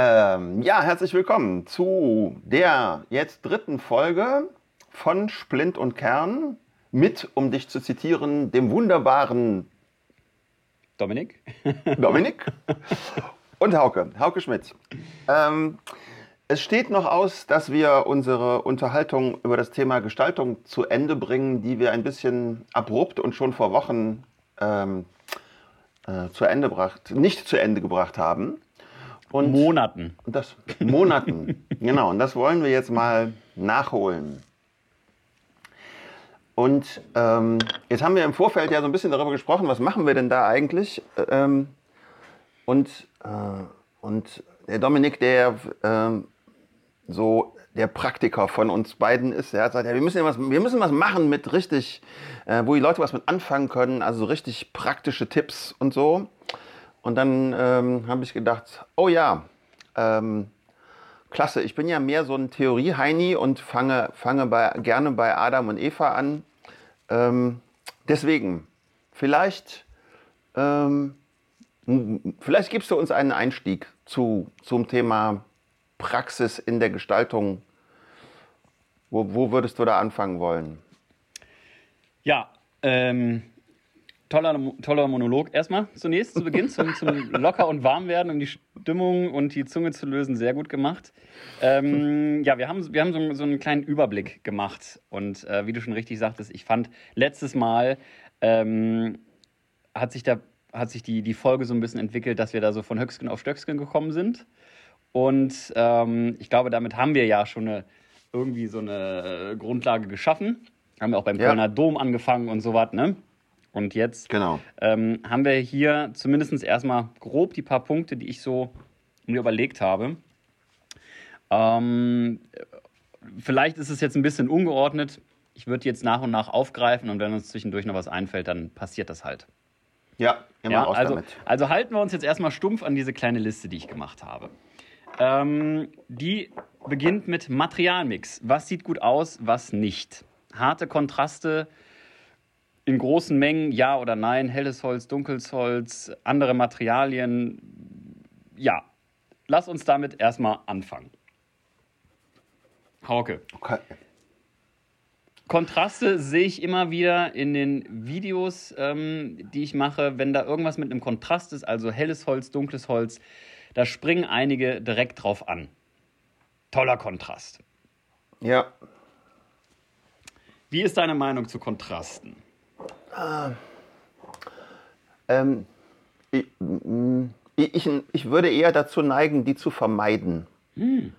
Ähm, ja, herzlich willkommen zu der jetzt dritten Folge von Splint und Kern mit, um dich zu zitieren, dem wunderbaren Dominik. Dominik und Hauke, Hauke Schmidt. Ähm, es steht noch aus, dass wir unsere Unterhaltung über das Thema Gestaltung zu Ende bringen, die wir ein bisschen abrupt und schon vor Wochen ähm, äh, zu Ende gebracht, nicht zu Ende gebracht haben. Und Monaten. Das, Monaten, genau. Und das wollen wir jetzt mal nachholen. Und ähm, jetzt haben wir im Vorfeld ja so ein bisschen darüber gesprochen, was machen wir denn da eigentlich? Ähm, und, äh, und der Dominik, der ähm, so der Praktiker von uns beiden ist, der hat gesagt, ja, wir, müssen ja was, wir müssen was machen mit richtig, äh, wo die Leute was mit anfangen können, also so richtig praktische Tipps und so. Und dann ähm, habe ich gedacht, oh ja, ähm, klasse, ich bin ja mehr so ein Theorie-Heini und fange, fange bei, gerne bei Adam und Eva an. Ähm, deswegen, vielleicht, ähm, vielleicht gibst du uns einen Einstieg zu, zum Thema Praxis in der Gestaltung. Wo, wo würdest du da anfangen wollen? Ja, ähm, toller, toller Monolog. Erstmal zunächst zu Beginn zum, zum locker und warm werden, um die Stimmung und die Zunge zu lösen. Sehr gut gemacht. Ähm, ja, wir haben, wir haben so, so, einen kleinen Überblick gemacht. Und äh, wie du schon richtig sagtest, ich fand letztes Mal ähm, hat sich, da, hat sich die, die Folge so ein bisschen entwickelt, dass wir da so von Höchsken auf Stöcksken gekommen sind. Und ähm, ich glaube, damit haben wir ja schon eine, irgendwie so eine Grundlage geschaffen. Haben wir auch beim ja. Kölner Dom angefangen und so was, ne? Und jetzt genau. ähm, haben wir hier zumindest erstmal grob die paar Punkte, die ich so mir überlegt habe. Ähm, vielleicht ist es jetzt ein bisschen ungeordnet. Ich würde jetzt nach und nach aufgreifen und wenn uns zwischendurch noch was einfällt, dann passiert das halt. Ja, immer ja, also, damit. Also halten wir uns jetzt erstmal stumpf an diese kleine Liste, die ich gemacht habe. Ähm, die beginnt mit Materialmix. Was sieht gut aus, was nicht? Harte Kontraste, in großen Mengen, ja oder nein, helles Holz, dunkles Holz, andere Materialien. Ja, lass uns damit erstmal anfangen. Hauke. Okay. Kontraste sehe ich immer wieder in den Videos, ähm, die ich mache. Wenn da irgendwas mit einem Kontrast ist, also helles Holz, dunkles Holz, da springen einige direkt drauf an. Toller Kontrast. Ja. Wie ist deine Meinung zu Kontrasten? Ah. Ähm, ich, ich, ich, würde eher dazu neigen, die zu vermeiden. Hm.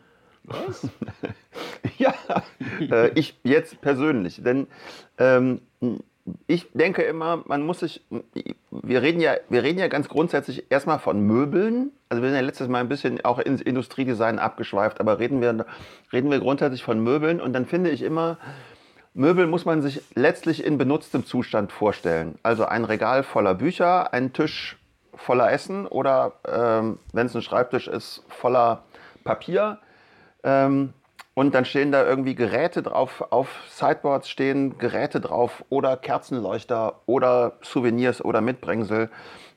Was? ja, äh, ich jetzt persönlich. Denn ähm, ich denke immer, man muss sich, wir reden ja, wir reden ja ganz grundsätzlich erstmal von Möbeln. Also wir sind ja letztes Mal ein bisschen auch ins Industriedesign abgeschweift, aber reden wir, reden wir grundsätzlich von Möbeln. Und dann finde ich immer, Möbel muss man sich letztlich in benutztem Zustand vorstellen. Also ein Regal voller Bücher, ein Tisch voller Essen oder ähm, wenn es ein Schreibtisch ist, voller Papier. Ähm, und dann stehen da irgendwie Geräte drauf, auf Sideboards stehen Geräte drauf oder Kerzenleuchter oder Souvenirs oder Mitbringsel.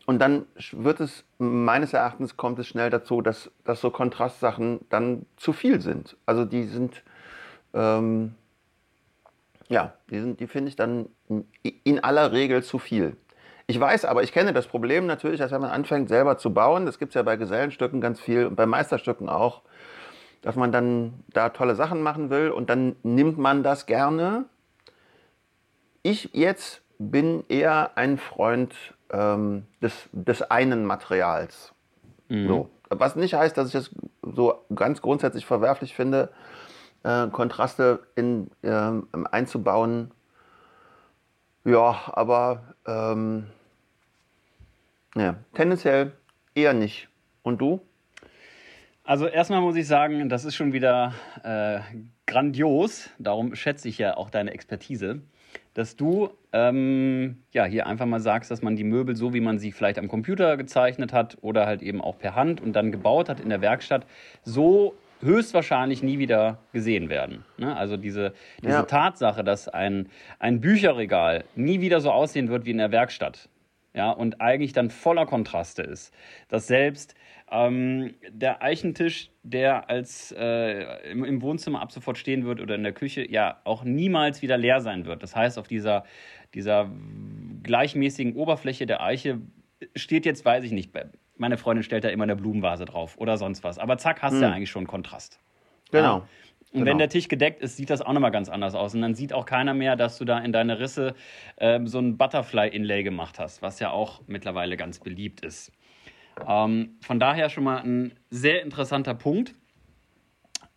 Und dann wird es, meines Erachtens kommt es schnell dazu, dass, dass so Kontrastsachen dann zu viel sind. Also die sind, ähm, ja, die, die finde ich dann in aller Regel zu viel. Ich weiß aber, ich kenne das Problem natürlich, dass wenn man anfängt selber zu bauen, das gibt es ja bei Gesellenstücken ganz viel und bei Meisterstücken auch, dass man dann da tolle Sachen machen will und dann nimmt man das gerne. Ich jetzt bin eher ein Freund ähm, des, des einen Materials. Mhm. So. Was nicht heißt, dass ich das so ganz grundsätzlich verwerflich finde, äh, Kontraste in, äh, einzubauen. Ja, aber ähm, ja, tendenziell eher nicht. Und du? Also erstmal muss ich sagen, das ist schon wieder äh, grandios. Darum schätze ich ja auch deine Expertise, dass du ähm, ja hier einfach mal sagst, dass man die Möbel so, wie man sie vielleicht am Computer gezeichnet hat oder halt eben auch per Hand und dann gebaut hat in der Werkstatt, so höchstwahrscheinlich nie wieder gesehen werden. Ne? Also diese, diese ja. Tatsache, dass ein, ein Bücherregal nie wieder so aussehen wird wie in der Werkstatt, ja, und eigentlich dann voller Kontraste ist. Dass selbst ähm, der Eichentisch, der als äh, im, im, Wohnzimmer ab sofort stehen wird oder in der Küche, ja auch niemals wieder leer sein wird. Das heißt, auf dieser, dieser gleichmäßigen Oberfläche der Eiche steht jetzt, weiß ich nicht, meine Freundin stellt da immer eine Blumenvase drauf oder sonst was. Aber zack, hast du hm. ja eigentlich schon Kontrast. Genau. Ja? Und genau. wenn der Tisch gedeckt ist, sieht das auch nochmal ganz anders aus. Und dann sieht auch keiner mehr, dass du da in deine Risse ähm, so ein Butterfly-Inlay gemacht hast, was ja auch mittlerweile ganz beliebt ist. Ähm, von daher schon mal ein sehr interessanter Punkt,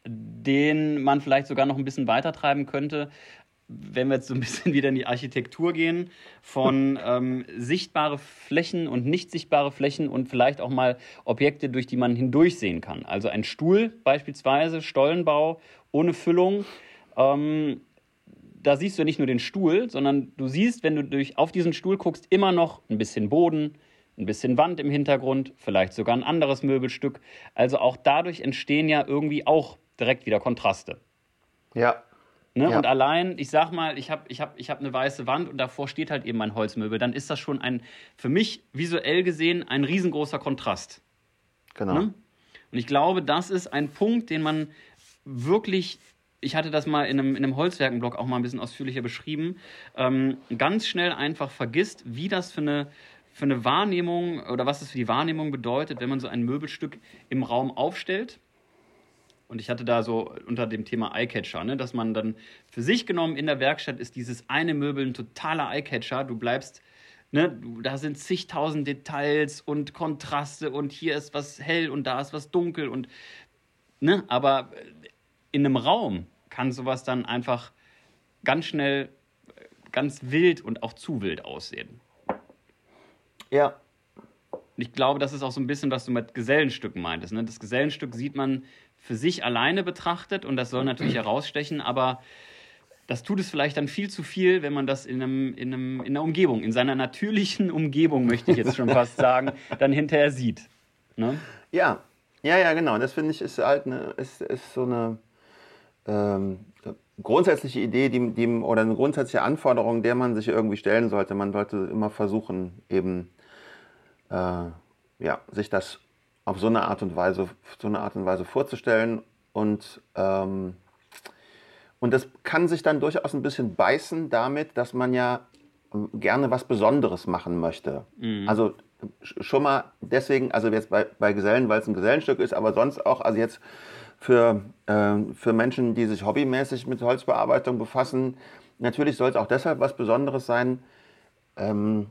den man vielleicht sogar noch ein bisschen weiter treiben könnte wenn wir jetzt so ein bisschen wieder in die Architektur gehen, von ähm, sichtbare Flächen und nicht sichtbare Flächen und vielleicht auch mal Objekte, durch die man hindurchsehen kann. Also ein Stuhl beispielsweise, Stollenbau ohne Füllung. Ähm, da siehst du nicht nur den Stuhl, sondern du siehst, wenn du durch, auf diesen Stuhl guckst, immer noch ein bisschen Boden, ein bisschen Wand im Hintergrund, vielleicht sogar ein anderes Möbelstück. Also auch dadurch entstehen ja irgendwie auch direkt wieder Kontraste. Ja, Ne? Ja. Und allein, ich sag mal, ich habe ich hab, ich hab eine weiße Wand und davor steht halt eben mein Holzmöbel, dann ist das schon ein, für mich visuell gesehen, ein riesengroßer Kontrast. Genau. Ne? Und ich glaube, das ist ein Punkt, den man wirklich, ich hatte das mal in einem, in einem Holzwerkenblog auch mal ein bisschen ausführlicher beschrieben, ähm, ganz schnell einfach vergisst, wie das für eine, für eine Wahrnehmung oder was es für die Wahrnehmung bedeutet, wenn man so ein Möbelstück im Raum aufstellt und ich hatte da so unter dem Thema Eyecatcher, ne, dass man dann für sich genommen in der Werkstatt ist dieses eine Möbel ein totaler Eyecatcher. Du bleibst, ne, du, da sind zigtausend Details und Kontraste und hier ist was hell und da ist was dunkel und, ne, aber in einem Raum kann sowas dann einfach ganz schnell ganz wild und auch zu wild aussehen. Ja. Ich glaube, das ist auch so ein bisschen, was du mit Gesellenstücken meintest. Ne? Das Gesellenstück sieht man für sich alleine betrachtet und das soll natürlich herausstechen, aber das tut es vielleicht dann viel zu viel, wenn man das in, einem, in, einem, in einer Umgebung, in seiner natürlichen Umgebung, möchte ich jetzt schon fast sagen, dann hinterher sieht. Ne? Ja, ja, ja, genau. Das finde ich ist halt eine, ist, ist so eine ähm, grundsätzliche Idee, die, die, oder eine grundsätzliche Anforderung, der man sich irgendwie stellen sollte. Man sollte immer versuchen, eben äh, ja, sich das auf so eine Art und Weise, so eine Art und Weise vorzustellen. Und, ähm, und das kann sich dann durchaus ein bisschen beißen damit, dass man ja ähm, gerne was Besonderes machen möchte. Mhm. Also schon mal deswegen, also jetzt bei, bei Gesellen, weil es ein Gesellenstück ist, aber sonst auch, also jetzt für, äh, für Menschen, die sich hobbymäßig mit Holzbearbeitung befassen, natürlich soll es auch deshalb was Besonderes sein, ähm,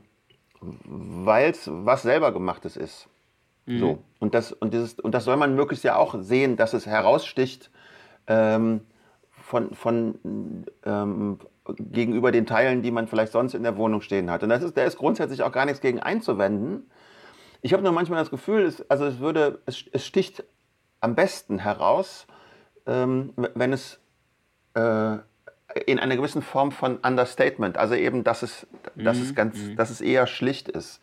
weil es was selber gemachtes ist. Mhm. So. Und das, und, dieses, und das soll man möglichst ja auch sehen, dass es heraussticht ähm, von, von ähm, gegenüber den Teilen, die man vielleicht sonst in der Wohnung stehen hat. Und das ist, da ist grundsätzlich auch gar nichts gegen einzuwenden. Ich habe nur manchmal das Gefühl, es, also es, würde, es, es sticht am besten heraus, ähm, wenn es äh, in einer gewissen Form von Understatement, also eben, dass es, dass es, mhm, ganz, mhm. dass es eher schlicht ist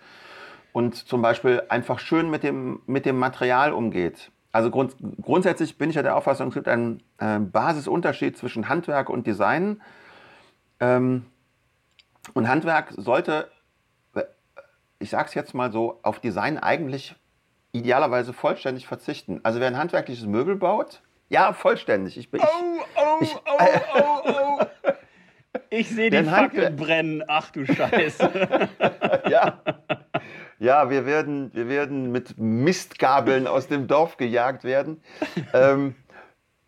und zum Beispiel einfach schön mit dem, mit dem Material umgeht. Also grund, grundsätzlich bin ich ja der Auffassung, es gibt einen äh, Basisunterschied zwischen Handwerk und Design. Ähm, und Handwerk sollte, ich sage es jetzt mal so, auf Design eigentlich idealerweise vollständig verzichten. Also wer ein handwerkliches Möbel baut, ja, vollständig. Ich bin, ich, oh, oh, ich, oh, oh, oh. Ich sehe die Fackel brennen. Ach du Scheiße. ja. Ja, wir werden, wir werden mit Mistgabeln aus dem Dorf gejagt werden. ähm,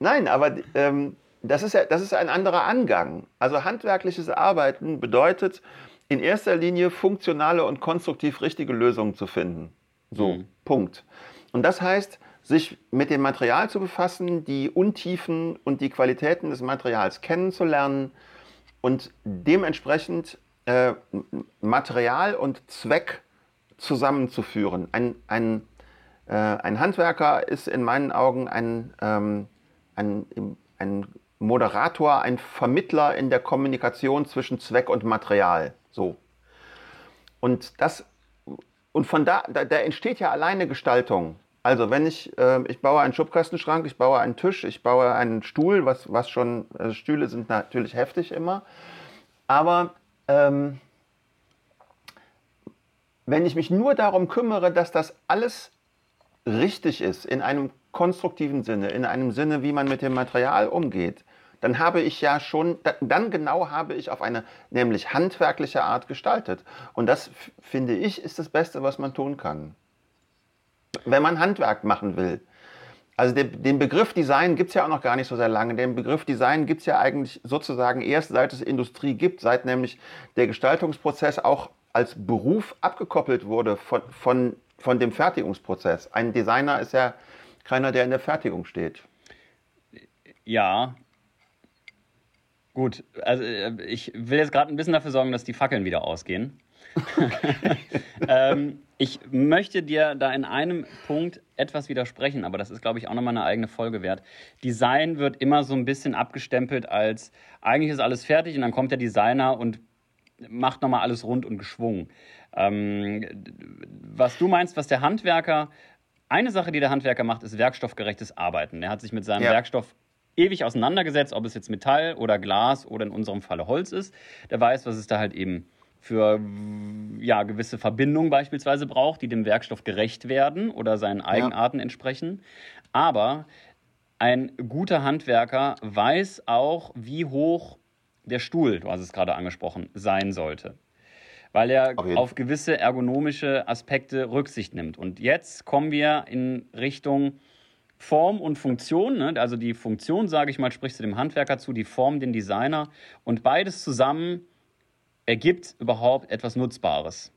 nein, aber ähm, das, ist ja, das ist ein anderer Angang. Also handwerkliches Arbeiten bedeutet in erster Linie funktionale und konstruktiv richtige Lösungen zu finden. So, mhm. Punkt. Und das heißt, sich mit dem Material zu befassen, die Untiefen und die Qualitäten des Materials kennenzulernen und dementsprechend äh, Material und Zweck zusammenzuführen. Ein, ein, äh, ein Handwerker ist in meinen Augen ein, ähm, ein, ein Moderator, ein Vermittler in der Kommunikation zwischen Zweck und Material. So. Und das und von da, da, da entsteht ja alleine Gestaltung. Also wenn ich, äh, ich baue einen Schubkastenschrank, ich baue einen Tisch, ich baue einen Stuhl, was, was schon, also Stühle sind natürlich heftig immer. Aber ähm, wenn ich mich nur darum kümmere, dass das alles richtig ist, in einem konstruktiven Sinne, in einem Sinne, wie man mit dem Material umgeht, dann habe ich ja schon, dann genau habe ich auf eine nämlich handwerkliche Art gestaltet. Und das, finde ich, ist das Beste, was man tun kann. Wenn man Handwerk machen will. Also den, den Begriff Design gibt es ja auch noch gar nicht so sehr lange. Den Begriff Design gibt es ja eigentlich sozusagen erst seit es Industrie gibt, seit nämlich der Gestaltungsprozess auch als Beruf abgekoppelt wurde von, von, von dem Fertigungsprozess. Ein Designer ist ja keiner, der in der Fertigung steht. Ja. Gut, also äh, ich will jetzt gerade ein bisschen dafür sorgen, dass die Fackeln wieder ausgehen. ähm, ich möchte dir da in einem Punkt etwas widersprechen, aber das ist, glaube ich, auch nochmal eine eigene Folge wert. Design wird immer so ein bisschen abgestempelt als, eigentlich ist alles fertig und dann kommt der Designer und macht nochmal alles rund und geschwungen. Ähm, was du meinst, was der Handwerker, eine Sache, die der Handwerker macht, ist werkstoffgerechtes Arbeiten. Er hat sich mit seinem ja. Werkstoff ewig auseinandergesetzt, ob es jetzt Metall oder Glas oder in unserem Falle Holz ist. Der weiß, was es da halt eben für ja, gewisse Verbindungen beispielsweise braucht, die dem Werkstoff gerecht werden oder seinen Eigenarten ja. entsprechen. Aber ein guter Handwerker weiß auch, wie hoch der Stuhl, du hast es gerade angesprochen, sein sollte. Weil er okay. auf gewisse ergonomische Aspekte Rücksicht nimmt. Und jetzt kommen wir in Richtung Form und Funktion. Ne? Also die Funktion, sage ich mal, sprichst du dem Handwerker zu, die Form den Designer. Und beides zusammen ergibt überhaupt etwas Nutzbares.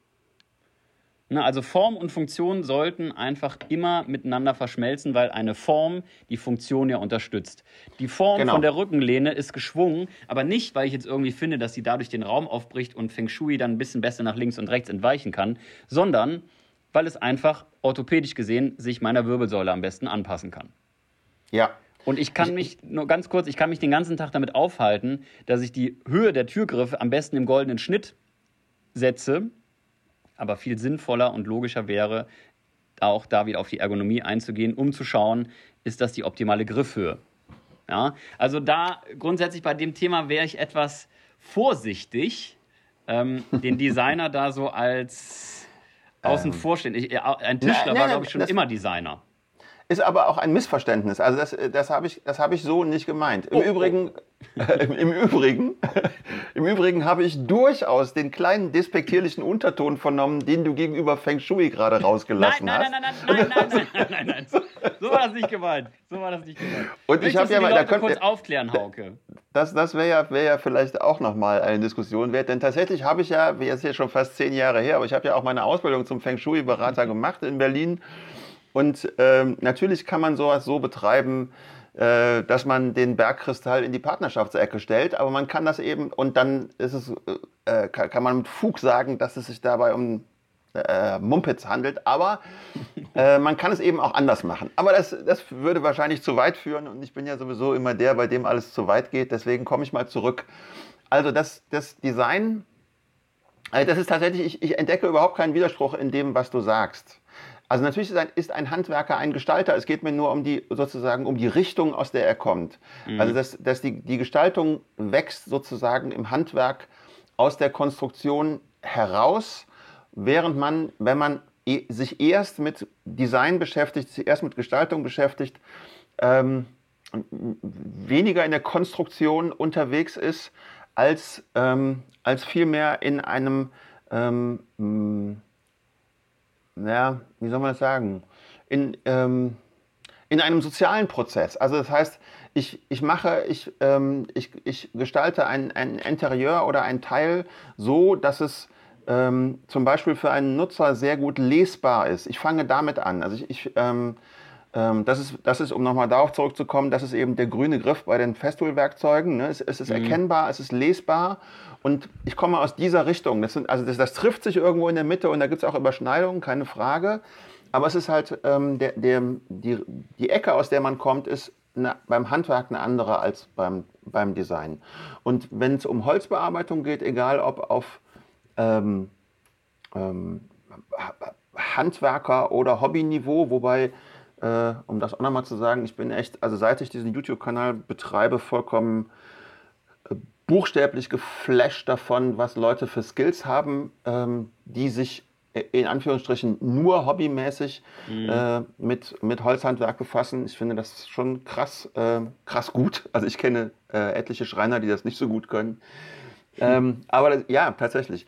Na, also Form und Funktion sollten einfach immer miteinander verschmelzen, weil eine Form die Funktion ja unterstützt. Die Form genau. von der Rückenlehne ist geschwungen, aber nicht, weil ich jetzt irgendwie finde, dass sie dadurch den Raum aufbricht und Feng Shui dann ein bisschen besser nach links und rechts entweichen kann, sondern weil es einfach orthopädisch gesehen sich meiner Wirbelsäule am besten anpassen kann. Ja, und ich kann mich, nur ganz kurz, ich kann mich den ganzen Tag damit aufhalten, dass ich die Höhe der Türgriffe am besten im goldenen Schnitt setze. Aber viel sinnvoller und logischer wäre, auch da wieder auf die Ergonomie einzugehen, um zu schauen, ist das die optimale Griffhöhe. Ja, also da grundsätzlich bei dem Thema wäre ich etwas vorsichtig, ähm, den Designer da so als außen ähm, vor stehen. Ich, ein Tischler na, war, glaube ich, schon immer Designer. Ist aber auch ein Missverständnis. Also das, das habe ich, hab ich so nicht gemeint. Im oh, oh. Übrigen, oh. im, im, Übrigen, im Übrigen habe ich durchaus den kleinen despektierlichen Unterton vernommen, den du gegenüber Feng Shui gerade rausgelassen nein, nein, hast. Nein, nein, nein, nein, nein, nein, nein, nein. So war das nicht gemeint. So war das nicht gemeint. Und ich habe ja mal, da könnt kurz aufklären, Hauke. Das, das wäre ja, wär ja vielleicht auch nochmal eine Diskussion wert, denn tatsächlich habe ich ja, jetzt hier schon fast zehn Jahre her, aber ich habe ja auch meine Ausbildung zum Feng Shui-Berater gemacht in Berlin. Und ähm, natürlich kann man sowas so betreiben, äh, dass man den Bergkristall in die Partnerschaftsecke stellt, aber man kann das eben, und dann ist es, äh, kann man mit Fug sagen, dass es sich dabei um äh, Mumpitz handelt, aber äh, man kann es eben auch anders machen. Aber das, das würde wahrscheinlich zu weit führen und ich bin ja sowieso immer der, bei dem alles zu weit geht, deswegen komme ich mal zurück. Also das, das Design, äh, das ist tatsächlich, ich, ich entdecke überhaupt keinen Widerspruch in dem, was du sagst. Also natürlich ist ein, ist ein, Handwerker ein Gestalter. Es geht mir nur um die sozusagen um die Richtung, aus der er kommt. Mhm. Also dass, dass die, die Gestaltung wächst sozusagen im Handwerk aus der Konstruktion heraus, während man, wenn man e, sich erst mit Design beschäftigt, sich erst mit Gestaltung beschäftigt, ähm, weniger in der Konstruktion unterwegs ist, als, ähm, als vielmehr in einem ähm, ja, wie soll man das sagen, in, ähm, in einem sozialen Prozess. Also das heißt, ich, ich mache, ich, ähm, ich, ich gestalte ein, ein Interieur oder ein Teil so, dass es ähm, zum Beispiel für einen Nutzer sehr gut lesbar ist. Ich fange damit an. Also ich, ich ähm, das, ist, das ist, um nochmal darauf zurückzukommen, das ist eben der grüne Griff bei den Festool-Werkzeugen. Ne? Es, es, ist mhm. erkennbar, es ist lesbar und ich komme aus dieser Richtung. Das, sind, also das, das trifft sich irgendwo in der Mitte und da gibt es auch Überschneidungen, keine Frage. Aber es ist halt, ähm, der, der, die, die Ecke, aus der man kommt, ist eine, beim Handwerk eine andere als beim, beim Design. Und wenn es um Holzbearbeitung geht, egal ob auf ähm, ähm, Handwerker- oder Hobbyniveau, wobei, äh, um das auch nochmal zu sagen, ich bin echt, also seit ich diesen YouTube-Kanal betreibe, vollkommen buchstäblich geflasht davon, was Leute für Skills haben, ähm, die sich in Anführungsstrichen nur hobbymäßig mhm. äh, mit, mit Holzhandwerk befassen. Ich finde das schon krass, äh, krass gut. Also ich kenne äh, etliche Schreiner, die das nicht so gut können. Ähm, aber das, ja, tatsächlich.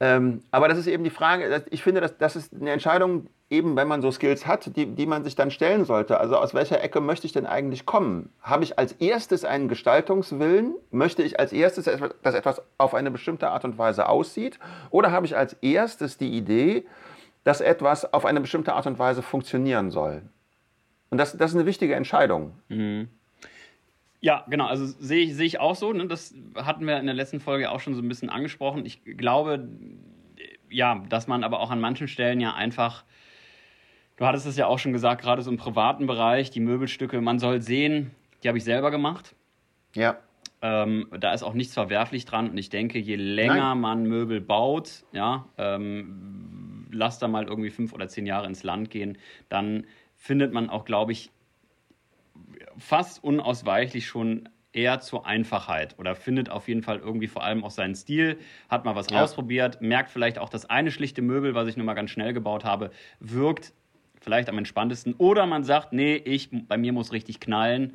Ähm, aber das ist eben die Frage, ich finde, das, das ist eine Entscheidung, eben wenn man so Skills hat, die, die man sich dann stellen sollte. Also aus welcher Ecke möchte ich denn eigentlich kommen? Habe ich als erstes einen Gestaltungswillen? Möchte ich als erstes, dass etwas auf eine bestimmte Art und Weise aussieht? Oder habe ich als erstes die Idee, dass etwas auf eine bestimmte Art und Weise funktionieren soll? Und das, das ist eine wichtige Entscheidung. Mhm. Ja, genau. Also sehe ich, sehe ich auch so. Ne? Das hatten wir in der letzten Folge auch schon so ein bisschen angesprochen. Ich glaube, ja, dass man aber auch an manchen Stellen ja einfach, du hattest es ja auch schon gesagt, gerade so im privaten Bereich, die Möbelstücke, man soll sehen, die habe ich selber gemacht. Ja. Ähm, da ist auch nichts verwerflich dran. Und ich denke, je länger Nein. man Möbel baut, ja, ähm, lass da mal irgendwie fünf oder zehn Jahre ins Land gehen, dann findet man auch, glaube ich, fast unausweichlich schon eher zur Einfachheit oder findet auf jeden Fall irgendwie vor allem auch seinen Stil, hat mal was ja. ausprobiert, merkt vielleicht auch, dass eine schlichte Möbel, was ich nur mal ganz schnell gebaut habe, wirkt vielleicht am entspanntesten. Oder man sagt, nee, ich, bei mir muss richtig knallen.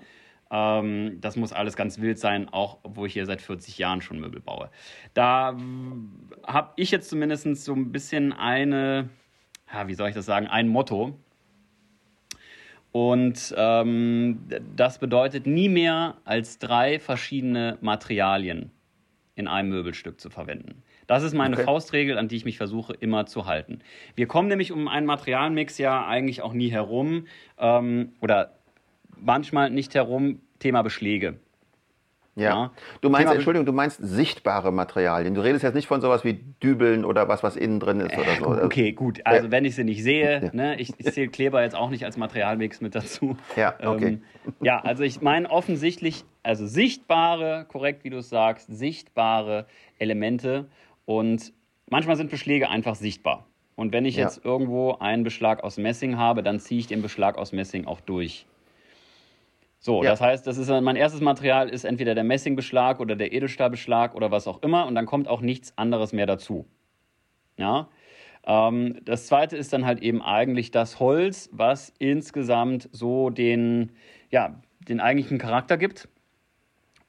Ähm, das muss alles ganz wild sein, auch wo ich hier seit 40 Jahren schon Möbel baue. Da habe ich jetzt zumindest so ein bisschen eine, ja, wie soll ich das sagen, ein Motto. Und ähm, das bedeutet nie mehr als drei verschiedene Materialien in einem Möbelstück zu verwenden. Das ist meine okay. Faustregel, an die ich mich versuche immer zu halten. Wir kommen nämlich um einen Materialmix ja eigentlich auch nie herum ähm, oder manchmal nicht herum. Thema Beschläge. Ja. ja. Du meinst, Thema Entschuldigung, du meinst sichtbare Materialien. Du redest jetzt nicht von sowas wie Dübeln oder was, was innen drin ist äh, oder so. Okay, gut. Also, wenn ich sie nicht sehe, ja. ne, ich, ich zähle Kleber jetzt auch nicht als Materialmix mit dazu. Ja, okay. Ähm, ja, also ich meine offensichtlich, also sichtbare, korrekt wie du es sagst, sichtbare Elemente und manchmal sind Beschläge einfach sichtbar. Und wenn ich ja. jetzt irgendwo einen Beschlag aus Messing habe, dann ziehe ich den Beschlag aus Messing auch durch. So, ja. das heißt, das ist mein erstes Material ist entweder der Messingbeschlag oder der Edelstahlbeschlag oder was auch immer und dann kommt auch nichts anderes mehr dazu. Ja. Ähm, das zweite ist dann halt eben eigentlich das Holz, was insgesamt so den, ja, den eigentlichen Charakter gibt.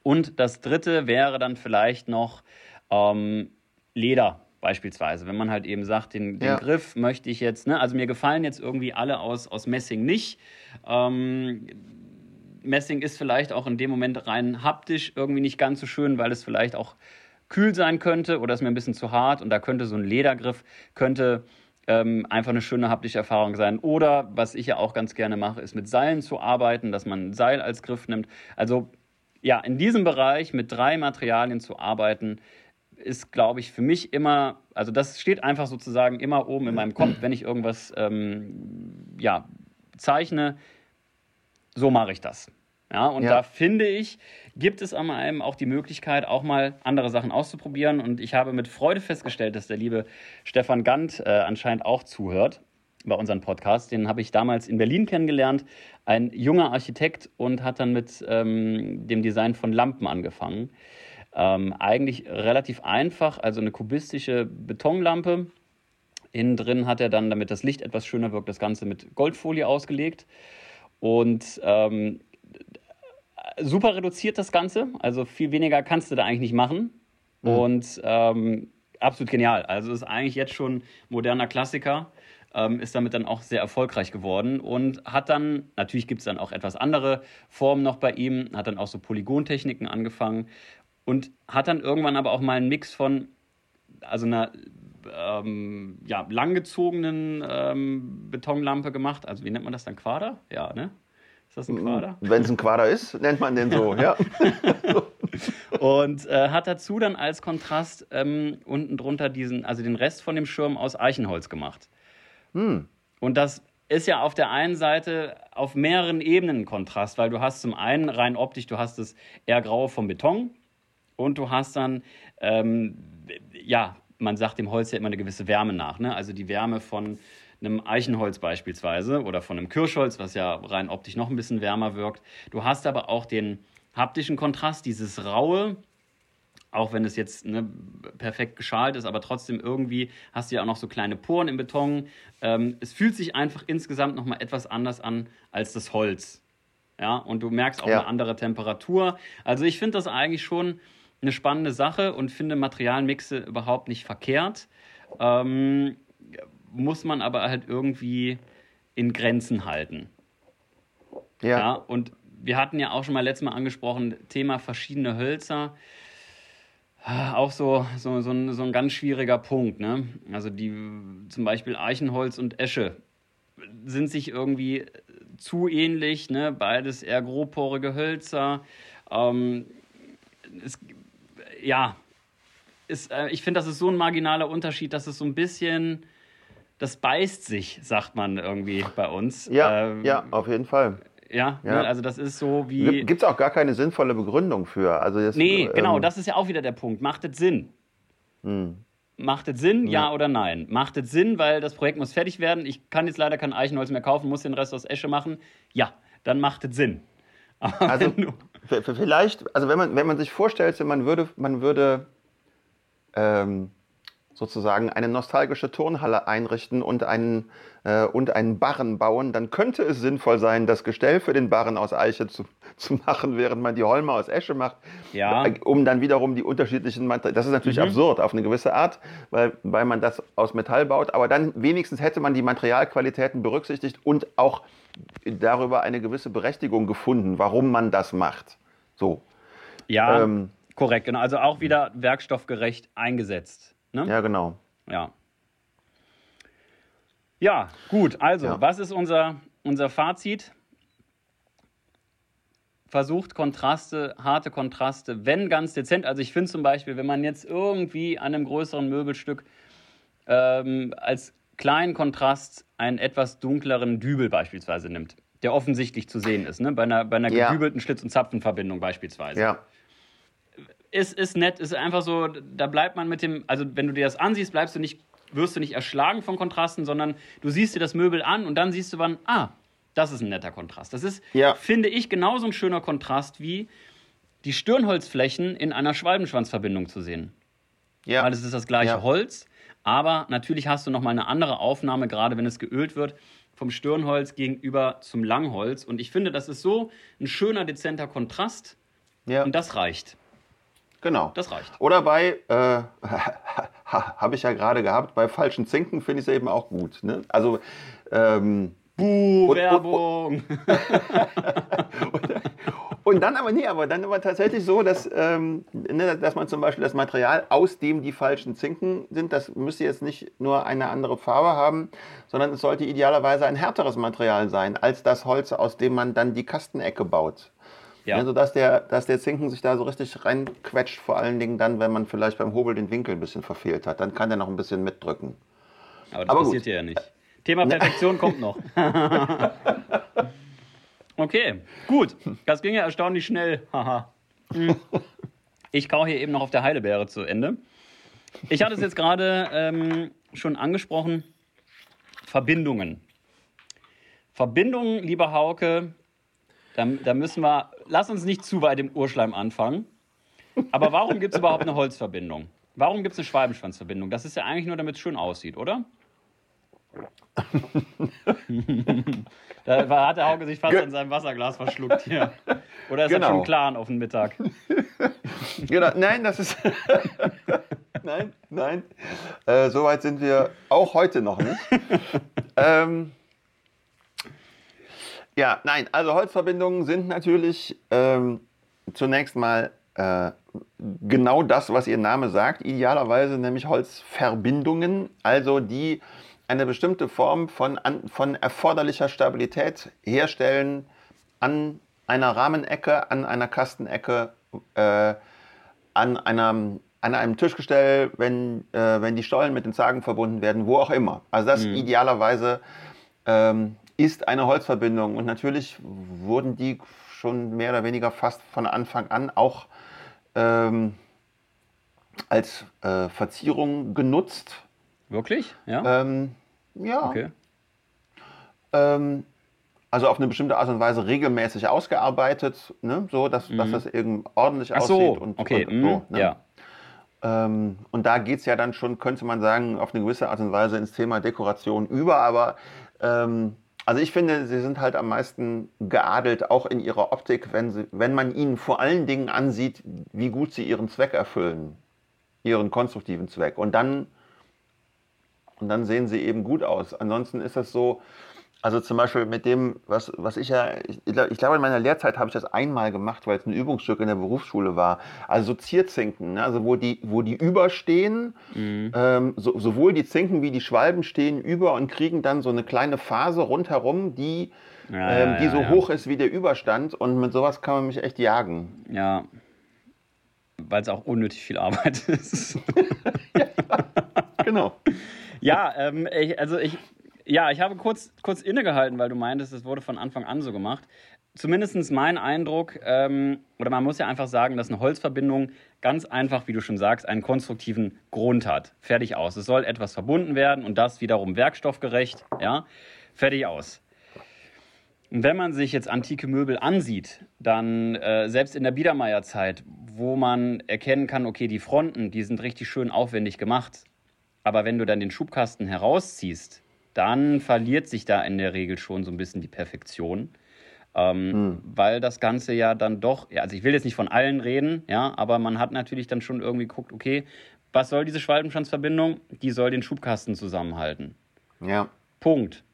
Und das dritte wäre dann vielleicht noch ähm, Leder beispielsweise. Wenn man halt eben sagt, den, den ja. Griff möchte ich jetzt, ne, also mir gefallen jetzt irgendwie alle aus, aus Messing nicht. Ähm, Messing ist vielleicht auch in dem Moment rein haptisch irgendwie nicht ganz so schön, weil es vielleicht auch kühl sein könnte oder ist mir ein bisschen zu hart und da könnte so ein Ledergriff könnte ähm, einfach eine schöne haptische Erfahrung sein. Oder was ich ja auch ganz gerne mache, ist mit Seilen zu arbeiten, dass man ein Seil als Griff nimmt. Also ja, in diesem Bereich mit drei Materialien zu arbeiten, ist, glaube ich, für mich immer, also das steht einfach sozusagen immer oben in meinem Kopf, wenn ich irgendwas ähm, ja, zeichne, so mache ich das. Ja, und ja. da finde ich, gibt es an einem auch die Möglichkeit, auch mal andere Sachen auszuprobieren. Und ich habe mit Freude festgestellt, dass der liebe Stefan Gant äh, anscheinend auch zuhört bei unserem Podcast. Den habe ich damals in Berlin kennengelernt. Ein junger Architekt und hat dann mit ähm, dem Design von Lampen angefangen. Ähm, eigentlich relativ einfach, also eine kubistische Betonlampe. Innen drin hat er dann, damit das Licht etwas schöner wirkt, das Ganze mit Goldfolie ausgelegt. Und ähm, super reduziert das Ganze. Also viel weniger kannst du da eigentlich nicht machen. Mhm. Und ähm, absolut genial. Also ist eigentlich jetzt schon moderner Klassiker. Ähm, ist damit dann auch sehr erfolgreich geworden und hat dann, natürlich gibt es dann auch etwas andere Formen noch bei ihm, hat dann auch so Polygontechniken angefangen und hat dann irgendwann aber auch mal einen Mix von, also einer ähm, ja, langgezogenen ähm, Betonlampe gemacht. Also wie nennt man das dann? Quader? Ja, ne? Ist das ein Quader? Wenn es ein Quader ist, nennt man den so, ja. und äh, hat dazu dann als Kontrast ähm, unten drunter diesen, also den Rest von dem Schirm aus Eichenholz gemacht. Hm. Und das ist ja auf der einen Seite auf mehreren Ebenen Kontrast, weil du hast zum einen rein optisch, du hast das eher graue vom Beton und du hast dann, ähm, ja, man sagt dem Holz ja immer eine gewisse Wärme nach, ne? also die Wärme von einem Eichenholz beispielsweise oder von einem Kirschholz, was ja rein optisch noch ein bisschen wärmer wirkt. Du hast aber auch den haptischen Kontrast, dieses raue auch wenn es jetzt ne, perfekt geschalt ist, aber trotzdem irgendwie hast du ja auch noch so kleine Poren im Beton. Ähm, es fühlt sich einfach insgesamt nochmal etwas anders an als das Holz. Ja, und du merkst auch ja. eine andere Temperatur. Also ich finde das eigentlich schon eine spannende Sache und finde Materialmixe überhaupt nicht verkehrt. Ähm, muss man aber halt irgendwie in Grenzen halten. Ja. ja. Und wir hatten ja auch schon mal letztes Mal angesprochen, Thema verschiedene Hölzer. Auch so, so, so, ein, so ein ganz schwieriger Punkt. Ne? Also die zum Beispiel Eichenholz und Esche sind sich irgendwie zu ähnlich, ne? beides eher grobporige Hölzer. Ähm, es, ja, ist, äh, ich finde, das ist so ein marginaler Unterschied, dass es so ein bisschen, das beißt sich, sagt man irgendwie bei uns. Ja, ähm, ja auf jeden Fall. Ja, ja. Ne, also das ist so wie. Gibt es auch gar keine sinnvolle Begründung für. Also das, nee, ähm, genau, das ist ja auch wieder der Punkt. Macht es Sinn? Hm. Macht es Sinn, ja. ja. oder nein? Macht es Sinn, weil das Projekt muss fertig werden. Ich kann jetzt leider kein Eichenholz mehr kaufen, muss den Rest aus Esche machen. Ja, dann macht es Sinn. Aber also vielleicht, also wenn man, wenn man sich vorstellt, man würde, man würde ähm, sozusagen eine nostalgische Turnhalle einrichten und einen, äh, und einen Barren bauen, dann könnte es sinnvoll sein, das Gestell für den Barren aus Eiche zu, zu machen, während man die Holme aus Esche macht, ja. um dann wiederum die unterschiedlichen Materialien. Das ist natürlich mhm. absurd auf eine gewisse Art, weil, weil man das aus Metall baut, aber dann wenigstens hätte man die Materialqualitäten berücksichtigt und auch darüber eine gewisse Berechtigung gefunden, warum man das macht. So. Ja, ähm, korrekt, genau. Also auch wieder werkstoffgerecht eingesetzt. Ne? Ja, genau. Ja. Ja, gut. Also, ja. was ist unser, unser Fazit? Versucht Kontraste, harte Kontraste, wenn ganz dezent. Also, ich finde zum Beispiel, wenn man jetzt irgendwie an einem größeren Möbelstück ähm, als kleinen Kontrast einen etwas dunkleren Dübel beispielsweise nimmt, der offensichtlich zu sehen ist, ne? bei einer, bei einer ja. gedübelten Schlitz- und Zapfenverbindung beispielsweise. Ja ist, ist nett, ist einfach so, da bleibt man mit dem, also wenn du dir das ansiehst, bleibst du nicht, wirst du nicht erschlagen von Kontrasten, sondern du siehst dir das Möbel an und dann siehst du wann, ah, das ist ein netter Kontrast. Das ist, ja. finde ich, genauso ein schöner Kontrast wie die Stirnholzflächen in einer Schwalbenschwanzverbindung zu sehen. Ja. Weil es ist das gleiche ja. Holz, aber natürlich hast du nochmal eine andere Aufnahme, gerade wenn es geölt wird, vom Stirnholz gegenüber zum Langholz. Und ich finde, das ist so ein schöner, dezenter Kontrast. Ja. Und das reicht. Genau. Das reicht. Oder bei, äh, habe ich ja gerade gehabt, bei falschen Zinken finde ich es eben auch gut. Ne? Also, ähm, Buh, und, Werbung. Und, und, dann aber, nee, aber dann aber tatsächlich so, dass, ähm, ne, dass man zum Beispiel das Material, aus dem die falschen Zinken sind, das müsste jetzt nicht nur eine andere Farbe haben, sondern es sollte idealerweise ein härteres Material sein, als das Holz, aus dem man dann die Kastenecke baut. Ja. Also dass der, dass der Zinken sich da so richtig reinquetscht, vor allen Dingen dann, wenn man vielleicht beim Hobel den Winkel ein bisschen verfehlt hat. Dann kann der noch ein bisschen mitdrücken. Aber das Aber passiert hier ja nicht. Thema ne. Perfektion kommt noch. okay, gut. Das ging ja erstaunlich schnell. Haha. Hm. ich kau hier eben noch auf der Heidelbeere zu Ende. Ich hatte es jetzt gerade ähm, schon angesprochen. Verbindungen. Verbindungen, lieber Hauke, da, da müssen wir, lass uns nicht zu weit im Urschleim anfangen. Aber warum gibt es überhaupt eine Holzverbindung? Warum gibt es eine Schwalbenschwanzverbindung? Das ist ja eigentlich nur, damit es schön aussieht, oder? da hat der Hauke sich fast Ge an seinem Wasserglas verschluckt hier. Oder ist genau. er schon klar auf den Mittag? genau, nein, das ist. nein, nein. Äh, Soweit sind wir auch heute noch nicht. ähm, ja, nein, also Holzverbindungen sind natürlich ähm, zunächst mal äh, genau das, was ihr Name sagt, idealerweise nämlich Holzverbindungen, also die eine bestimmte Form von, an, von erforderlicher Stabilität herstellen an einer Rahmenecke, an einer Kastenecke, äh, an, einer, an einem Tischgestell, wenn, äh, wenn die Stollen mit den Zagen verbunden werden, wo auch immer. Also das mhm. idealerweise ähm, ist eine Holzverbindung. Und natürlich wurden die schon mehr oder weniger fast von Anfang an auch ähm, als äh, Verzierung genutzt. Wirklich? Ja. Ähm, ja. Okay. Ähm, also auf eine bestimmte Art und Weise regelmäßig ausgearbeitet, ne? so dass, mhm. dass das eben ordentlich Ach aussieht. So. Und, okay. und, mhm. so, ne? Ja. Ähm, und da geht es ja dann schon, könnte man sagen, auf eine gewisse Art und Weise ins Thema Dekoration über. Aber ähm, also ich finde, sie sind halt am meisten geadelt, auch in ihrer Optik, wenn, sie, wenn man ihnen vor allen Dingen ansieht, wie gut sie ihren Zweck erfüllen, ihren konstruktiven Zweck. Und dann, und dann sehen sie eben gut aus. Ansonsten ist das so, also zum Beispiel mit dem, was, was ich ja, ich, ich glaube in meiner Lehrzeit habe ich das einmal gemacht, weil es ein Übungsstück in der Berufsschule war. Also so Zierzinken, ne? also wo die, wo die überstehen, mhm. ähm, so, sowohl die Zinken wie die Schwalben stehen über und kriegen dann so eine kleine Phase rundherum, die, ja, ähm, die ja, so ja. hoch ist wie der Überstand. Und mit sowas kann man mich echt jagen. Ja. Weil es auch unnötig viel Arbeit ist. genau. Ja, ähm, ich, also ich, ja, ich habe kurz, kurz innegehalten, weil du meintest, es wurde von Anfang an so gemacht. Zumindest mein Eindruck, ähm, oder man muss ja einfach sagen, dass eine Holzverbindung ganz einfach, wie du schon sagst, einen konstruktiven Grund hat. Fertig aus. Es soll etwas verbunden werden und das wiederum werkstoffgerecht. Ja, fertig aus. Und wenn man sich jetzt antike Möbel ansieht, dann äh, selbst in der Biedermeierzeit, wo man erkennen kann, okay, die Fronten, die sind richtig schön aufwendig gemacht. Aber wenn du dann den Schubkasten herausziehst, dann verliert sich da in der Regel schon so ein bisschen die Perfektion. Ähm, hm. Weil das Ganze ja dann doch, ja, also ich will jetzt nicht von allen reden, ja, aber man hat natürlich dann schon irgendwie geguckt, okay, was soll diese Schwalbenstandsverbindung? Die soll den Schubkasten zusammenhalten. Ja. Punkt.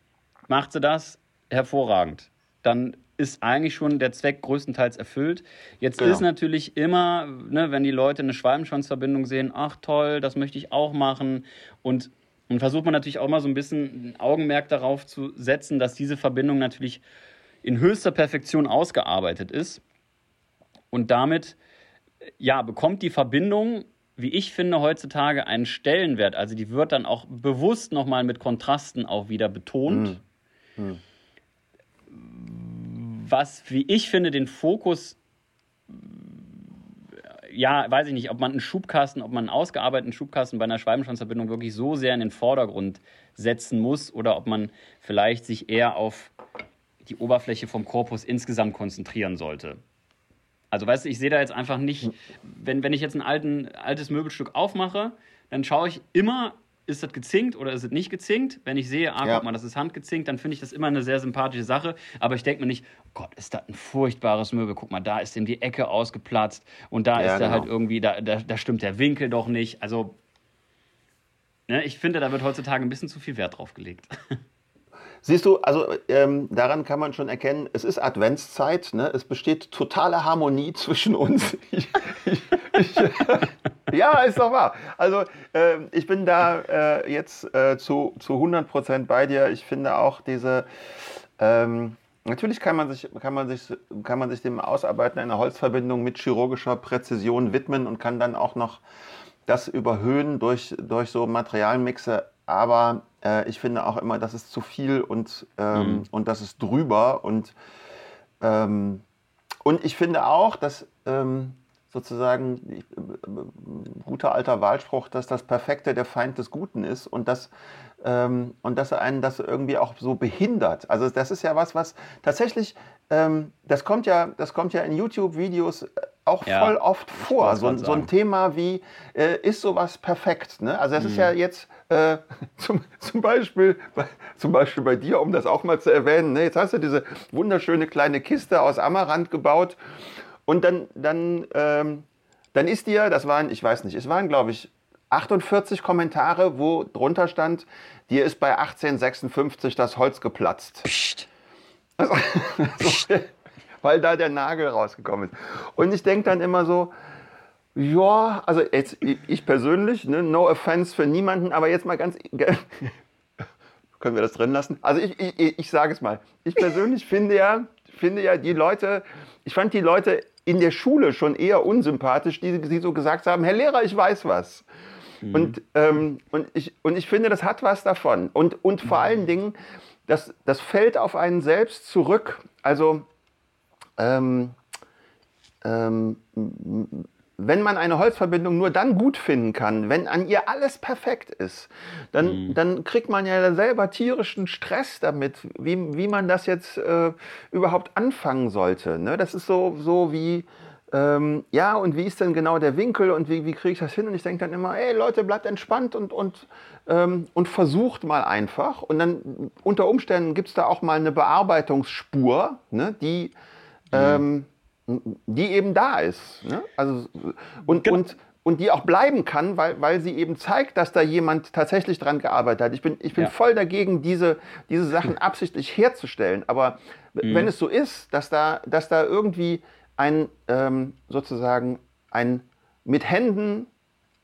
Macht sie das? Hervorragend. Dann ist eigentlich schon der Zweck größtenteils erfüllt. Jetzt genau. ist natürlich immer, ne, wenn die Leute eine Schwalbenschwanzverbindung sehen, ach toll, das möchte ich auch machen. Und und versucht man natürlich auch mal so ein bisschen ein Augenmerk darauf zu setzen, dass diese Verbindung natürlich in höchster Perfektion ausgearbeitet ist. Und damit ja, bekommt die Verbindung, wie ich finde, heutzutage einen Stellenwert. Also die wird dann auch bewusst nochmal mit Kontrasten auch wieder betont. Hm. Hm. Was, wie ich finde, den Fokus ja, weiß ich nicht, ob man einen Schubkasten, ob man einen ausgearbeiteten Schubkasten bei einer Schwalbenschwanzverbindung wirklich so sehr in den Vordergrund setzen muss oder ob man vielleicht sich eher auf die Oberfläche vom Korpus insgesamt konzentrieren sollte. Also weißt du, ich sehe da jetzt einfach nicht, wenn, wenn ich jetzt ein alten, altes Möbelstück aufmache, dann schaue ich immer ist das gezinkt oder ist es nicht gezinkt? Wenn ich sehe, ah, ja. guck mal, das ist handgezinkt, dann finde ich das immer eine sehr sympathische Sache. Aber ich denke mir nicht, oh Gott, ist das ein furchtbares Möbel. Guck mal, da ist ihm die Ecke ausgeplatzt und da ja, ist er halt genau. irgendwie, da, da, da stimmt der Winkel doch nicht. Also, ne, ich finde, da wird heutzutage ein bisschen zu viel Wert drauf gelegt. Siehst du, also ähm, daran kann man schon erkennen, es ist Adventszeit, ne? es besteht totale Harmonie zwischen uns. Ich, ich, ich, ja, ist doch wahr. Also äh, ich bin da äh, jetzt äh, zu, zu 100 Prozent bei dir. Ich finde auch diese... Ähm, Natürlich kann man, sich, kann, man sich, kann man sich dem Ausarbeiten einer Holzverbindung mit chirurgischer Präzision widmen und kann dann auch noch das überhöhen durch, durch so Materialmixe. Aber äh, ich finde auch immer, das ist zu viel und, ähm, mhm. und das ist drüber. Und, ähm, und ich finde auch, dass ähm, sozusagen äh, guter alter Wahlspruch, dass das Perfekte der Feind des Guten ist und dass, ähm, und dass er einen das irgendwie auch so behindert. Also das ist ja was, was tatsächlich, ähm, das kommt ja, das kommt ja in YouTube-Videos auch ja, voll oft vor. So, so, ein Thema wie, äh, ist sowas perfekt? Ne? Also das mhm. ist ja jetzt äh, zum, zum, Beispiel, bei, zum Beispiel bei dir, um das auch mal zu erwähnen, ne? jetzt hast du diese wunderschöne kleine Kiste aus Amaranth gebaut und dann, dann, ähm, dann ist dir, das waren, ich weiß nicht, es waren, glaube ich, 48 Kommentare, wo drunter stand, dir ist bei 1856 das Holz geplatzt. Psst. Also, also, weil da der Nagel rausgekommen ist. Und ich denke dann immer so, ja, also jetzt, ich persönlich, ne, no offense für niemanden, aber jetzt mal ganz, können wir das drin lassen? Also ich, ich, ich sage es mal, ich persönlich finde ja, finde ja die Leute, ich fand die Leute in der Schule schon eher unsympathisch, die, die so gesagt haben, Herr Lehrer, ich weiß was. Mhm. Und, ähm, und, ich, und ich finde, das hat was davon. Und, und vor mhm. allen Dingen, das, das fällt auf einen selbst zurück. Also ähm, ähm, wenn man eine Holzverbindung nur dann gut finden kann, wenn an ihr alles perfekt ist, dann, mhm. dann kriegt man ja selber tierischen Stress damit, wie, wie man das jetzt äh, überhaupt anfangen sollte. Ne? Das ist so, so wie, ähm, ja, und wie ist denn genau der Winkel und wie, wie kriege ich das hin? Und ich denke dann immer, ey Leute, bleibt entspannt und, und, ähm, und versucht mal einfach. Und dann unter Umständen gibt es da auch mal eine Bearbeitungsspur, ne, die, mhm. ähm, die eben da ist. Ne? Also, und, genau. und, und die auch bleiben kann, weil, weil sie eben zeigt, dass da jemand tatsächlich dran gearbeitet hat. Ich bin, ich bin ja. voll dagegen, diese, diese Sachen absichtlich herzustellen. Aber mhm. wenn es so ist, dass da, dass da irgendwie ein ähm, sozusagen ein mit Händen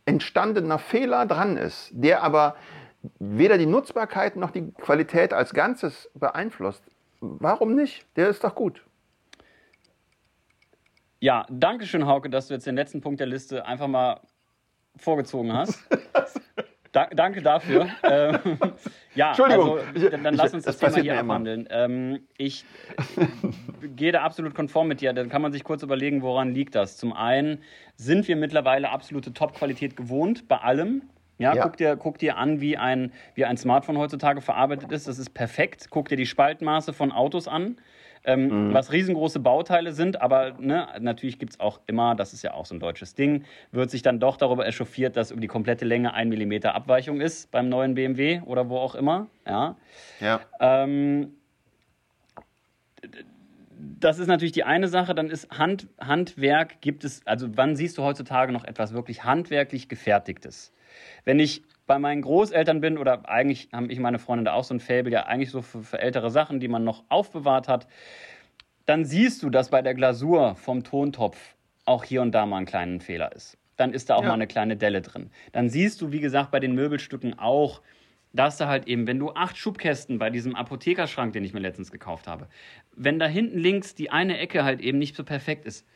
entstandener Fehler dran ist, der aber weder die Nutzbarkeit noch die Qualität als Ganzes beeinflusst. Warum nicht? Der ist doch gut. Ja, danke schön, Hauke, dass du jetzt den letzten Punkt der Liste einfach mal vorgezogen hast. Da, danke dafür. ähm, ja, Entschuldigung. Also, dann, dann lass uns das, das Thema hier abhandeln. Ähm, ich gehe da absolut konform mit dir. Dann kann man sich kurz überlegen, woran liegt das. Zum einen sind wir mittlerweile absolute Top-Qualität gewohnt bei allem. Ja, ja, Guck, dir, guck dir an, wie ein, wie ein Smartphone heutzutage verarbeitet ist. Das ist perfekt. Guck dir die Spaltmaße von Autos an ähm, mhm. was riesengroße Bauteile sind, aber ne, natürlich gibt es auch immer, das ist ja auch so ein deutsches Ding, wird sich dann doch darüber echauffiert, dass über die komplette Länge ein Millimeter Abweichung ist beim neuen BMW oder wo auch immer. Ja. ja. Ähm, das ist natürlich die eine Sache. Dann ist Hand, Handwerk, gibt es, also wann siehst du heutzutage noch etwas wirklich handwerklich gefertigtes? Wenn ich bei meinen Großeltern bin, oder eigentlich haben ich meine Freundin da auch so ein Faible, ja eigentlich so für, für ältere Sachen, die man noch aufbewahrt hat, dann siehst du, dass bei der Glasur vom Tontopf auch hier und da mal ein kleiner Fehler ist. Dann ist da auch ja. mal eine kleine Delle drin. Dann siehst du, wie gesagt, bei den Möbelstücken auch, dass da halt eben, wenn du acht Schubkästen bei diesem Apothekerschrank, den ich mir letztens gekauft habe, wenn da hinten links die eine Ecke halt eben nicht so perfekt ist,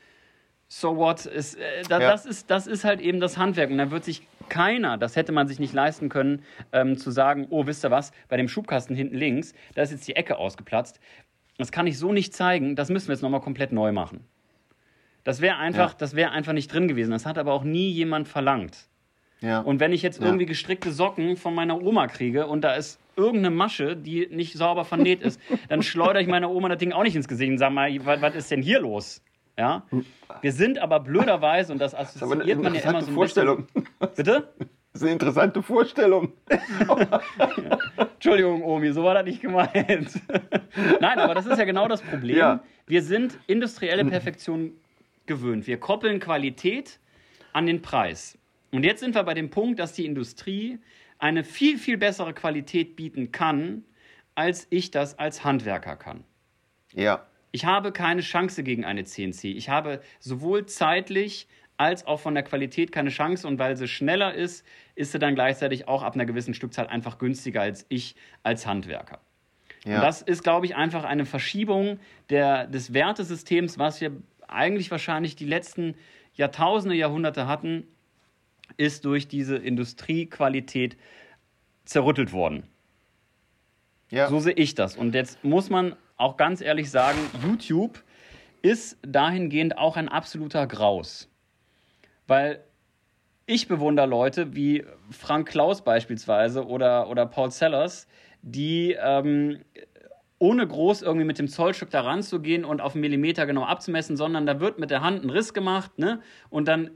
so what? Ist, äh, da, ja. das, ist, das ist halt eben das Handwerk. Und da wird sich keiner, das hätte man sich nicht leisten können, ähm, zu sagen, oh, wisst ihr was, bei dem Schubkasten hinten links, da ist jetzt die Ecke ausgeplatzt. Das kann ich so nicht zeigen, das müssen wir jetzt nochmal komplett neu machen. Das wäre einfach, ja. das einfach nicht drin gewesen. Das hat aber auch nie jemand verlangt. Ja. Und wenn ich jetzt ja. irgendwie gestrickte Socken von meiner Oma kriege und da ist irgendeine Masche, die nicht sauber vernäht ist, dann schleudere ich meiner Oma das Ding auch nicht ins Gesicht und sage mal, was, was ist denn hier los? Ja? Wir sind aber blöderweise, und das assoziiert das man ja immer so ein Vorstellung. bisschen. Bitte? Das ist eine interessante Vorstellung. Entschuldigung, Omi, so war das nicht gemeint. Nein, aber das ist ja genau das Problem. Ja. Wir sind industrielle Perfektion gewöhnt. Wir koppeln Qualität an den Preis. Und jetzt sind wir bei dem Punkt, dass die Industrie eine viel, viel bessere Qualität bieten kann, als ich das als Handwerker kann. Ja. Ich habe keine Chance gegen eine CNC. Ich habe sowohl zeitlich als auch von der Qualität keine Chance und weil sie schneller ist, ist sie dann gleichzeitig auch ab einer gewissen Stückzahl einfach günstiger als ich als Handwerker. Ja. Und das ist, glaube ich, einfach eine Verschiebung der, des Wertesystems, was wir eigentlich wahrscheinlich die letzten Jahrtausende, Jahrhunderte hatten, ist durch diese Industriequalität zerrüttelt worden. Ja. So sehe ich das. Und jetzt muss man auch ganz ehrlich sagen, YouTube ist dahingehend auch ein absoluter Graus. Weil ich bewundere Leute wie Frank Klaus beispielsweise oder, oder Paul Sellers, die ähm, ohne groß irgendwie mit dem Zollstück da ranzugehen und auf einen Millimeter genau abzumessen, sondern da wird mit der Hand ein Riss gemacht ne? und dann,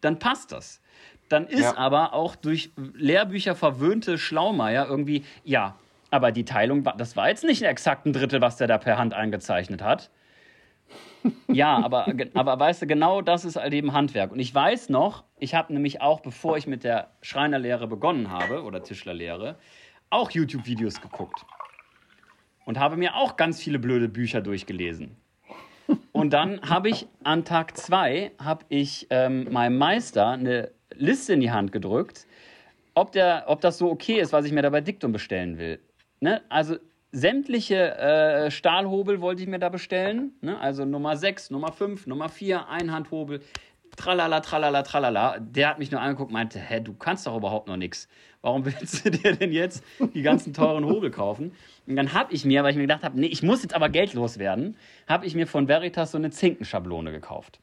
dann passt das. Dann ist ja. aber auch durch Lehrbücher verwöhnte Schlaumeier irgendwie, ja, aber die Teilung, das war jetzt nicht exakt ein Drittel, was der da per Hand eingezeichnet hat. ja, aber, aber weißt du, genau das ist halt eben Handwerk. Und ich weiß noch, ich habe nämlich auch, bevor ich mit der Schreinerlehre begonnen habe oder Tischlerlehre, auch YouTube-Videos geguckt. Und habe mir auch ganz viele blöde Bücher durchgelesen. Und dann habe ich an Tag zwei, habe ich ähm, meinem Meister eine Liste in die Hand gedrückt, ob, der, ob das so okay ist, was ich mir da bei Diktum bestellen will. Ne? Also sämtliche äh, Stahlhobel wollte ich mir da bestellen. Ne? Also Nummer 6, Nummer 5, Nummer 4, Einhandhobel. Tralala, tralala, tralala. Der hat mich nur angeguckt und meinte, hä, du kannst doch überhaupt noch nichts. Warum willst du dir denn jetzt die ganzen teuren Hobel kaufen? Und dann habe ich mir, weil ich mir gedacht habe, nee, ich muss jetzt aber Geld loswerden, habe ich mir von Veritas so eine Zinkenschablone gekauft.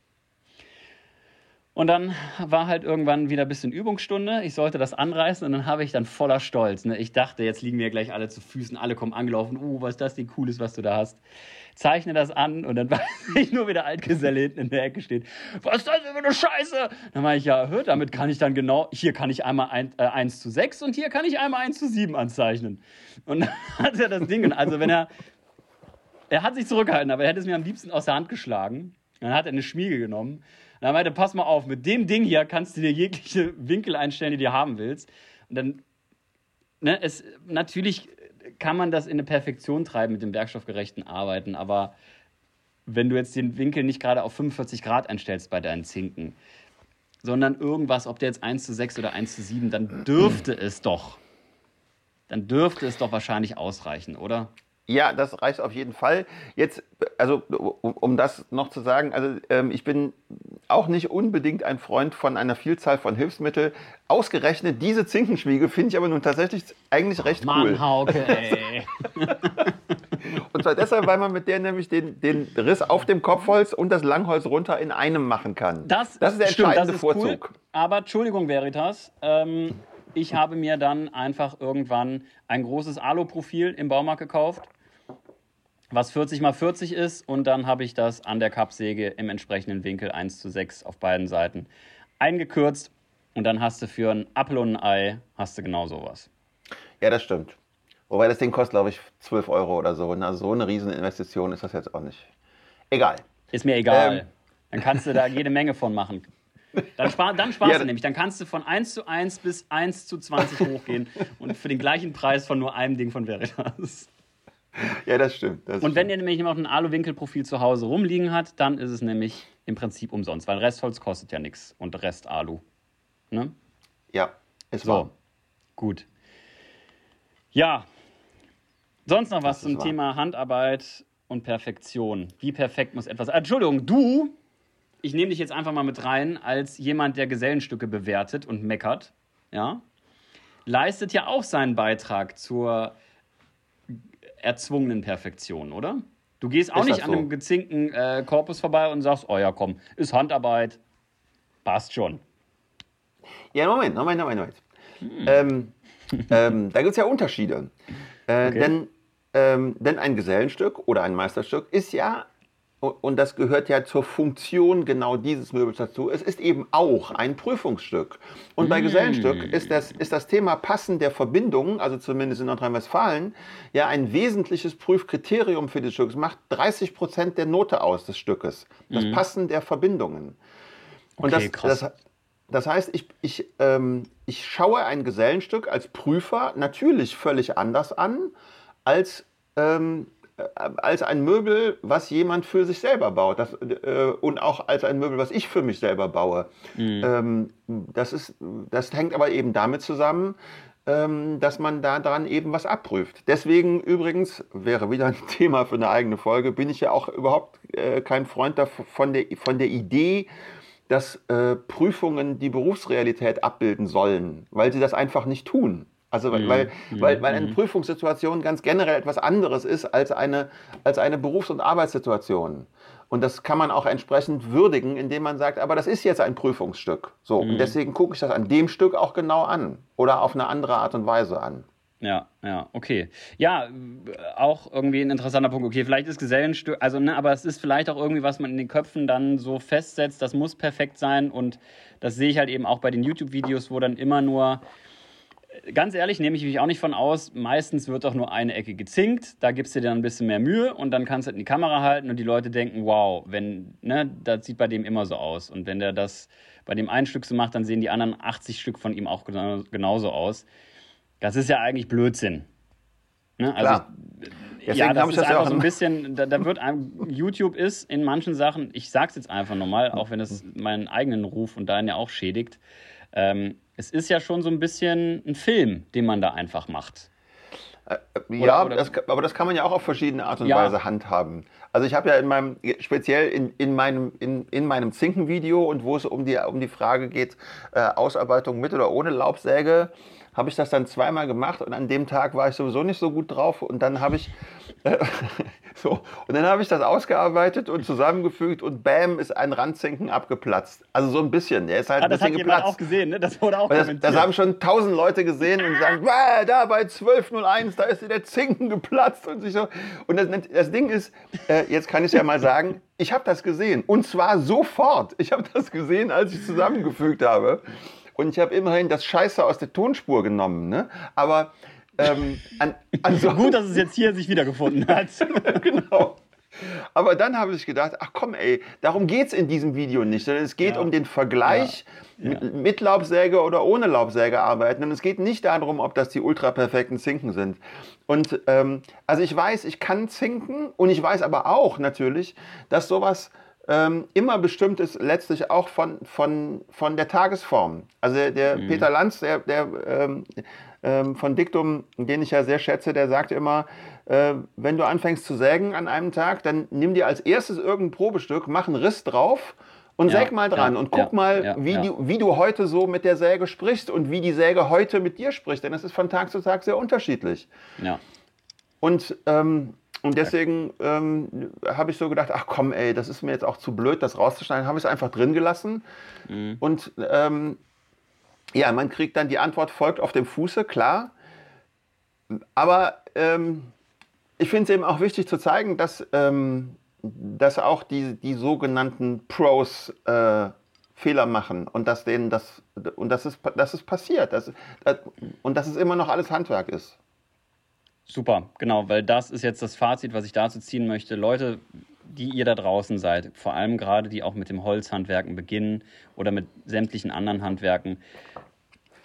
Und dann war halt irgendwann wieder ein bisschen Übungsstunde. Ich sollte das anreißen und dann habe ich dann voller Stolz. Ne? Ich dachte, jetzt liegen mir gleich alle zu Füßen, alle kommen angelaufen. Oh, was ist das denn Cooles, was du da hast? Zeichne das an und dann weiß ich nur, wie der Altgeselle hinten in der Ecke steht. Was ist das denn für eine Scheiße? Dann meine ich, ja, hör, damit kann ich dann genau, hier kann ich einmal ein, äh, 1 zu 6 und hier kann ich einmal 1 zu 7 anzeichnen. Und dann hat er das Ding, also wenn er, er hat sich zurückgehalten, aber er hätte es mir am liebsten aus der Hand geschlagen. Dann hat er eine Schmiege genommen und dann meinte, pass mal auf, mit dem Ding hier kannst du dir jegliche Winkel einstellen, die du haben willst. Und dann, ne, es, natürlich kann man das in eine Perfektion treiben mit dem werkstoffgerechten Arbeiten, aber wenn du jetzt den Winkel nicht gerade auf 45 Grad einstellst bei deinen Zinken, sondern irgendwas, ob der jetzt 1 zu 6 oder 1 zu 7, dann dürfte es doch, dann dürfte es doch wahrscheinlich ausreichen, oder? Ja, das reicht auf jeden Fall. Jetzt, also um, das noch zu sagen, also ähm, ich bin auch nicht unbedingt ein Freund von einer Vielzahl von Hilfsmitteln. Ausgerechnet diese Zinkenschmiege finde ich aber nun tatsächlich eigentlich recht Mann, cool. Hauke, ey. und zwar deshalb, weil man mit der nämlich den, den Riss auf dem Kopfholz und das Langholz runter in einem machen kann. Das, das ist der stimmt, entscheidende das ist Vorzug. Cool, aber Entschuldigung, Veritas. Ähm, ich habe mir dann einfach irgendwann ein großes Alu-Profil im Baumarkt gekauft was 40 mal 40 ist und dann habe ich das an der Kappsäge im entsprechenden Winkel 1 zu 6 auf beiden Seiten eingekürzt und dann hast du für ein Apfel und ein Ei hast du genau sowas. Ja, das stimmt. Wobei das Ding kostet, glaube ich, 12 Euro oder so. Also so eine Rieseninvestition ist das jetzt auch nicht. Egal. Ist mir egal. Ähm. Dann kannst du da jede Menge von machen. Dann, spar, dann sparst ja, du nämlich. Dann kannst du von 1 zu 1 bis 1 zu 20 hochgehen und für den gleichen Preis von nur einem Ding von Veritas. Ja, das stimmt. Das und wenn stimmt. ihr nämlich noch ein Alu-Winkelprofil zu Hause rumliegen hat, dann ist es nämlich im Prinzip umsonst, weil Restholz kostet ja nichts und Rest Alu. Ne? Ja, ist so. Wahr. Gut. Ja, sonst noch was zum wahr. Thema Handarbeit und Perfektion. Wie perfekt muss etwas. Entschuldigung, du, ich nehme dich jetzt einfach mal mit rein als jemand, der Gesellenstücke bewertet und meckert, ja, leistet ja auch seinen Beitrag zur erzwungenen Perfektion, oder? Du gehst auch ist nicht an einem gezinkten äh, Korpus vorbei und sagst, oh ja, komm, ist Handarbeit, passt schon. Ja, Moment, Moment, Moment, Moment. Hm. Ähm, ähm, da gibt es ja Unterschiede. Äh, okay. denn, ähm, denn ein Gesellenstück oder ein Meisterstück ist ja und das gehört ja zur Funktion genau dieses Möbels dazu. Es ist eben auch ein Prüfungsstück. Und bei mm. Gesellenstück ist das, ist das Thema Passen der Verbindungen, also zumindest in Nordrhein-Westfalen, ja ein wesentliches Prüfkriterium für das Stück. Es macht 30 Prozent der Note aus des Stückes. Das mm. Passen der Verbindungen. Und okay, das, das, das, heißt, ich, ich, ähm, ich schaue ein Gesellenstück als Prüfer natürlich völlig anders an als ähm, äh, als ein Möbel, was jemand für sich selber baut. Das, äh, und auch als ein Möbel, was ich für mich selber baue. Mhm. Ähm, das, ist, das hängt aber eben damit zusammen, ähm, dass man da dran eben was abprüft. Deswegen übrigens, wäre wieder ein Thema für eine eigene Folge, bin ich ja auch überhaupt äh, kein Freund von der, von der Idee, dass äh, Prüfungen die Berufsrealität abbilden sollen, weil sie das einfach nicht tun. Also weil, mhm. weil, weil, weil eine mhm. Prüfungssituation ganz generell etwas anderes ist als eine, als eine Berufs- und Arbeitssituation. Und das kann man auch entsprechend würdigen, indem man sagt, aber das ist jetzt ein Prüfungsstück. So, mhm. und deswegen gucke ich das an dem Stück auch genau an oder auf eine andere Art und Weise an. Ja, ja, okay. Ja, auch irgendwie ein interessanter Punkt. Okay, vielleicht ist Gesellenstück, also, ne, aber es ist vielleicht auch irgendwie, was man in den Köpfen dann so festsetzt, das muss perfekt sein und das sehe ich halt eben auch bei den YouTube-Videos, wo dann immer nur ganz ehrlich, nehme ich mich auch nicht von aus. Meistens wird doch nur eine Ecke gezinkt. Da gibst du dir dann ein bisschen mehr Mühe und dann kannst du in die Kamera halten und die Leute denken, wow, wenn, ne, das sieht bei dem immer so aus. Und wenn der das bei dem ein Stück so macht, dann sehen die anderen 80 Stück von ihm auch genauso aus. Das ist ja eigentlich Blödsinn. Ne? Also. Ich, ja, das ist das einfach so ein bisschen, da, da wird einem, YouTube ist in manchen Sachen, ich sag's jetzt einfach nochmal, auch wenn es meinen eigenen Ruf und deinen ja auch schädigt, ähm, es ist ja schon so ein bisschen ein Film, den man da einfach macht. Äh, äh ja, oder, das, aber das kann man ja auch auf verschiedene Art und ja. Weise handhaben. Also ich habe ja in meinem, speziell in, in meinem, in, in meinem Zinken-Video und wo es um die, um die Frage geht, äh, Ausarbeitung mit oder ohne Laubsäge, habe ich das dann zweimal gemacht und an dem Tag war ich sowieso nicht so gut drauf und dann habe ich äh, so und dann habe ich das ausgearbeitet und zusammengefügt und bam ist ein Randzinken abgeplatzt. Also so ein bisschen, der ist halt ah, ein bisschen das hat geplatzt. auch gesehen, ne? Das wurde auch das, das, haben schon tausend Leute gesehen und sagen, da bei 1201, da ist der Zinken geplatzt und sich so und das, das Ding ist, äh, jetzt kann ich ja mal sagen, ich habe das gesehen und zwar sofort. Ich habe das gesehen, als ich zusammengefügt habe. Und ich habe immerhin das Scheiße aus der Tonspur genommen. Ne? Aber ähm, an, an so Gut, dass es jetzt hier sich wiedergefunden hat. genau. Aber dann habe ich gedacht, ach komm, ey, darum geht es in diesem Video nicht, sondern es geht ja. um den Vergleich ja. Ja. mit Laubsäge oder ohne Laubsäge arbeiten. Und es geht nicht darum, ob das die ultra perfekten Zinken sind. Und ähm, also ich weiß, ich kann zinken und ich weiß aber auch natürlich, dass sowas ähm, immer bestimmt ist letztlich auch von, von, von der Tagesform. Also der mhm. Peter Lanz, der, der ähm, ähm, von Diktum, den ich ja sehr schätze, der sagt immer, äh, wenn du anfängst zu sägen an einem Tag, dann nimm dir als erstes irgendein Probestück, mach einen Riss drauf und ja, säg mal dran ja, und guck ja, mal, wie, Du, wie du heute so mit der Säge sprichst und wie die Säge heute mit dir spricht. Denn es ist von Tag zu Tag sehr unterschiedlich. Ja. Und ähm, und deswegen ähm, habe ich so gedacht, ach komm, ey, das ist mir jetzt auch zu blöd, das rauszuschneiden. Habe ich es einfach drin gelassen. Mhm. Und ähm, ja, man kriegt dann die Antwort, folgt auf dem Fuße, klar. Aber ähm, ich finde es eben auch wichtig zu zeigen, dass, ähm, dass auch die, die sogenannten Pros äh, Fehler machen und dass denen das und das ist, das ist passiert das, das, und dass es immer noch alles Handwerk ist. Super, genau, weil das ist jetzt das Fazit, was ich dazu ziehen möchte. Leute, die ihr da draußen seid, vor allem gerade die auch mit dem Holzhandwerken beginnen oder mit sämtlichen anderen Handwerken,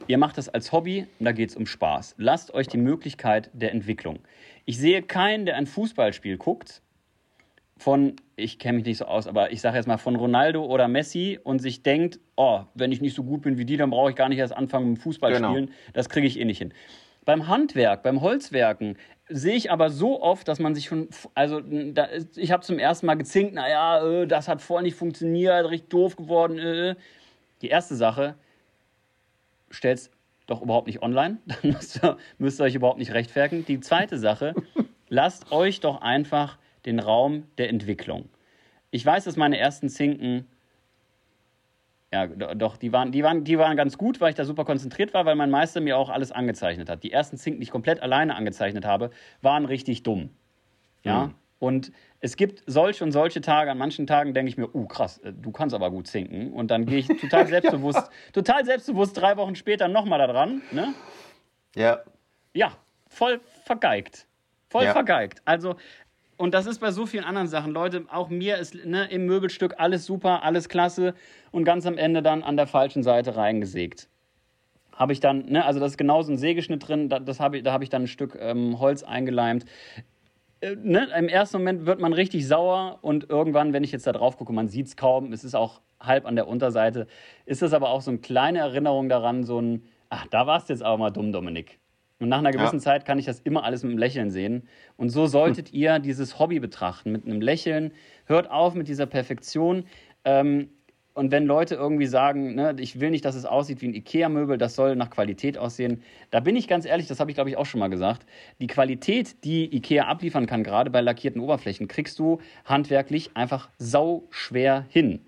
ihr macht das als Hobby und da geht es um Spaß. Lasst euch die Möglichkeit der Entwicklung. Ich sehe keinen, der ein Fußballspiel guckt, von, ich kenne mich nicht so aus, aber ich sage jetzt mal von Ronaldo oder Messi und sich denkt, oh, wenn ich nicht so gut bin wie die, dann brauche ich gar nicht erst anfangen mit dem Fußballspielen. Genau. Das kriege ich eh nicht hin. Beim Handwerk, beim Holzwerken sehe ich aber so oft, dass man sich schon, also da, ich habe zum ersten Mal gezinkt, naja, äh, das hat vorher nicht funktioniert, richtig doof geworden. Äh. Die erste Sache, stellt doch überhaupt nicht online, dann müsst ihr, müsst ihr euch überhaupt nicht rechtfertigen. Die zweite Sache, lasst euch doch einfach den Raum der Entwicklung. Ich weiß, dass meine ersten Zinken ja, doch, die waren, die, waren, die waren ganz gut, weil ich da super konzentriert war, weil mein Meister mir auch alles angezeichnet hat. Die ersten Zinken, die ich komplett alleine angezeichnet habe, waren richtig dumm. Ja. Mhm. Und es gibt solche und solche Tage. An manchen Tagen denke ich mir, uh, krass, äh, du kannst aber gut zinken. Und dann gehe ich total selbstbewusst, ja. total selbstbewusst drei Wochen später nochmal da dran. Ne? Ja. Ja, voll vergeigt. Voll ja. vergeigt. Also und das ist bei so vielen anderen Sachen. Leute, auch mir ist ne, im Möbelstück alles super, alles klasse und ganz am Ende dann an der falschen Seite reingesägt. Habe ich dann, ne, also das ist genauso ein Sägeschnitt drin, da, das hab ich, da habe ich dann ein Stück ähm, Holz eingeleimt. Äh, ne, Im ersten Moment wird man richtig sauer und irgendwann, wenn ich jetzt da drauf gucke, man sieht es kaum, es ist auch halb an der Unterseite, ist das aber auch so eine kleine Erinnerung daran, so ein, ach, da warst du jetzt aber mal dumm, Dominik. Und nach einer gewissen ja. Zeit kann ich das immer alles mit einem Lächeln sehen. Und so solltet hm. ihr dieses Hobby betrachten, mit einem Lächeln. Hört auf mit dieser Perfektion. Ähm, und wenn Leute irgendwie sagen, ne, ich will nicht, dass es aussieht wie ein IKEA-Möbel, das soll nach Qualität aussehen, da bin ich ganz ehrlich, das habe ich glaube ich auch schon mal gesagt, die Qualität, die IKEA abliefern kann, gerade bei lackierten Oberflächen, kriegst du handwerklich einfach sau schwer hin.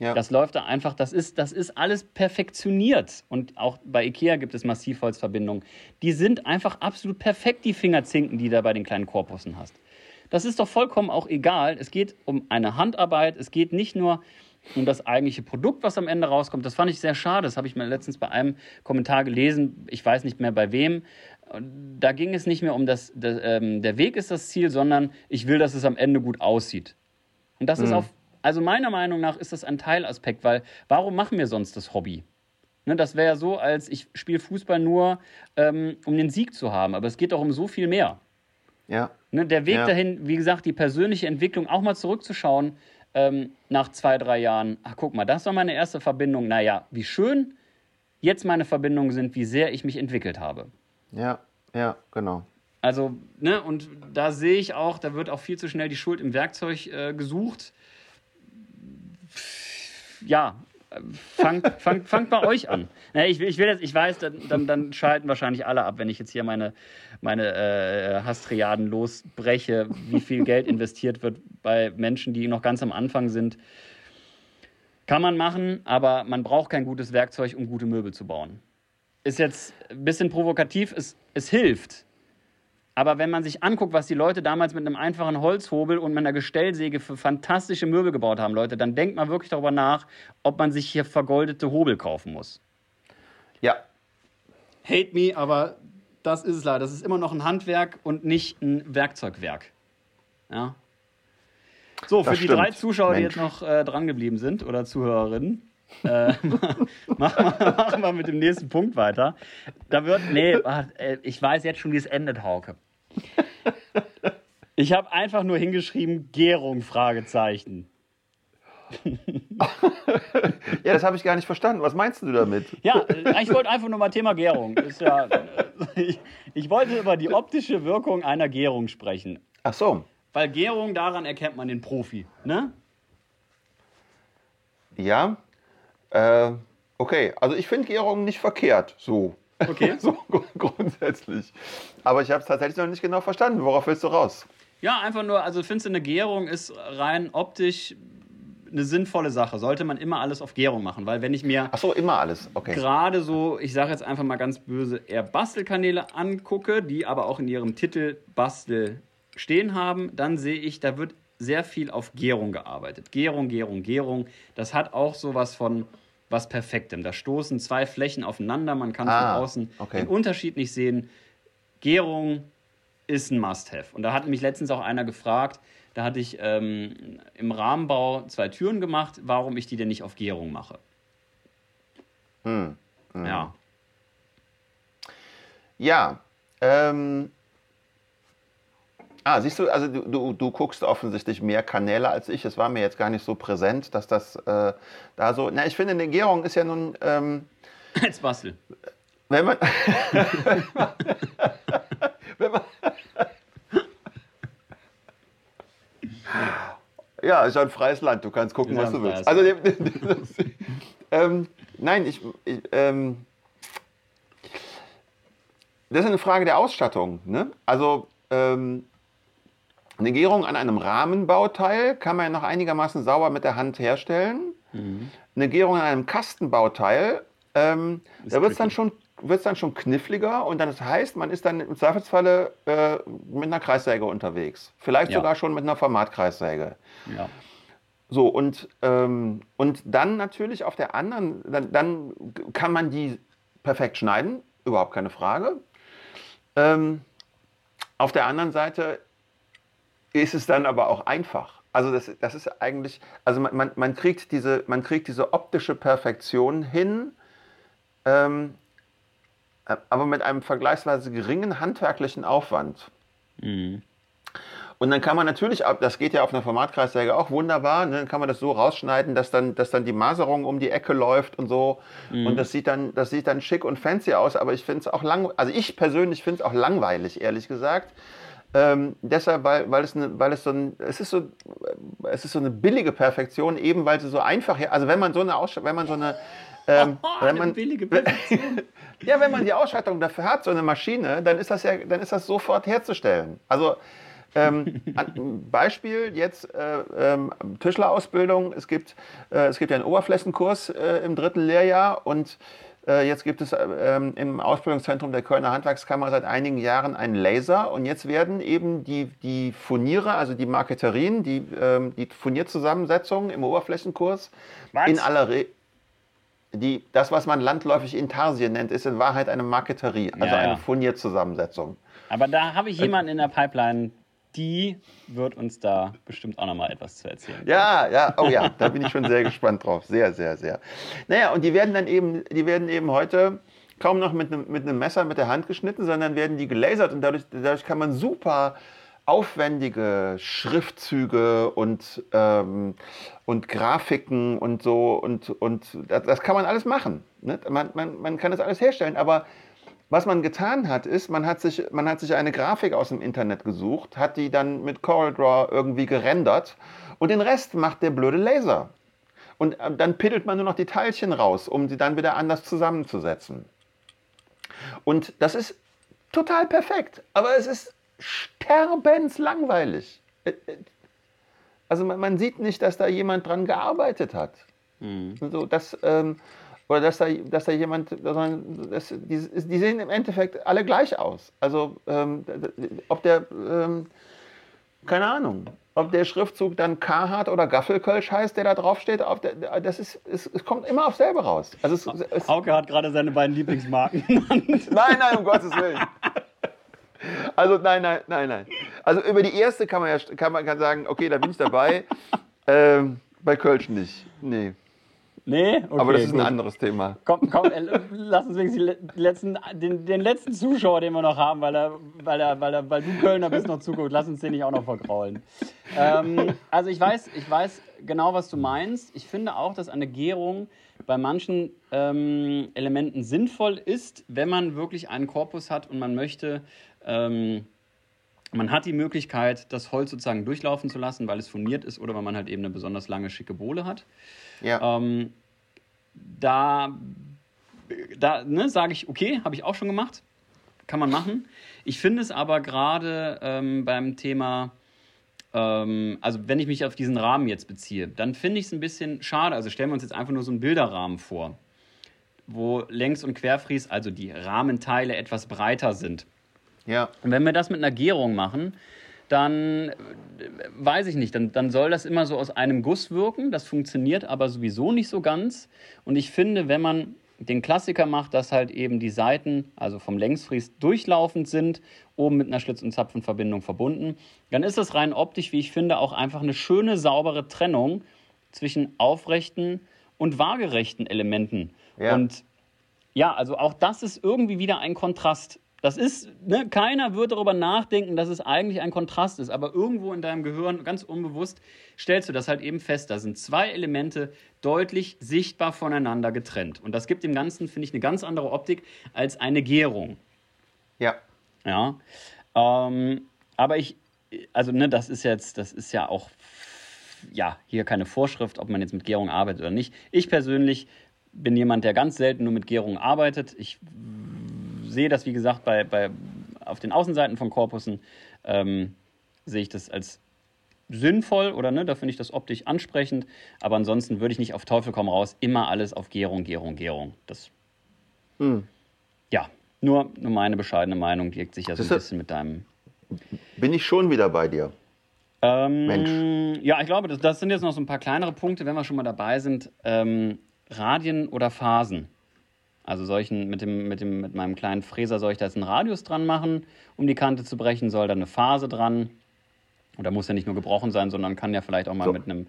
Ja. Das läuft da einfach, das ist, das ist alles perfektioniert. Und auch bei IKEA gibt es Massivholzverbindungen. Die sind einfach absolut perfekt, die Fingerzinken, die du da bei den kleinen Korpussen hast. Das ist doch vollkommen auch egal. Es geht um eine Handarbeit. Es geht nicht nur um das eigentliche Produkt, was am Ende rauskommt. Das fand ich sehr schade. Das habe ich mir letztens bei einem Kommentar gelesen. Ich weiß nicht mehr bei wem. Da ging es nicht mehr um das, das ähm, der Weg ist das Ziel, sondern ich will, dass es am Ende gut aussieht. Und das mhm. ist auf also meiner Meinung nach ist das ein Teilaspekt, weil warum machen wir sonst das Hobby? Ne, das wäre ja so, als ich spiele Fußball nur, ähm, um den Sieg zu haben, aber es geht doch um so viel mehr. Ja. Ne, der Weg ja. dahin, wie gesagt, die persönliche Entwicklung, auch mal zurückzuschauen ähm, nach zwei, drei Jahren. Ach, guck mal, das war meine erste Verbindung. Naja, wie schön jetzt meine Verbindungen sind, wie sehr ich mich entwickelt habe. Ja, ja, genau. Also, ne, und da sehe ich auch, da wird auch viel zu schnell die Schuld im Werkzeug äh, gesucht ja, fangt, fangt, fangt bei euch an. Ja, ich, ich, will jetzt, ich weiß, dann, dann, dann, schalten wahrscheinlich alle ab, wenn ich jetzt hier meine, meine äh, Hastriaden losbreche, wie viel Geld investiert wird bei Menschen, die noch ganz am Anfang sind. Kann man machen, aber man braucht kein gutes Werkzeug, um gute Möbel zu bauen. Ist jetzt ein bisschen provokativ, es, es hilft. Aber wenn man sich anguckt, was die Leute damals mit einem einfachen Holzhobel und mit einer Gestellsäge für fantastische Möbel gebaut haben, Leute, dann denkt man wirklich darüber nach, ob man sich hier vergoldete Hobel kaufen muss. Ja. Hate me, aber das ist es leider. Das ist immer noch ein Handwerk und nicht ein Werkzeugwerk. Ja. So, für das die stimmt. drei Zuschauer, Mensch. die jetzt noch äh, dran geblieben sind oder Zuhörerinnen, äh, machen, wir, machen wir mit dem nächsten Punkt weiter. Da wird, nee, äh, ich weiß jetzt schon, wie es endet, Hauke. Ich habe einfach nur hingeschrieben, Gärung, Fragezeichen. ja, das habe ich gar nicht verstanden. Was meinst du damit? Ja, äh, ich wollte einfach nur mal Thema Gärung. Ja, äh, ich, ich, wollte über die optische Wirkung einer Gärung sprechen. Ach so. Weil Gärung, daran erkennt man den Profi, ne? Ja. Äh, okay, also ich finde Gärung nicht verkehrt, so. Okay. so grundsätzlich. Aber ich habe es tatsächlich noch nicht genau verstanden. Worauf willst du raus? Ja, einfach nur, also findest du, eine Gärung ist rein optisch eine sinnvolle Sache. Sollte man immer alles auf Gärung machen, weil wenn ich mir Ach so, immer alles. Okay. gerade so, ich sage jetzt einfach mal ganz böse, eher Bastelkanäle angucke, die aber auch in ihrem Titel Bastel stehen haben, dann sehe ich, da wird sehr viel auf Gärung gearbeitet. Gärung, Gärung, Gärung. Das hat auch sowas von was Perfektem. Da stoßen zwei Flächen aufeinander, man kann ah, von außen okay. den Unterschied nicht sehen. Gärung ist ein Must-Have. Und da hat mich letztens auch einer gefragt, da hatte ich ähm, im Rahmenbau zwei Türen gemacht, warum ich die denn nicht auf Gärung mache. Hm, hm. Ja. Ja, ähm, Ah, siehst du, also du, du, du, guckst offensichtlich mehr Kanäle als ich. Es war mir jetzt gar nicht so präsent, dass das äh, da so. Na, ich finde, eine Gärung ist ja nun. Ähm, Jetzt bastel. Wenn man. wenn man ja, ist ja ein freies Land. Du kannst gucken, was du willst. Also, ähm, nein, ich. ich ähm, das ist eine Frage der Ausstattung. Ne? Also. Ähm, eine Gärung an einem Rahmenbauteil kann man ja noch einigermaßen sauber mit der Hand herstellen. Mhm. Eine Gärung an einem Kastenbauteil, ähm, da wird es dann, schon, dann schon kniffliger und dann das heißt, man ist dann im Zweifelsfalle äh, mit einer Kreissäge unterwegs. Vielleicht ja. sogar schon mit einer Formatkreissäge. Ja. So, und, ähm, und dann natürlich auf der anderen, dann, dann kann man die perfekt schneiden, überhaupt keine Frage. Ähm, auf der anderen Seite ist es dann aber auch einfach. Also das, das ist eigentlich, also man, man, man, kriegt diese, man kriegt diese optische Perfektion hin, ähm, aber mit einem vergleichsweise geringen handwerklichen Aufwand. Mhm. Und dann kann man natürlich, das geht ja auf einer Formatkreissäge auch wunderbar, ne, dann kann man das so rausschneiden, dass dann, dass dann die Maserung um die Ecke läuft und so. Mhm. Und das sieht, dann, das sieht dann schick und fancy aus, aber ich finde es auch lang, also ich persönlich finde es auch langweilig, ehrlich gesagt. Ähm, deshalb, weil, weil, es eine, weil es so ein, es ist so, es ist so eine billige Perfektion, eben weil sie so einfach, also wenn man so eine Ausstattung, wenn man so eine, ähm, oh, wenn man, billige Perfektion. ja, wenn man die Ausstattung dafür hat, so eine Maschine, dann ist das ja, dann ist das sofort herzustellen. Also ähm, Beispiel jetzt äh, ähm, Tischlerausbildung. Es gibt, äh, es gibt ja einen Oberflächenkurs äh, im dritten Lehrjahr und jetzt gibt es ähm, im Ausbildungszentrum der Kölner Handwerkskammer seit einigen Jahren einen Laser und jetzt werden eben die, die Furnierer, also die Marketerien, die, ähm, die Furnierzusammensetzung im Oberflächenkurs was? in aller Re die, das, was man landläufig Intarsien nennt, ist in Wahrheit eine Marketerie, also ja, ja. eine Furnierzusammensetzung. Aber da habe ich jemanden in der Pipeline, die wird uns da bestimmt auch nochmal etwas zu erzählen. Ja, ja, oh ja, da bin ich schon sehr gespannt drauf. Sehr, sehr, sehr. Naja, und die werden dann eben, die werden eben heute kaum noch mit einem, mit einem Messer mit der Hand geschnitten, sondern werden die gelasert und dadurch, dadurch kann man super aufwendige Schriftzüge und, ähm, und Grafiken und so und, und das, das kann man alles machen. Ne? Man, man, man kann das alles herstellen, aber was man getan hat, ist, man hat, sich, man hat sich eine Grafik aus dem Internet gesucht, hat die dann mit CorelDRAW irgendwie gerendert und den Rest macht der blöde Laser. und äh, dann piddelt man nur noch die Teilchen raus, um sie dann wieder anders zusammenzusetzen. Und das ist total perfekt, aber es ist sterbenslangweilig. Äh, äh, also man, sieht nicht, dass da jemand dran gearbeitet hat. Mhm. So, das, ähm, oder dass da, dass da jemand, das, die, die, sehen im Endeffekt alle gleich aus. Also ähm, ob der, ähm, keine Ahnung, ob der Schriftzug dann Carhartt oder Gaffelkölsch heißt, der da draufsteht, der, das ist, es, es, kommt immer auf selber raus. Also es, es, Hauke hat gerade seine beiden Lieblingsmarken genannt. nein, nein, um Gottes Willen. Also nein, nein, nein, nein. Also über die erste kann man ja kann man kann sagen, okay, da bin ich dabei. ähm, bei Kölsch nicht. Nee. Nee, okay, aber das ist gut. ein anderes Thema. Komm, komm, äh, lass uns wenigstens letzten, den, den, letzten Zuschauer, den wir noch haben, weil, er, weil, er, weil, er, weil du Kölner bist, noch zuguckt. Lass uns den nicht auch noch vergraulen. Ähm, also ich weiß, ich weiß genau, was du meinst. Ich finde auch, dass eine Gärung bei manchen ähm, Elementen sinnvoll ist, wenn man wirklich einen Korpus hat und man möchte ähm, man hat die Möglichkeit, das Holz sozusagen durchlaufen zu lassen, weil es furniert ist oder weil man halt eben eine besonders lange, schicke Bohle hat. Ja. Ähm, da da ne, sage ich, okay, habe ich auch schon gemacht, kann man machen. Ich finde es aber gerade ähm, beim Thema, ähm, also wenn ich mich auf diesen Rahmen jetzt beziehe, dann finde ich es ein bisschen schade. Also stellen wir uns jetzt einfach nur so einen Bilderrahmen vor, wo Längs- und Querfries, also die Rahmenteile etwas breiter sind. Ja. Und wenn wir das mit einer Gärung machen, dann äh, weiß ich nicht, dann, dann soll das immer so aus einem Guss wirken. Das funktioniert aber sowieso nicht so ganz. Und ich finde, wenn man den Klassiker macht, dass halt eben die Seiten, also vom Längsfries, durchlaufend sind, oben mit einer Schlitz- und Zapfenverbindung verbunden, dann ist das rein optisch, wie ich finde, auch einfach eine schöne, saubere Trennung zwischen aufrechten und waagerechten Elementen. Ja. Und ja, also auch das ist irgendwie wieder ein Kontrast. Das ist, ne, keiner wird darüber nachdenken, dass es eigentlich ein Kontrast ist, aber irgendwo in deinem Gehirn, ganz unbewusst, stellst du das halt eben fest. Da sind zwei Elemente deutlich sichtbar voneinander getrennt. Und das gibt dem Ganzen, finde ich, eine ganz andere Optik als eine Gärung. Ja. Ja. Ähm, aber ich, also, ne, das ist jetzt, das ist ja auch, ja, hier keine Vorschrift, ob man jetzt mit Gärung arbeitet oder nicht. Ich persönlich bin jemand, der ganz selten nur mit Gärung arbeitet. Ich sehe das, wie gesagt, bei, bei, auf den Außenseiten von Korpussen, ähm, sehe ich das als sinnvoll oder ne, da finde ich das optisch ansprechend. Aber ansonsten würde ich nicht auf Teufel komm raus immer alles auf Gärung, Gärung, Gärung. Das. Hm. Ja, nur, nur meine bescheidene Meinung, die sich ja so ein bisschen mit deinem. Bin ich schon wieder bei dir? Ähm, Mensch. Ja, ich glaube, das, das, sind jetzt noch so ein paar kleinere Punkte, wenn wir schon mal dabei sind. Ähm, Radien oder Phasen. Also solchen, mit, dem, mit, dem, mit meinem kleinen Fräser soll ich da jetzt einen Radius dran machen, um die Kante zu brechen, soll da eine Phase dran. Und da muss ja nicht nur gebrochen sein, sondern kann ja vielleicht auch mal so. mit einem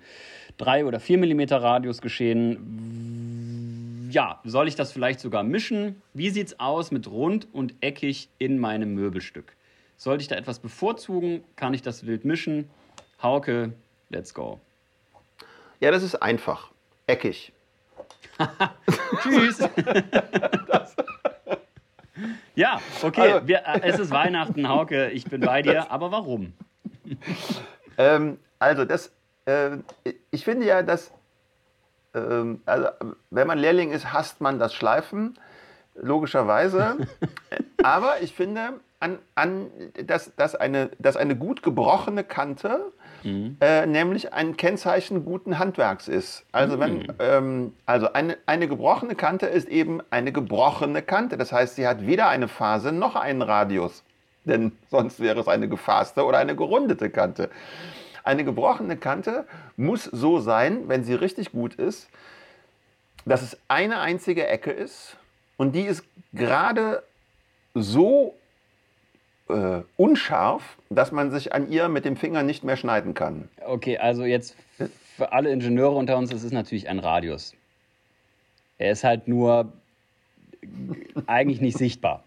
3 oder 4 mm Radius geschehen. Ja, soll ich das vielleicht sogar mischen? Wie sieht es aus mit rund und eckig in meinem Möbelstück? Sollte ich da etwas bevorzugen, kann ich das wild mischen. Hauke, let's go. Ja, das ist einfach. Eckig. Tschüss. ja, okay. Also, wir, äh, es ist Weihnachten, Hauke. Ich bin bei dir. Aber warum? Ähm, also, das, äh, ich finde ja, dass, äh, also, wenn man Lehrling ist, hasst man das Schleifen. Logischerweise. Aber ich finde, an, an, dass, dass, eine, dass eine gut gebrochene Kante mhm. äh, nämlich ein Kennzeichen guten Handwerks ist. Also, wenn, mhm. ähm, also eine, eine gebrochene Kante ist eben eine gebrochene Kante. Das heißt, sie hat weder eine Phase noch einen Radius. Denn sonst wäre es eine gefasste oder eine gerundete Kante. Eine gebrochene Kante muss so sein, wenn sie richtig gut ist, dass es eine einzige Ecke ist und die ist gerade so äh, unscharf, dass man sich an ihr mit dem Finger nicht mehr schneiden kann. Okay, also jetzt für alle Ingenieure unter uns, es ist natürlich ein Radius. Er ist halt nur eigentlich nicht sichtbar.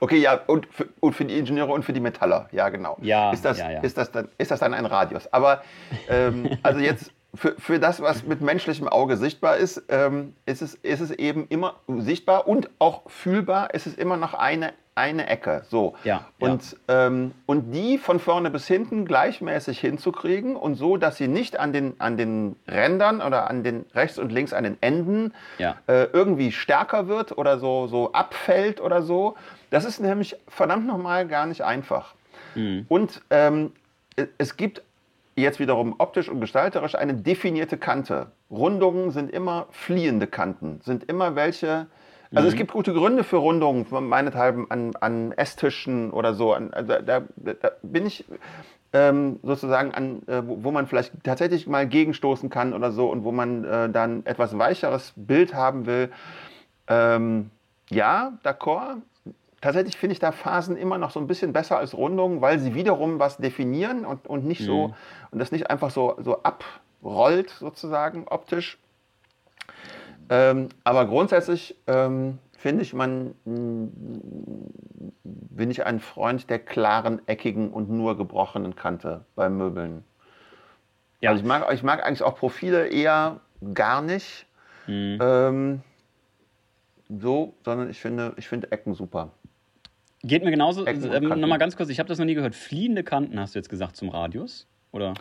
Okay, ja, und für, und für, die Ingenieure und für die Metaller, ja, genau. Ja, ist das, ja, ja. Ist das, dann, ist das dann ein Radius? Aber ähm, also jetzt für, für das, was mit menschlichem Auge sichtbar ist, ähm, ist, es, ist es eben immer sichtbar und auch fühlbar, ist es immer noch eine eine Ecke. So. Ja, und, Ähm, und die von vorne bis hinten gleichmäßig hinzukriegen und so, dass sie nicht an den, an den Rändern oder an den rechts und links an den Enden Ja. äh, irgendwie stärker wird oder so, so abfällt oder so. Das ist nämlich verdammt nochmal gar nicht einfach. Und ähm, es gibt jetzt wiederum optisch und gestalterisch eine definierte Kante. Rundungen sind immer fliehende Kanten, sind immer welche. Also es gibt gute Gründe für Rundungen, meinethalben an, an Esstischen oder so. An, also da, da, da bin ich ähm, sozusagen an, äh, wo, wo man vielleicht tatsächlich mal gegenstoßen kann oder so und wo man äh, dann etwas weicheres Bild haben will. Ähm, ja, d'accord. Tatsächlich finde ich da Phasen immer noch so ein bisschen besser als Rundungen, weil sie wiederum was definieren und, und nicht so und das nicht einfach so, so abrollt sozusagen optisch. Ähm, aber grundsätzlich ähm, finde ich, man mh, bin ich ein Freund der klaren, eckigen und nur gebrochenen Kante bei Möbeln. Ja. Also ich mag, ich mag eigentlich auch Profile eher gar nicht. Mhm. Ähm, so, sondern ich finde, ich finde Ecken super. Geht mir genauso. Ähm. Nochmal ganz kurz, ich habe das noch nie gehört. Fliehende Kanten hast du jetzt gesagt zum Radius? Oder?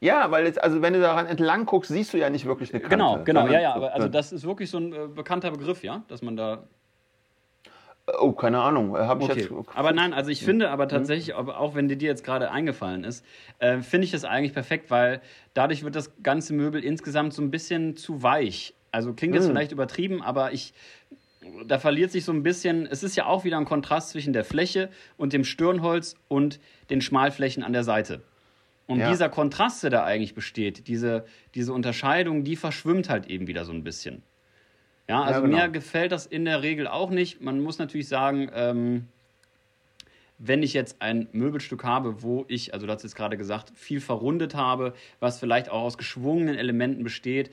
Ja, weil jetzt, also wenn du daran entlang guckst, siehst du ja nicht wirklich eine Kante. Genau, genau, ja, ja. Aber also das ist wirklich so ein äh, bekannter Begriff, ja? Dass man da. Oh, keine Ahnung. Habe ich Okay. jetzt. Aber nein, also ich finde Mhm. aber tatsächlich, aber auch wenn dir jetzt gerade eingefallen ist, äh, finde ich das eigentlich perfekt, weil dadurch wird das ganze Möbel insgesamt so ein bisschen zu weich. Also klingt jetzt Mhm. vielleicht übertrieben, aber ich. Da verliert sich so ein bisschen, es ist ja auch wieder ein Kontrast zwischen der Fläche und dem Stirnholz und den Schmalflächen an der Seite. Und Ja. dieser Kontrast, der da eigentlich besteht, diese, diese Unterscheidung, die verschwimmt halt eben wieder so ein bisschen. Ja, also genau. mir gefällt das in der Regel auch nicht. Man muss natürlich sagen, ähm, wenn ich jetzt ein Möbelstück habe, wo ich, also du hast jetzt gerade gesagt, viel verrundet habe, was vielleicht auch aus geschwungenen Elementen besteht,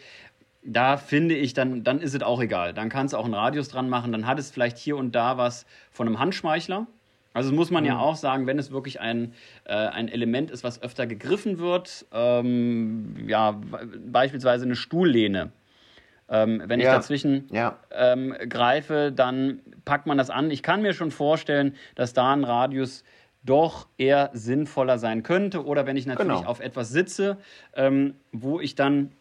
da finde ich, dann, dann ist es auch egal. Dann kannst du auch einen Radius dran machen, dann hat es vielleicht hier und da was von einem Handschmeichler. Also das muss man ja auch sagen, wenn es wirklich ein, äh, ein Element ist, was öfter gegriffen wird, ähm, ja, beispielsweise eine Stuhllehne. Ähm, wenn ich Ja. dazwischen Ja. ähm, greife, dann packt man das an. Ich kann mir schon vorstellen, dass da ein Radius doch eher sinnvoller sein könnte. Oder wenn ich natürlich Genau. auf etwas sitze, ähm, wo ich dann,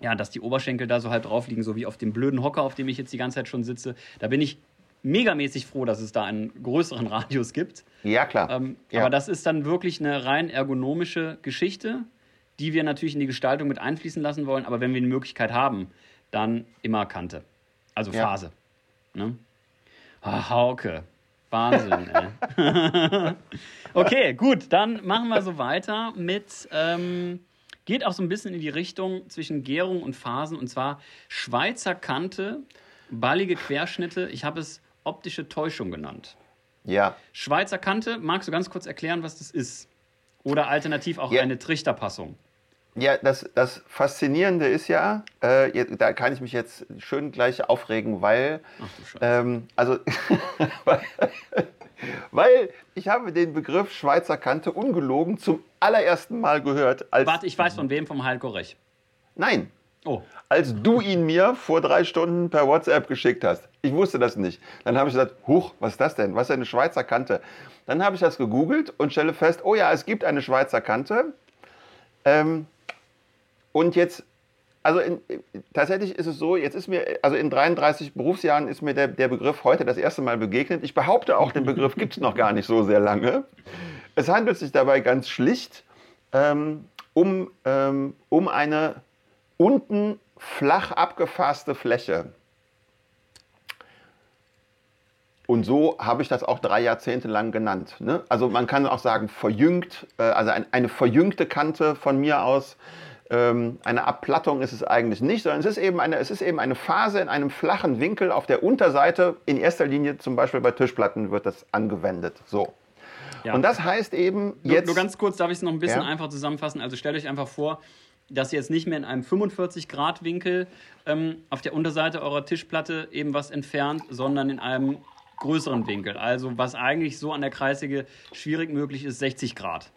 ja, dass die Oberschenkel da so halb drauf liegen, so wie auf dem blöden Hocker, auf dem ich jetzt die ganze Zeit schon sitze, da bin ich megamäßig froh, dass es da einen größeren Radius gibt. Ja, klar. Ähm, ja. Aber das ist dann wirklich eine rein ergonomische Geschichte, die wir natürlich in die Gestaltung mit einfließen lassen wollen. Aber wenn wir die Möglichkeit haben, dann immer Kante. Also Ja. Phase. Ne? Ah, Hauke. Wahnsinn, ey. okay, gut, dann machen wir so weiter mit. Ähm, geht auch so ein bisschen in die Richtung zwischen Gärung und Phasen und zwar Schweizer Kante, ballige Querschnitte. Ich habe es optische Täuschung genannt. ja. Schweizer Kante, magst du ganz kurz erklären, was das ist? Oder alternativ auch Ja. eine Trichterpassung. Ja, das, das Faszinierende ist ja, äh, da kann ich mich jetzt schön gleich aufregen, weil, Ach du Scheiße. ähm, also, weil, weil ich habe den Begriff Schweizer Kante ungelogen zum allerersten Mal gehört, als, Warte, ich weiß von wem, vom Heilko Rech. nein, Oh, als du ihn mir vor drei Stunden per WhatsApp geschickt hast. Ich wusste das nicht. Dann habe ich gesagt, huch, was ist das denn? Was ist eine Schweizer Kante? Dann habe ich das gegoogelt und stelle fest, oh ja, es gibt eine Schweizer Kante. Ähm, und jetzt, also in, tatsächlich ist es so, jetzt ist mir, also in 33 Berufsjahren ist mir der, der Begriff heute das erste Mal begegnet. Ich behaupte auch, den Begriff gibt es noch gar nicht so sehr lange. Es handelt sich dabei ganz schlicht ähm, um, ähm, um eine unten flach abgefasste Fläche. Und so habe ich das auch drei Jahrzehnte lang genannt. Ne? Also man kann auch sagen verjüngt, äh, also ein, eine verjüngte Kante von mir aus. Ähm, eine Abplattung ist es eigentlich nicht, sondern es ist, eben eine, es ist eben eine Phase in einem flachen Winkel auf der Unterseite. In erster Linie zum Beispiel bei Tischplatten wird das angewendet. So. ja. Und das heißt eben nur, jetzt. nur ganz kurz darf ich es noch ein bisschen Ja. einfach zusammenfassen. Also stellt euch einfach vor, dass ihr jetzt nicht mehr in einem 45-Grad-Winkel ähm, auf der Unterseite eurer Tischplatte eben was entfernt, sondern in einem größeren Winkel. Also was eigentlich so an der Kreissäge schwierig möglich ist, 60 Grad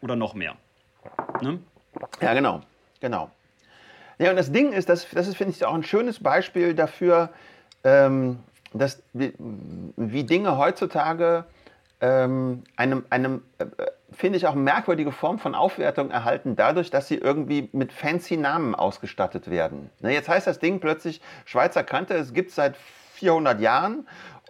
oder noch mehr. Ne? Ja, genau. Genau. Ja, und das Ding ist, das, das ist, finde ich, auch ein schönes Beispiel dafür, ähm, dass, wie, wie Dinge heutzutage ähm, einem, einem äh, finde ich, auch merkwürdige Form von Aufwertung erhalten, dadurch, dass sie irgendwie mit fancy Namen ausgestattet werden. Ne, jetzt heißt das Ding plötzlich Schweizer Kante, es gibt es seit 400 Jahren,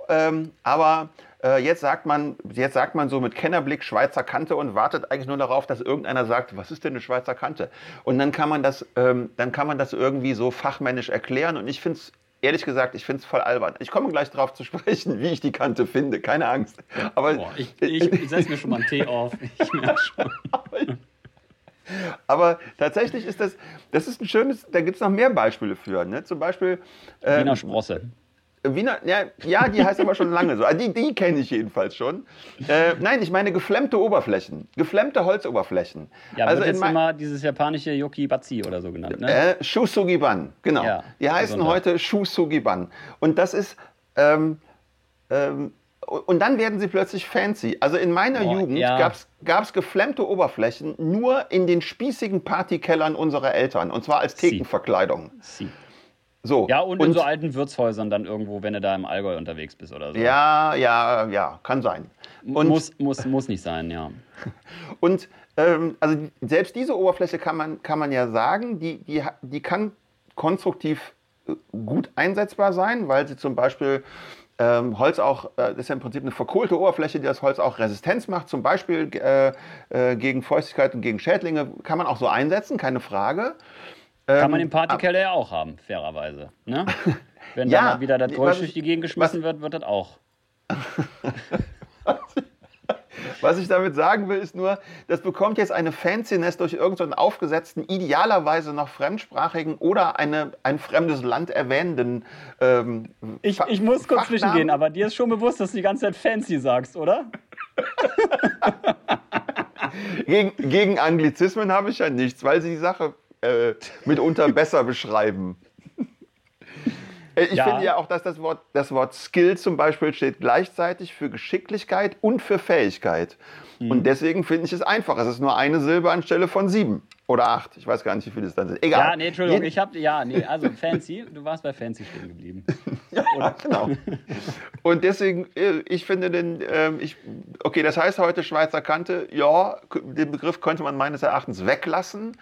ähm, aber äh, jetzt, sagt man, jetzt sagt man so mit Kennerblick Schweizer Kante und wartet eigentlich nur darauf, dass irgendeiner sagt, was ist denn eine Schweizer Kante? Und dann kann man das, ähm, dann kann man das irgendwie so fachmännisch erklären und ich finde es ehrlich gesagt, ich finde es voll albern. Ich komme gleich darauf zu sprechen, wie ich die Kante finde. Keine Angst. Aber Boah, ich, ich setze mir schon mal einen Tee auf. Ich merke schon. Aber tatsächlich ist das, das ist ein schönes, da gibt es noch mehr Beispiele für. Ne? Zum Beispiel. Ähm, Wiener Sprosse. Wiener, ja, ja, die heißt aber schon lange so. Also die, die kenne ich jedenfalls schon. Äh, nein, ich meine geflemmte Oberflächen. Geflemmte Holzoberflächen. Ja, also wird jetzt immer dieses japanische Yoki-Batsi oder so genannt, ne? Äh, Shusugiban, genau. Ja, die heißen heute Shusugiban. Und das ist... Ähm, ähm, und dann werden sie plötzlich fancy. Also in meiner Boah, Jugend ja. gab es geflemmte Oberflächen nur in den spießigen Partykellern unserer Eltern. Und zwar als Thekenverkleidung. Sie. So. Ja, und, und, in so alten Wirtshäusern dann irgendwo, wenn du da im Allgäu unterwegs bist oder so. Ja, ja, ja, kann sein. Und, muss, muss, muss nicht sein, ja. Und ähm, also selbst diese Oberfläche kann man, kann man ja sagen, die, die, die kann konstruktiv äh, gut einsetzbar sein, weil sie zum Beispiel ähm, Holz auch, äh, das ist ja im Prinzip eine verkohlte Oberfläche, die das Holz auch Resistenz macht, zum Beispiel äh, äh, gegen Feuchtigkeit und gegen Schädlinge, kann man auch so einsetzen, keine Frage. Kann man ähm, im Partykeller ja auch haben, fairerweise. Ne? Wenn ja, dann wieder das Gold durch die Gegend geschmissen was, wird, wird das auch. Was ich damit sagen will, ist nur, das bekommt jetzt eine Fanciness durch irgendeinen aufgesetzten, idealerweise noch fremdsprachigen oder eine, ein fremdes Land erwähnenden. Ähm, ich, ich muss kurz zwischengehen, aber dir ist schon bewusst, dass du die ganze Zeit fancy sagst, oder? gegen, gegen Anglizismen habe ich ja nichts, weil sie die Sache äh, mitunter besser beschreiben. Äh, ich ja. finde ja auch, dass das Wort, das Wort Skill zum Beispiel steht gleichzeitig für Geschicklichkeit und für Fähigkeit. Mhm. Und deswegen finde ich es einfach. Es ist nur eine Silbe anstelle von sieben oder acht. Ich weiß gar nicht, wie viele es dann sind. Egal. Ja, nee, Entschuldigung. Ich habe, ja, nee, also fancy. Du warst bei fancy stehen geblieben. ja, genau. Und deswegen, äh, ich finde den, ähm, ich, okay, das heißt heute Schweizer Kante. Ja, den Begriff könnte man meines Erachtens weglassen.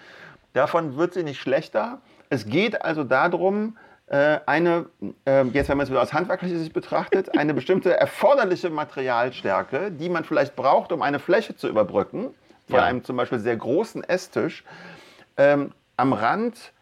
Davon wird sie nicht schlechter. Es geht also darum, äh, eine, äh, jetzt wenn man es wieder aus handwerklicher Sicht betrachtet, eine bestimmte erforderliche Materialstärke, die man vielleicht braucht, um eine Fläche zu überbrücken, von ja. einem zum Beispiel sehr großen Esstisch, ähm, am Rand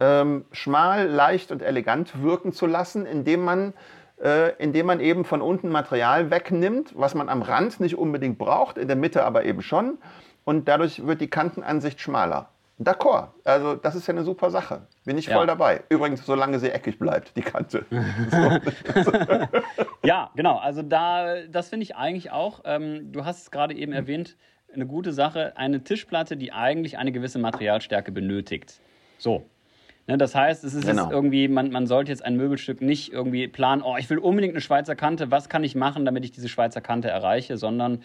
ähm, schmal, leicht und elegant wirken zu lassen, indem man, äh, indem man eben von unten Material wegnimmt, was man am Rand nicht unbedingt braucht, in der Mitte aber eben schon. Und dadurch wird die Kantenansicht schmaler. D'accord. Also das ist ja eine super Sache. Bin ich voll ja. dabei. Übrigens, solange sie eckig bleibt, die Kante. ja, genau. Also da, das finde ich eigentlich auch. Ähm, du hast es gerade eben erwähnt, eine gute Sache. Eine Tischplatte, die eigentlich eine gewisse Materialstärke benötigt. So. Ne, das heißt, es ist genau. jetzt irgendwie, man, man sollte jetzt ein Möbelstück nicht irgendwie planen, oh, ich will unbedingt eine Schweizer Kante, was kann ich machen, damit ich diese Schweizer Kante erreiche, sondern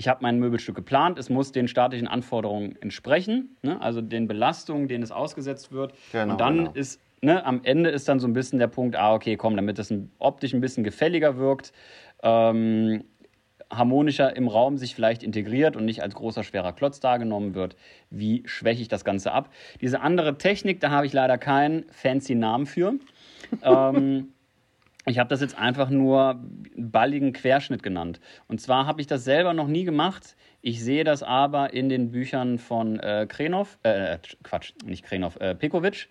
ich habe mein Möbelstück geplant, es muss den statischen Anforderungen entsprechen, ne? also den Belastungen, denen es ausgesetzt wird. Genau, und dann genau. ist Ne, am Ende ist dann so ein bisschen der Punkt, ah, okay, komm, damit das optisch ein bisschen gefälliger wirkt, ähm, harmonischer im Raum sich vielleicht integriert und nicht als großer, schwerer Klotz dargenommen wird, wie schwäche ich das Ganze ab? Diese andere Technik, da habe ich leider keinen fancy Namen für. ähm, ich habe das jetzt einfach nur balligen Querschnitt genannt. Und zwar habe ich das selber noch nie gemacht. Ich sehe das aber in den Büchern von äh, Krenov, äh, Quatsch, nicht Krenov, äh, Pekovic.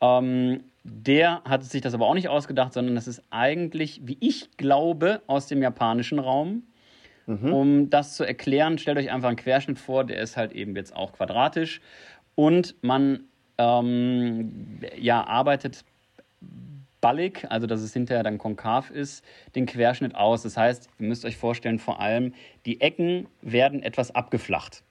Ähm, der hat sich das aber auch nicht ausgedacht, sondern das ist eigentlich, wie ich glaube, aus dem japanischen Raum. Mhm. Um das zu erklären, stellt euch einfach einen Querschnitt vor, der ist halt eben jetzt auch quadratisch. Und man ähm, ja, arbeitet ballig, also dass es hinterher dann konkav ist, den Querschnitt aus. Das heißt, ihr müsst euch vorstellen, vor allem die Ecken werden etwas abgeflacht.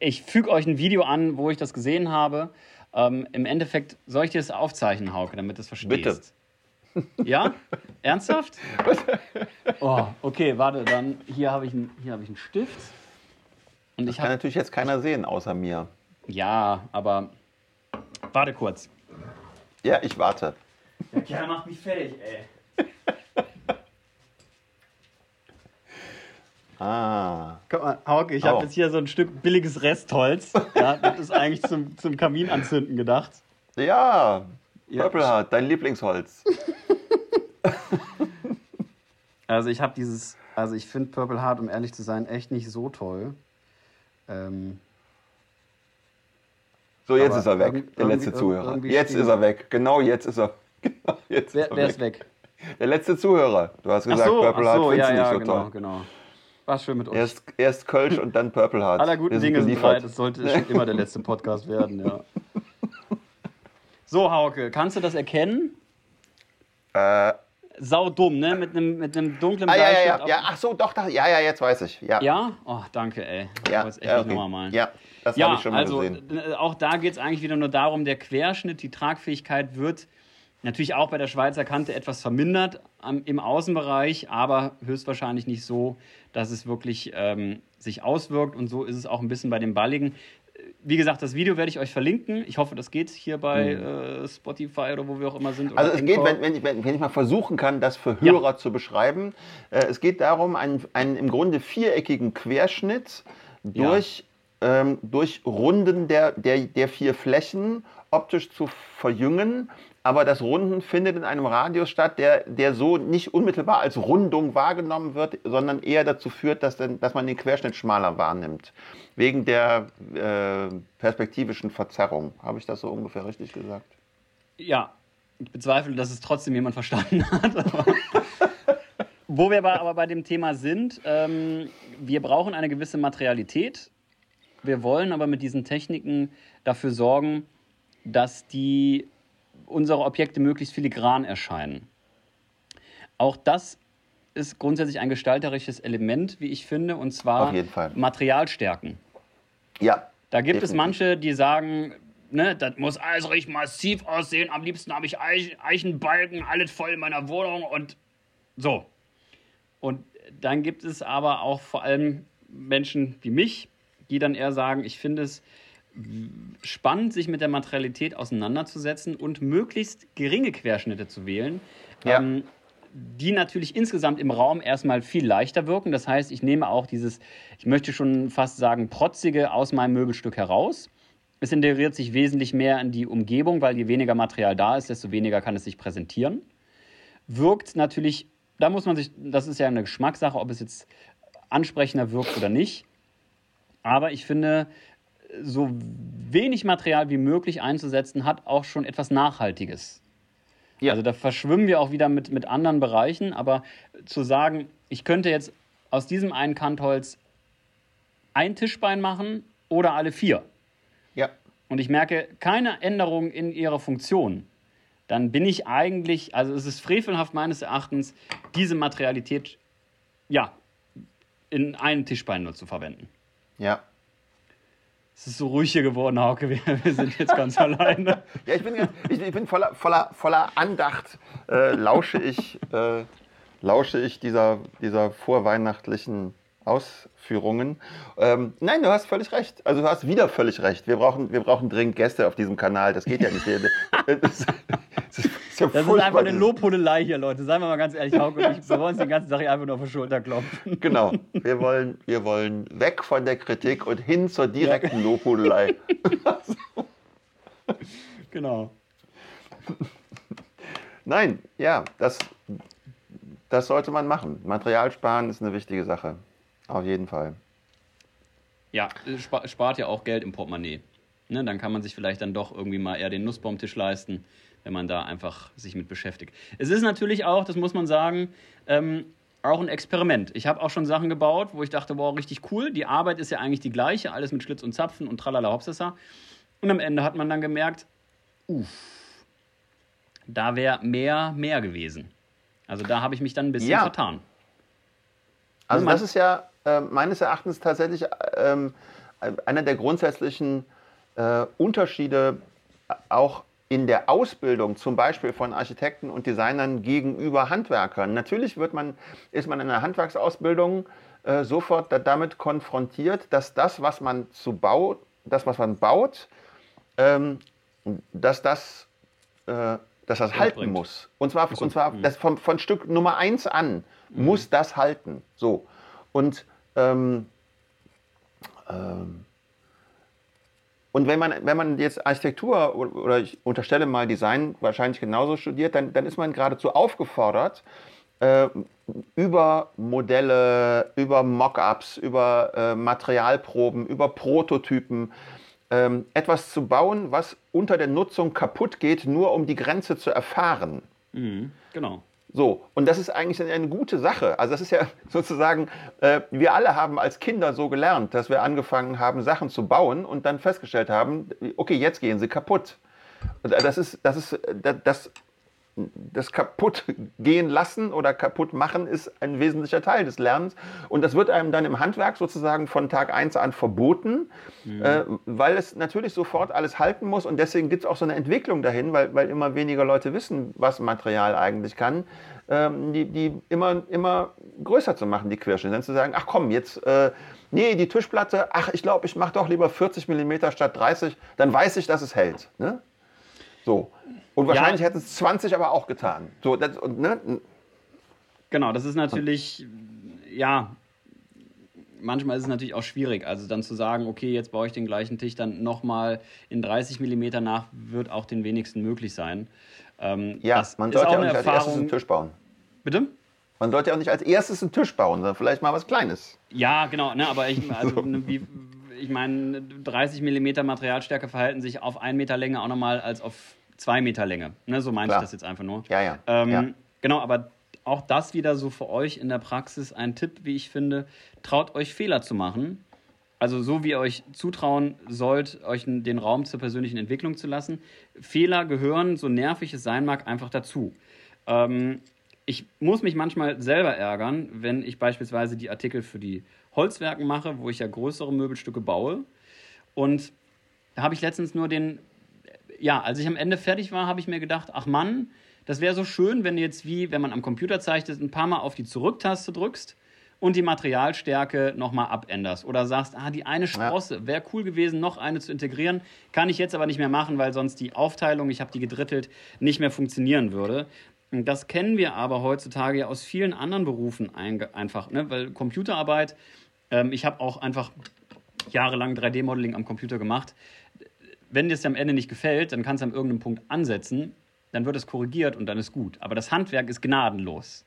Ich füge euch ein Video an, wo ich das gesehen habe. Ähm, Im Endeffekt soll ich dir das aufzeichnen, Hauke, damit du es verstehst. Bitte. Ja? Ernsthaft? Oh, okay, warte, dann hier habe ich, ein, hab ich einen Stift. Und das ich kann hab, natürlich jetzt keiner sehen, außer mir. Ja, aber Warte kurz. Ja, ich warte. Der Kerl macht mich fertig, ey. Ah. Guck mal, Hauke, ich Au. habe jetzt hier so ein Stück billiges Restholz. Ja, das ist eigentlich zum, zum Kaminanzünden gedacht. Ja, Ja. Purple Heart, dein Lieblingsholz. Also ich habe dieses, also ich finde Purple Heart, um ehrlich zu sein, echt nicht so toll. Ähm, So, jetzt Aber ist er weg, der letzte Zuhörer. Jetzt ist er weg. Genau jetzt ist er. Genau jetzt wer, ist er wer weg. ist weg? Der letzte Zuhörer. Du hast gesagt, so, Purple Heart so findest ja, du nicht ja, so genau, toll. genau. War schön mit euch. Erst, erst Kölsch und dann Purple Heart. Aller guten Dinge sind drei. Das sollte schon immer der letzte Podcast werden, ja. So, Hauke, kannst du das erkennen? Äh, Sau dumm, ne? Mit einem mit einem dunklen ah, ja, ja, ja, ja. Ach so, doch, da, ja, ja, jetzt weiß ich. Ja, Ja? Oh, danke, ey. Ich ja, echt ja, okay. nochmal malen. ja das habe Ja, ich schon mal also gesehen. äh, auch da geht es eigentlich wieder nur darum, der Querschnitt, die Tragfähigkeit wird natürlich auch bei der Schweizer Kante etwas vermindert am, im Außenbereich, aber höchstwahrscheinlich nicht so, dass es wirklich ähm, sich auswirkt und so ist es auch ein bisschen bei dem Balligen. Wie gesagt, das Video werde ich euch verlinken. Ich hoffe, das geht hier bei äh, Spotify oder wo wir auch immer sind. Mhm. Also es geht, wenn, wenn, ich, wenn ich mal versuchen kann, das für Ja. Hörer zu beschreiben. Äh, es geht darum, einen, einen im Grunde viereckigen Querschnitt durch, ähm, durch Runden der, der, der vier Flächen optisch zu verjüngen. Aber das Runden findet in einem Radius statt, der, der so nicht unmittelbar als Rundung wahrgenommen wird, sondern eher dazu führt, dass, dann, dass man den Querschnitt schmaler wahrnimmt. Wegen der äh, perspektivischen Verzerrung. Habe ich das so ungefähr richtig gesagt? Ja, ich bezweifle, dass es trotzdem jemand verstanden hat. Wo wir aber, aber bei dem Thema sind, ähm, wir brauchen eine gewisse Materialität. Wir wollen aber mit diesen Techniken dafür sorgen, dass die unsere Objekte möglichst filigran erscheinen. Auch das ist grundsätzlich ein gestalterisches Element, wie ich finde, und zwar. Materialstärken. Ja. Da gibt es Definitiv. manche, die sagen, ne, das muss alles richtig massiv aussehen. Am liebsten habe ich Eich Eichenbalken, alles voll in meiner Wohnung und so. Und dann gibt es aber auch vor allem Menschen wie mich, die dann eher sagen, ich finde es spannend, sich mit der Materialität auseinanderzusetzen und möglichst geringe Querschnitte zu wählen. Ja. Ähm, die natürlich insgesamt im Raum erstmal viel leichter wirken. Das heißt, ich nehme auch dieses, ich möchte schon fast sagen, protzige aus meinem Möbelstück heraus. Es integriert sich wesentlich mehr in die Umgebung, weil je weniger Material da ist, desto weniger kann es sich präsentieren. Wirkt natürlich, da muss man sich, das ist ja eine Geschmackssache, ob es jetzt ansprechender wirkt oder nicht. Aber ich finde, so wenig Material wie möglich einzusetzen, hat auch schon etwas Nachhaltiges. Ja. Also da verschwimmen wir auch wieder mit, mit anderen Bereichen, aber zu sagen, ich könnte jetzt aus diesem einen Kantholz ein Tischbein machen oder alle vier Ja. und ich merke keine Änderung in ihrer Funktion, dann bin ich eigentlich, also es ist frevelhaft meines Erachtens, diese Materialität ja in einem Tischbein nur zu verwenden. Ja. Es ist so ruhig hier geworden, Hauke, wir, wir sind jetzt ganz alleine. Ja, ich bin, ich, ich bin voller, voller, voller Andacht, äh, lausche ich, äh, lausche ich dieser, dieser vorweihnachtlichen Ausführungen. Ähm, nein, du hast völlig recht. Also du hast wieder völlig recht. Wir brauchen, wir brauchen dringend Gäste auf diesem Kanal. Das geht ja nicht. Wir- Das, das ist, ja Das ist einfach eine Lobhudelei hier, Leute. Seien wir mal ganz ehrlich, Hauke und ich, wir wollen uns den ganzen Tag hier einfach nur auf die Schulter klopfen. Genau. Wir wollen, wir wollen weg von der Kritik und hin zur direkten Lobhudelei. Genau. Nein, ja, das, das sollte man machen. Material sparen ist eine wichtige Sache. Auf jeden Fall. Ja, spa- spart ja auch Geld im Portemonnaie. Ne, dann kann man sich vielleicht dann doch irgendwie mal eher den Nussbaumtisch leisten, wenn man da einfach sich mit beschäftigt. Es ist natürlich auch, das muss man sagen, ähm, auch ein Experiment. Ich habe auch schon Sachen gebaut, wo ich dachte, wow, richtig cool. Die Arbeit ist ja eigentlich die gleiche, alles mit Schlitz und Zapfen und tralala hopsasa. Und am Ende hat man dann gemerkt, uff, da wäre mehr, mehr gewesen. Also da habe ich mich dann ein bisschen Ja. vertan. Also das ist ja äh, meines Erachtens tatsächlich ähm, einer der grundsätzlichen äh, Unterschiede auch in der Ausbildung zum Beispiel von Architekten und Designern gegenüber Handwerkern. Natürlich wird man, ist man in der Handwerksausbildung äh, sofort da, damit konfrontiert, dass das, was man zu baut, das, was man baut, ähm, dass das, äh, dass das halten bringt. muss. Und zwar, und zwar das von, Stück Nummer eins an muss das halten. So. Und, ähm, ähm, und wenn man, wenn man jetzt Architektur oder ich unterstelle mal Design wahrscheinlich genauso studiert, dann, dann ist man geradezu aufgefordert, äh, über Modelle, über Mockups, über äh, Materialproben, über Prototypen ähm, etwas zu bauen, was unter der Nutzung kaputt geht, nur um die Grenze zu erfahren. Mhm. Genau. So, und das ist eigentlich eine gute Sache. Also das ist ja sozusagen, äh, wir alle haben als Kinder so gelernt, dass wir angefangen haben, Sachen zu bauen und dann festgestellt haben, okay, jetzt gehen sie kaputt. Und Das ist, das ist, das, das, das kaputt gehen lassen oder kaputt machen ist ein wesentlicher Teil des Lernens. Und das wird einem dann im Handwerk sozusagen von Tag 1 an verboten, äh, weil es natürlich sofort alles halten muss. Und deswegen gibt es auch so eine Entwicklung dahin, weil, weil immer weniger Leute wissen, was Material eigentlich kann, ähm, die, die immer, immer größer zu machen, die Querschnitte. Dann zu sagen, ach komm, jetzt, äh, nee, die Tischplatte, ach, ich glaube, ich mache doch lieber 40 mm statt 30, dann weiß ich, dass es hält. Ne? So. Und wahrscheinlich Ja. hätten es 20 aber auch getan. So, das, und, ne? Genau, das ist natürlich, ja, manchmal ist es natürlich auch schwierig. Also dann zu sagen, okay, jetzt baue ich den gleichen Tisch dann nochmal in 30 mm nach, wird auch den wenigsten möglich sein. Ähm, Ja, man sollte ja auch nicht als erstes Erfahrung. einen Tisch bauen. Bitte? Man sollte ja auch nicht als erstes einen Tisch bauen, sondern vielleicht mal was Kleines. Ja, genau, ne, aber ich, also, ne, wie, ich meine, 30 mm Materialstärke verhalten sich auf 1 Meter Länge auch nochmal als auf 2 Meter Länge. Ne, so meine ich das jetzt einfach nur. Ja, ja. Ähm, ja. Genau, aber auch das wieder so für euch in der Praxis ein Tipp, wie ich finde. Traut euch Fehler zu machen. Also so wie ihr euch zutrauen sollt, euch den Raum zur persönlichen Entwicklung zu lassen. Fehler gehören, so nervig es sein mag, einfach dazu. Ähm, ich muss mich manchmal selber ärgern, wenn ich beispielsweise die Artikel für die Holzwerken mache, wo ich ja größere Möbelstücke baue. Und da habe ich letztens nur den, ja, als ich am Ende fertig war, habe ich mir gedacht, ach Mann, das wäre so schön, wenn du jetzt wie, wenn man am Computer zeichnet, ein paar Mal auf die Zurücktaste drückst und die Materialstärke nochmal abänderst. Oder sagst, ah, die eine Sprosse, wäre cool gewesen, noch eine zu integrieren, kann ich jetzt aber nicht mehr machen, weil sonst die Aufteilung, ich habe die gedrittelt, nicht mehr funktionieren würde. Und Das kennen wir aber heutzutage ja aus vielen anderen Berufen einfach, ne? weil Computerarbeit, ähm, ich habe auch einfach jahrelang 3D-Modeling am Computer gemacht. Wenn dir es am Ende nicht gefällt, dann kannst du an irgendeinem Punkt ansetzen, dann wird es korrigiert und dann ist gut. Aber das Handwerk ist gnadenlos.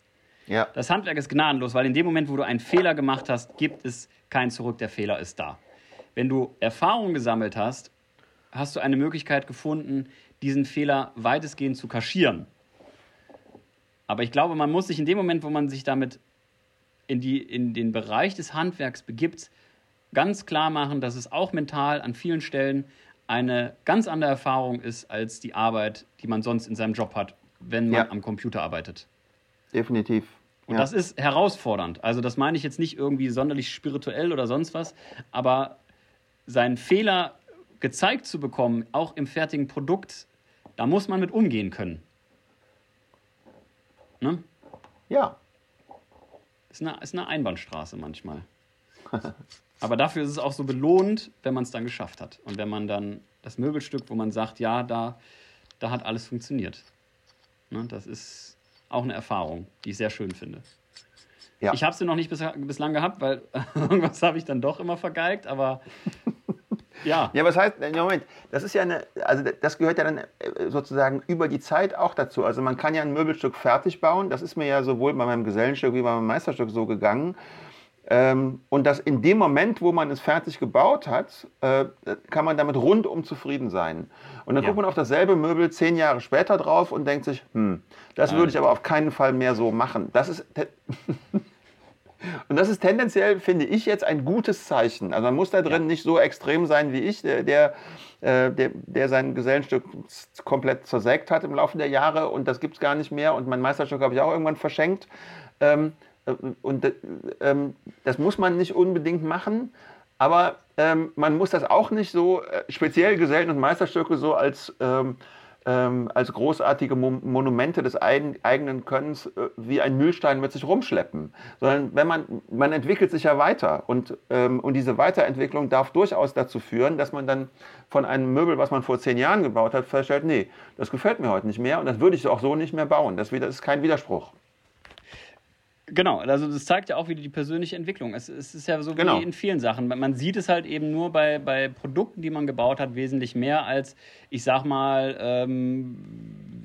ja. Das Handwerk ist gnadenlos, weil in dem Moment, wo du einen Fehler gemacht hast, gibt es kein Zurück, der Fehler ist da. Wenn du Erfahrung gesammelt hast, hast du eine Möglichkeit gefunden, diesen Fehler weitestgehend zu kaschieren. Aber ich glaube, man muss sich in dem Moment, wo man sich damit in, die, in den Bereich des Handwerks begibt, ganz klar machen, dass es auch mental an vielen Stellen eine ganz andere Erfahrung ist als die Arbeit, die man sonst in seinem Job hat, wenn man Ja. am Computer arbeitet. definitiv. Und ja. das ist herausfordernd. Also das meine ich jetzt nicht irgendwie sonderlich spirituell oder sonst was, aber seinen Fehler gezeigt zu bekommen, auch im fertigen Produkt, da muss man mit umgehen können. Ne? ja. Ist eine, ist eine Einbahnstraße manchmal. Aber dafür ist es auch so belohnt, wenn man es dann geschafft hat. Und wenn man dann das Möbelstück, wo man sagt, ja, da, da hat alles funktioniert. Ne? Das ist auch eine Erfahrung, die ich sehr schön finde. Ja. Ich habe sie noch nicht bis, bislang gehabt, weil irgendwas habe ich dann doch immer vergeigt, aber ja. Ja, was heißt, Moment, das ist ja eine, also das gehört ja dann äh, sozusagen über die Zeit auch dazu. Also man kann ja ein Möbelstück fertig bauen, das ist mir ja sowohl bei meinem Gesellenstück wie bei meinem Meisterstück so gegangen. Ähm, und dass in dem Moment, wo man es fertig gebaut hat, äh, kann man damit rundum zufrieden sein. Und dann Ja. guckt man auf dasselbe Möbel zehn Jahre später drauf und denkt sich, hm, das würde ich aber auf keinen Fall mehr so machen. Das ist, und das ist tendenziell, finde ich, jetzt ein gutes Zeichen. Also man muss da drin nicht so extrem sein wie ich, der, der, äh, der, der sein Gesellenstück komplett zersägt hat im Laufe der Jahre und das gibt es gar nicht mehr. Und mein Meisterstück habe ich auch irgendwann verschenkt. Ähm, äh, und äh, ähm, das muss man nicht unbedingt machen. Aber ähm, man muss das auch nicht so, äh, speziell Gesellen- und Meisterstücke so als ähm, als großartige Mo Monumente des eigen, eigenen Könnens äh, wie ein Mühlstein mit sich rumschleppen. Sondern wenn man, man entwickelt sich ja weiter und, und diese Weiterentwicklung darf durchaus dazu führen, dass man dann von einem Möbel, was man vor zehn Jahren gebaut hat, feststellt, nee, das gefällt mir heute nicht mehr und das würde ich auch so nicht mehr bauen. Das ist kein Widerspruch. Genau, also das zeigt ja auch wieder die persönliche Entwicklung. Es, es ist ja so Genau. wie in vielen Sachen. Man sieht es halt eben nur bei, bei Produkten, die man gebaut hat, wesentlich mehr als, ich sag mal, ähm,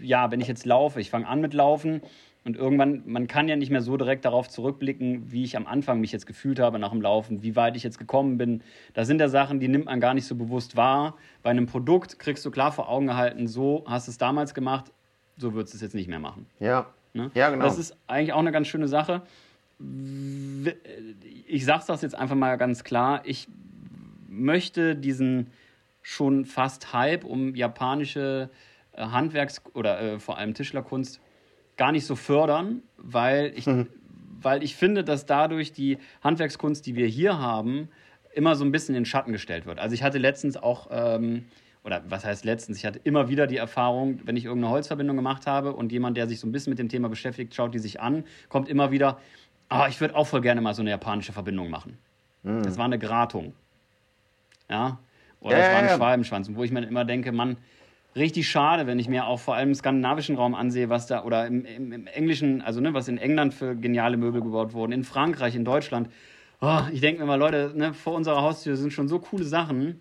ja, wenn ich jetzt laufe, ich fange an mit Laufen und irgendwann, man kann ja nicht mehr so direkt darauf zurückblicken, wie ich am Anfang mich jetzt gefühlt habe nach dem Laufen, wie weit ich jetzt gekommen bin. Das sind ja Sachen, die nimmt man gar nicht so bewusst wahr. Bei einem Produkt kriegst du klar vor Augen gehalten, so hast du es damals gemacht, so würdest du es jetzt nicht mehr machen. Ja, Ne? Ja, genau. Das ist eigentlich auch eine ganz schöne Sache. W- Ich sage das jetzt einfach mal ganz klar. Ich möchte diesen schon fast Hype um japanische äh, Handwerks- oder äh, vor allem Tischlerkunst gar nicht so fördern, weil ich, weil ich finde, dass dadurch die Handwerkskunst, die wir hier haben, immer so ein bisschen in den Schatten gestellt wird. Also ich hatte letztens auch, ähm, oder was heißt letztens, ich hatte immer wieder die Erfahrung, wenn ich irgendeine Holzverbindung gemacht habe und jemand, der sich so ein bisschen mit dem Thema beschäftigt, schaut die sich an, kommt immer wieder, ah, ich würde auch voll gerne mal so eine japanische Verbindung machen. Das war eine Gratung. Ja. Oder Ja, das war ja, ein ja. Schwalbenschwanz. Und wo ich mir immer denke, Mann, richtig schade, wenn ich mir auch vor allem im skandinavischen Raum ansehe, was da, oder im, im, im Englischen, also ne, was in England für geniale Möbel gebaut wurden, in Frankreich, in Deutschland. Oh, ich denke mir mal, Leute, ne, vor unserer Haustür sind schon so coole Sachen.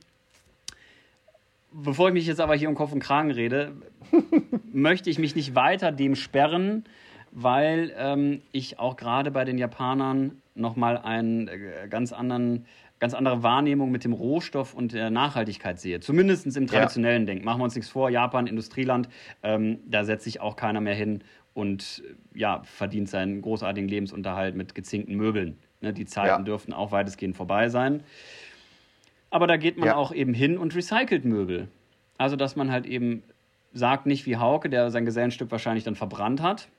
Bevor ich mich jetzt aber hier um Kopf und Kragen rede, möchte ich mich nicht weiter dem sperren, weil ähm, ich auch gerade bei den Japanern nochmal einen äh, ganz anderen, ganz andere Wahrnehmung mit dem Rohstoff und der Nachhaltigkeit sehe. Zumindest im traditionellen Denken. Machen wir uns nichts vor, Japan, Industrieland, ähm, da setzt sich auch keiner mehr hin und äh, ja, verdient seinen großartigen Lebensunterhalt mit gezinkten Möbeln. Ne, die Zeiten Ja. dürften auch weitestgehend vorbei sein. Aber da geht man Ja. auch eben hin und recycelt Möbel. Also, dass man halt eben sagt, nicht wie Hauke, der sein Gesellenstück wahrscheinlich dann verbrannt hat,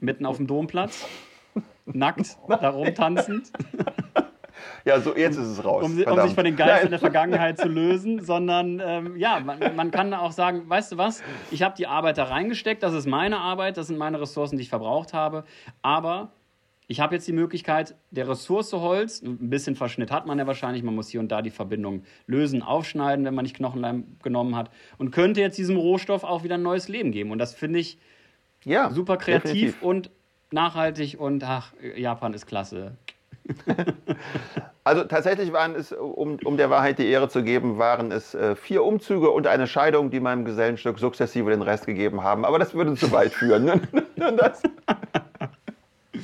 mitten auf dem Domplatz, nackt, da rumtanzend, Ja, so jetzt ist es raus. um, um sich von den Geistern der Vergangenheit zu lösen, sondern ähm, ja, man, man kann auch sagen, weißt du was, ich habe die Arbeit da reingesteckt, das ist meine Arbeit, das sind meine Ressourcen, die ich verbraucht habe, aber ich habe jetzt die Möglichkeit, der Ressource Holz, ein bisschen Verschnitt hat man ja wahrscheinlich, man muss hier und da die Verbindung lösen, aufschneiden, wenn man nicht Knochenleim genommen hat und könnte jetzt diesem Rohstoff auch wieder ein neues Leben geben und das finde ich Ja, super kreativ definitiv. und nachhaltig und ach, Japan ist klasse. Also tatsächlich waren es, um, um der Wahrheit die Ehre zu geben, waren es äh, vier Umzüge und eine Scheidung, die meinem Gesellenstück sukzessive den Rest gegeben haben. Aber das würde zu weit führen. Das,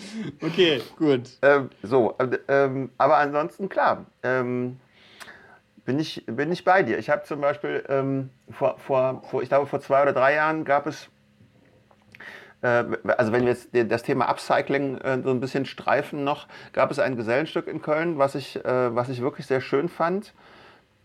Okay, gut. ähm, so, äh, ähm, aber ansonsten klar. Ähm, bin ich, bin ich bei dir. Ich habe zum Beispiel ähm, vor, vor, vor, ich glaube, vor zwei oder drei Jahren gab es äh, also wenn wir jetzt das Thema Upcycling äh, so ein bisschen streifen noch, gab es ein Gesellenstück in Köln, was ich, äh, was ich wirklich sehr schön fand.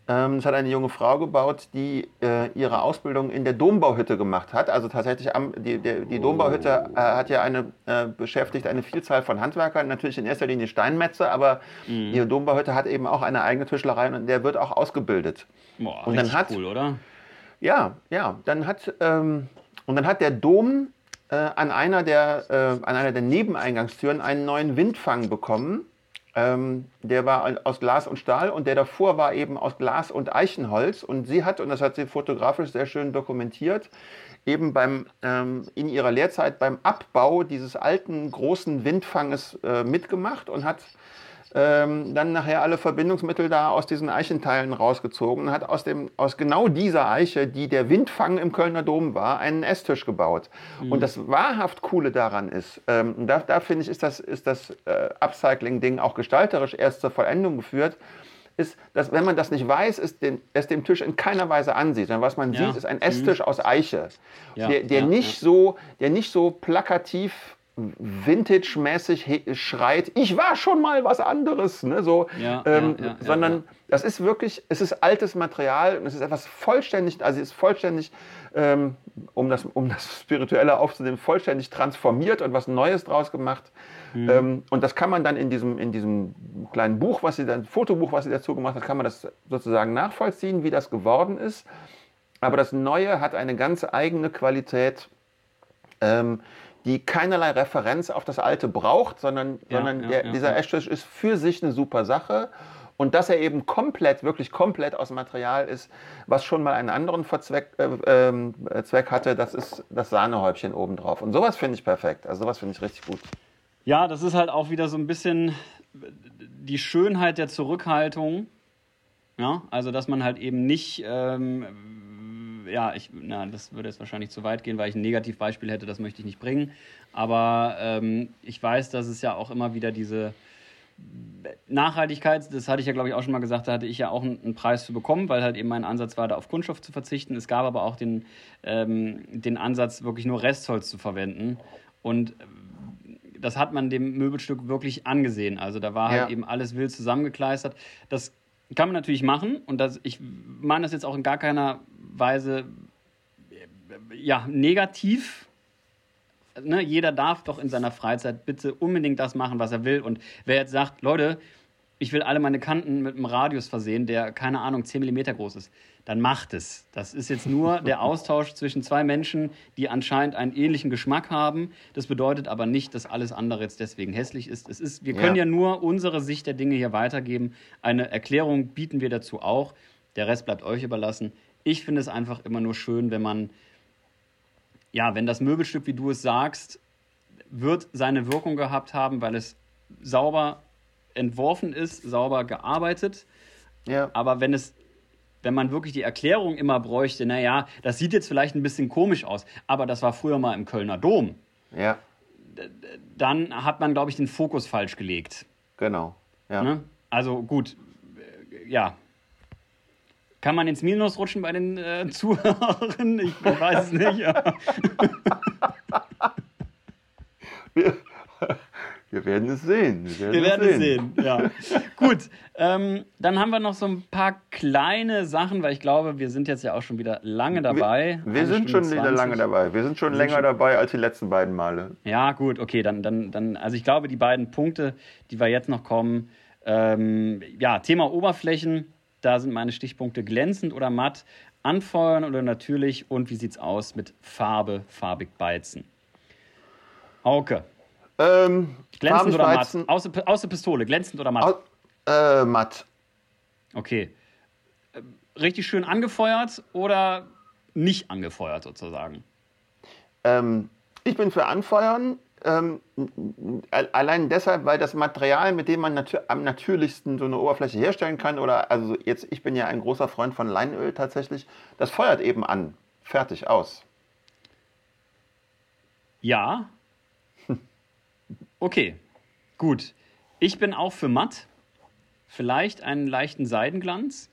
Ähm, Es hat eine junge Frau gebaut, die äh, ihre Ausbildung in der Dombauhütte gemacht hat. Also tatsächlich, am, die, die, die Dombauhütte äh, hat ja eine, äh, beschäftigt eine Vielzahl von Handwerkern, natürlich in erster Linie Steinmetze, aber die Dombauhütte hat eben auch eine eigene Tischlerei und der wird auch ausgebildet. Boah, Und dann hat- cool, oder? Ja, ja. Dann hat, ähm, und dann hat der Dom äh, an, einer der, äh, an einer der Nebeneingangstüren einen neuen Windfang bekommen. Ähm, der war aus Glas und Stahl und der davor war eben aus Glas und Eichenholz. Und sie hat, und das hat sie fotografisch sehr schön dokumentiert, eben beim, ähm, in ihrer Lehrzeit beim Abbau dieses alten großen Windfanges äh, mitgemacht und hat ähm, dann nachher alle Verbindungsmittel da aus diesen Eichenteilen rausgezogen und hat aus, dem, aus genau dieser Eiche, die der Windfang im Kölner Dom war, einen Esstisch gebaut. Und das wahrhaft Coole daran ist, ähm, da, da finde ich, ist das, ist das äh, Upcycling-Ding auch gestalterisch erst zur Vollendung geführt, ist, dass wenn man das nicht weiß, ist den, es dem Tisch in keiner Weise ansieht. Sondern was man Ja. sieht, ist ein Esstisch aus Eiche, Ja, der, der, ja, nicht So, der nicht so plakativ vintage-mäßig schreit, ich war schon mal was anderes, ne? so, Ja, ähm, ja, ja, sondern das ist wirklich, es ist altes Material und es ist etwas vollständig, also es ist vollständig, ähm, um, das, um das Spirituelle aufzunehmen, vollständig transformiert und was Neues draus gemacht. Mhm. Ähm, und das kann man dann in diesem, in diesem kleinen Buch, was sie dann, Fotobuch, was sie dazu gemacht hat, kann man das sozusagen nachvollziehen, wie das geworden ist. Aber das Neue hat eine ganz eigene Qualität, ähm, die keinerlei Referenz auf das Alte braucht, sondern, Ja, sondern ja, der, dieser. Esstisch ist für sich eine super Sache. Und dass er eben komplett, wirklich komplett aus Material ist, was schon mal einen anderen Verzweck, äh, äh, Zweck hatte, das ist das Sahnehäubchen obendrauf. Und sowas finde ich perfekt. Also sowas finde ich richtig gut. Ja, das ist halt auch wieder so ein bisschen die Schönheit der Zurückhaltung. Ja, also dass man halt eben nicht, ähm, ja, ich, na, das würde jetzt wahrscheinlich zu weit gehen, weil ich ein Negativbeispiel hätte, das möchte ich nicht bringen. Aber ähm, ich weiß, dass es ja auch immer wieder diese Nachhaltigkeit, das hatte ich ja, glaube ich, auch schon mal gesagt, da hatte ich ja auch einen, Preis für bekommen, weil halt eben mein Ansatz war, da auf Kunststoff zu verzichten. Es gab aber auch den, ähm, den Ansatz, wirklich nur Restholz zu verwenden. Und das hat man dem Möbelstück wirklich angesehen. Also da war halt Ja. eben alles wild zusammengekleistert. Das kann man natürlich machen und das, ich meine das jetzt auch in gar keiner Weise ja, negativ. Ne, jeder darf doch in seiner Freizeit bitte unbedingt das machen, was er will. Und wer jetzt sagt, Leute, ich will alle meine Kanten mit einem Radius versehen, der, keine Ahnung, 10 mm groß ist, dann macht es. Das ist jetzt nur der Austausch zwischen zwei Menschen, die anscheinend einen ähnlichen Geschmack haben. Das bedeutet aber nicht, dass alles andere jetzt deswegen hässlich ist. Es ist wir können Ja. ja nur unsere Sicht der Dinge hier weitergeben. Eine Erklärung bieten wir dazu auch. Der Rest bleibt euch überlassen. Ich finde es einfach immer nur schön, wenn man, ja, wenn das Möbelstück, wie du es sagst, wird seine Wirkung gehabt haben, weil es sauber entworfen ist, sauber gearbeitet. Ja. Aber wenn es, wenn man wirklich die Erklärung immer bräuchte, naja, das sieht jetzt vielleicht ein bisschen komisch aus, aber das war früher mal im Kölner Dom, Ja, dann hat man, glaube ich, den Fokus falsch gelegt. genau. Ja. Ne? Also gut, äh, ja. Kann man ins Minus rutschen bei den äh, Zuhörern? Ich weiß es nicht. Ja. Wir, wir werden es sehen. Wir werden, Wir werden es sehen. Ja. Gut, ähm, dann haben wir noch so ein paar kleine Sachen, weil ich glaube, wir sind jetzt ja auch schon wieder lange dabei. Wir, wir sind schon Stunde wieder 20. lange dabei. Wir sind schon Wir sind länger schon- dabei als die letzten beiden Male. Ja, gut, okay, dann, dann, dann, also ich glaube, die beiden Punkte, die wir jetzt noch kommen, ähm, ja, Thema Oberflächen, da sind meine Stichpunkte glänzend oder matt, anfeuern oder natürlich und wie sieht's aus mit Farbe, farbig beizen. Auke, Ähm, glänzend oder matt? Außer, außer Pistole, glänzend oder matt? au- äh, matt. Okay. Ähm, Richtig schön angefeuert oder nicht angefeuert sozusagen? Ähm, ich bin für Anfeuern. Ähm, allein deshalb, weil das Material, mit dem man natür am natürlichsten so eine Oberfläche herstellen kann, oder also jetzt, ich bin ja ein großer Freund von Leinöl tatsächlich, das feuert eben an. Fertig, aus. Ja. Okay, gut. Ich bin auch für matt. Vielleicht einen leichten Seidenglanz.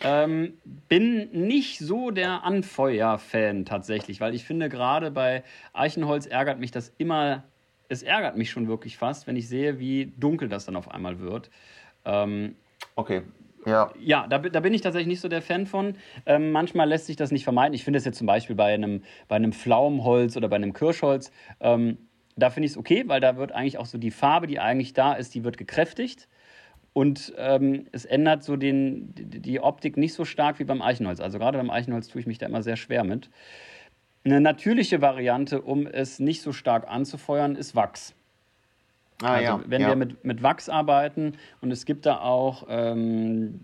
Ähm, bin nicht so der Anfeuer-Fan tatsächlich, weil ich finde, gerade bei Eichenholz ärgert mich das immer. Es ärgert mich schon wirklich fast, wenn ich sehe, wie dunkel das dann auf einmal wird. Ähm, Okay. Ja. ja, da, da bin ich tatsächlich nicht so der Fan von. Ähm, manchmal lässt sich das nicht vermeiden. Ich finde es jetzt zum Beispiel bei einem, bei einem Pflaumenholz oder bei einem Kirschholz, ähm, da finde ich es okay, weil da wird eigentlich auch so die Farbe, die eigentlich da ist, die wird gekräftigt. Und ähm, es ändert so den, die, Optik nicht so stark wie beim Eichenholz. Also gerade beim Eichenholz tue ich mich da immer sehr schwer mit. Eine natürliche Variante, um es nicht so stark anzufeuern, ist Wachs. Ah, Also ja. wenn ja. wir mit, mit Wachs arbeiten und es gibt da auch, ähm,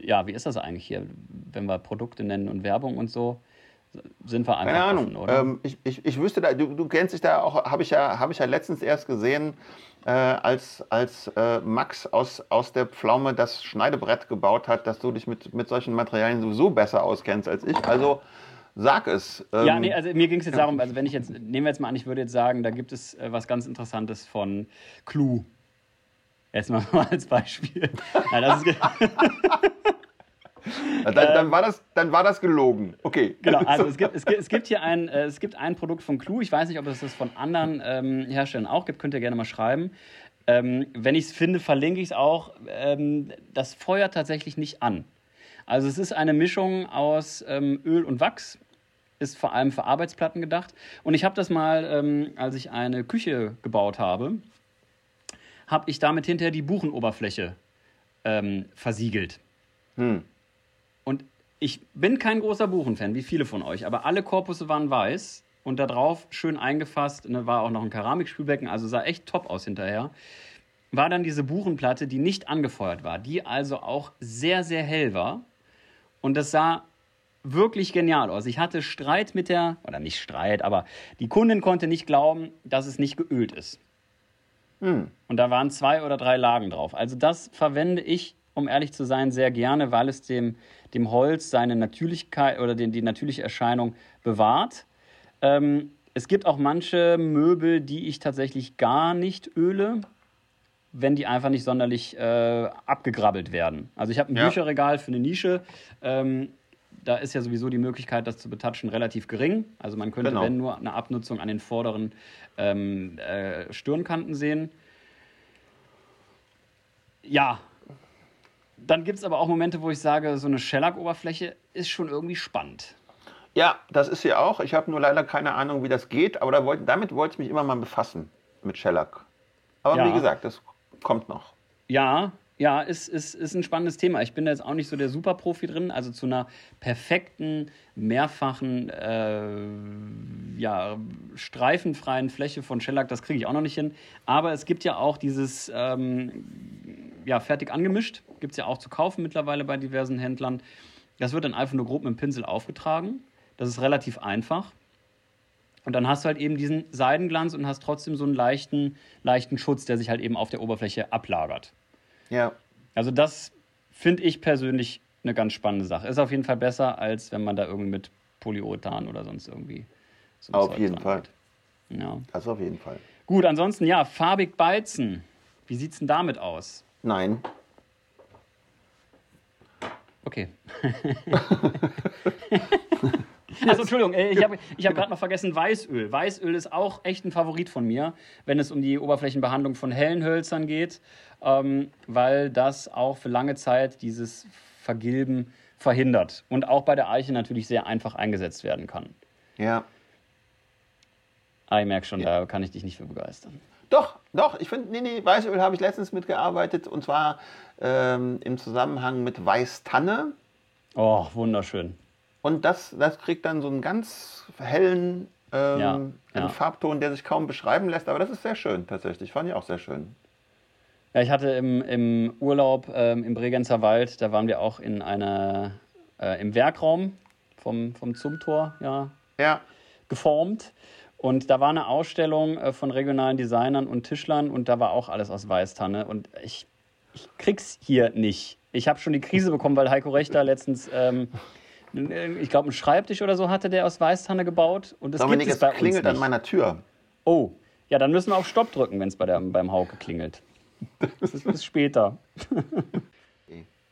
ja, wie ist das eigentlich hier, wenn wir Produkte nennen und Werbung und so, sind wir einfach Keine Ahnung. offen, oder? Ähm, ich, ich, ich wüsste da, du, du kennst dich da auch, habe ich, ja, hab ich ja letztens erst gesehen, äh, als, als äh, Max aus, aus der Pflaume das Schneidebrett gebaut hat, dass du dich mit, mit solchen Materialien sowieso besser auskennst als ich. Also sag es. Ähm, ja, nee, also mir ging es jetzt darum, also wenn ich jetzt, nehmen wir jetzt mal an, ich würde jetzt sagen, da gibt es äh, was ganz Interessantes von Clue. Jetzt mal als Beispiel. Ja, das ist, dann, dann, war das, dann war das gelogen. Okay. Genau, also es gibt, es gibt, es gibt hier ein, äh, es gibt ein Produkt von Clue. Ich weiß nicht, ob es das von anderen ähm, Herstellern auch gibt. Könnt ihr gerne mal schreiben. Ähm, wenn ich es finde, verlinke ich es auch. Ähm, das feuert tatsächlich nicht an. Also es ist eine Mischung aus ähm, Öl und Wachs. Ist vor allem für Arbeitsplatten gedacht. Und ich habe das mal, ähm, als ich eine Küche gebaut habe, habe ich damit hinterher die Buchenoberfläche ähm, versiegelt. Hm. Ich bin kein großer Buchenfan, wie viele von euch, aber alle Korpusse waren weiß und da drauf schön eingefasst, ne, war auch noch ein Keramikspülbecken, also sah echt top aus hinterher. War dann diese Buchenplatte, die nicht angefeuert war, die also auch sehr, sehr hell war. Und das sah wirklich genial aus. Ich hatte Streit mit der, oder nicht Streit, aber die Kundin konnte nicht glauben, dass es nicht geölt ist. Hm. Und da waren zwei oder drei Lagen drauf. Also das verwende ich, um ehrlich zu sein, sehr gerne, weil es dem, dem Holz seine Natürlichkeit oder den, die natürliche Erscheinung bewahrt. Ähm, es gibt auch manche Möbel, die ich tatsächlich gar nicht öle, wenn die einfach nicht sonderlich äh, abgegrabbelt werden. Also ich habe ein Ja. Bücherregal für eine Nische. Ähm, da ist ja sowieso die Möglichkeit, das zu betatschen, relativ gering. Also man könnte, Genau. wenn nur eine Abnutzung an den vorderen ähm, äh, Stirnkanten sehen. Ja. Dann gibt es aber auch Momente, wo ich sage, so eine Shellac-Oberfläche ist schon irgendwie spannend. Ja, das ist sie auch. Ich habe nur leider keine Ahnung, wie das geht, aber da wollt, damit wollte ich mich immer mal befassen, mit Shellac. Aber Ja. wie gesagt, das kommt noch. Ja, ja, ist, ist, ist ein spannendes Thema. Ich bin da jetzt auch nicht so der Superprofi drin. Also zu einer perfekten, mehrfachen, äh, ja, streifenfreien Fläche von Shellac, das kriege ich auch noch nicht hin. Aber es gibt ja auch dieses, ähm, ja, fertig angemischt. Gibt es ja auch zu kaufen mittlerweile bei diversen Händlern. Das wird dann einfach nur grob mit dem Pinsel aufgetragen. Das ist relativ einfach. Und dann hast du halt eben diesen Seidenglanz und hast trotzdem so einen leichten, leichten Schutz, der sich halt eben auf der Oberfläche ablagert. Ja, Also das finde ich persönlich eine ganz spannende Sache. Ist auf jeden Fall besser, als wenn man da irgendwie mit Polyurethan oder sonst irgendwie so Auf Zeug jeden Fall. hat. Ja. das auf jeden Fall. Gut, ansonsten ja, farbig beizen. Wie sieht's denn damit aus? Nein. Okay. Also Entschuldigung, äh, ich habe ich hab gerade noch vergessen Weißöl. Weißöl ist auch echt ein Favorit von mir, wenn es um die Oberflächenbehandlung von hellen Hölzern geht, ähm, weil das auch für lange Zeit dieses Vergilben verhindert und auch bei der Eiche natürlich sehr einfach eingesetzt werden kann. Ja. Ah, ich merke schon, da kann ich dich nicht für begeistern. Doch, doch, ich finde, nee, nee, Weißöl habe ich letztens mitgearbeitet und zwar ähm, im Zusammenhang mit Weißtanne. Oh, wunderschön. Und das, das kriegt dann so einen ganz hellen ähm, Ja, ja. Farbton, der sich kaum beschreiben lässt. Aber das ist sehr schön tatsächlich. Fand ich auch sehr schön. Ja, ich hatte im, im Urlaub ähm, im Bregenzer Wald, da waren wir auch in einer, äh, im Werkraum vom, vom Zumtor, ja, Ja, geformt. Und da war eine Ausstellung äh, von regionalen Designern und Tischlern und da war auch alles aus Weißtanne. Und ich, ich krieg's hier nicht. Ich habe schon die Krise bekommen, weil Heiko Rechter letztens, ähm, ich glaube, einen Schreibtisch oder so hatte der aus Weißtanne gebaut. Und das Dominik, gibt es es bei uns klingelt nicht. an meiner Tür. Oh, ja, dann müssen wir auf Stopp drücken, wenn es bei der, beim Hauke klingelt. Das ist bis später.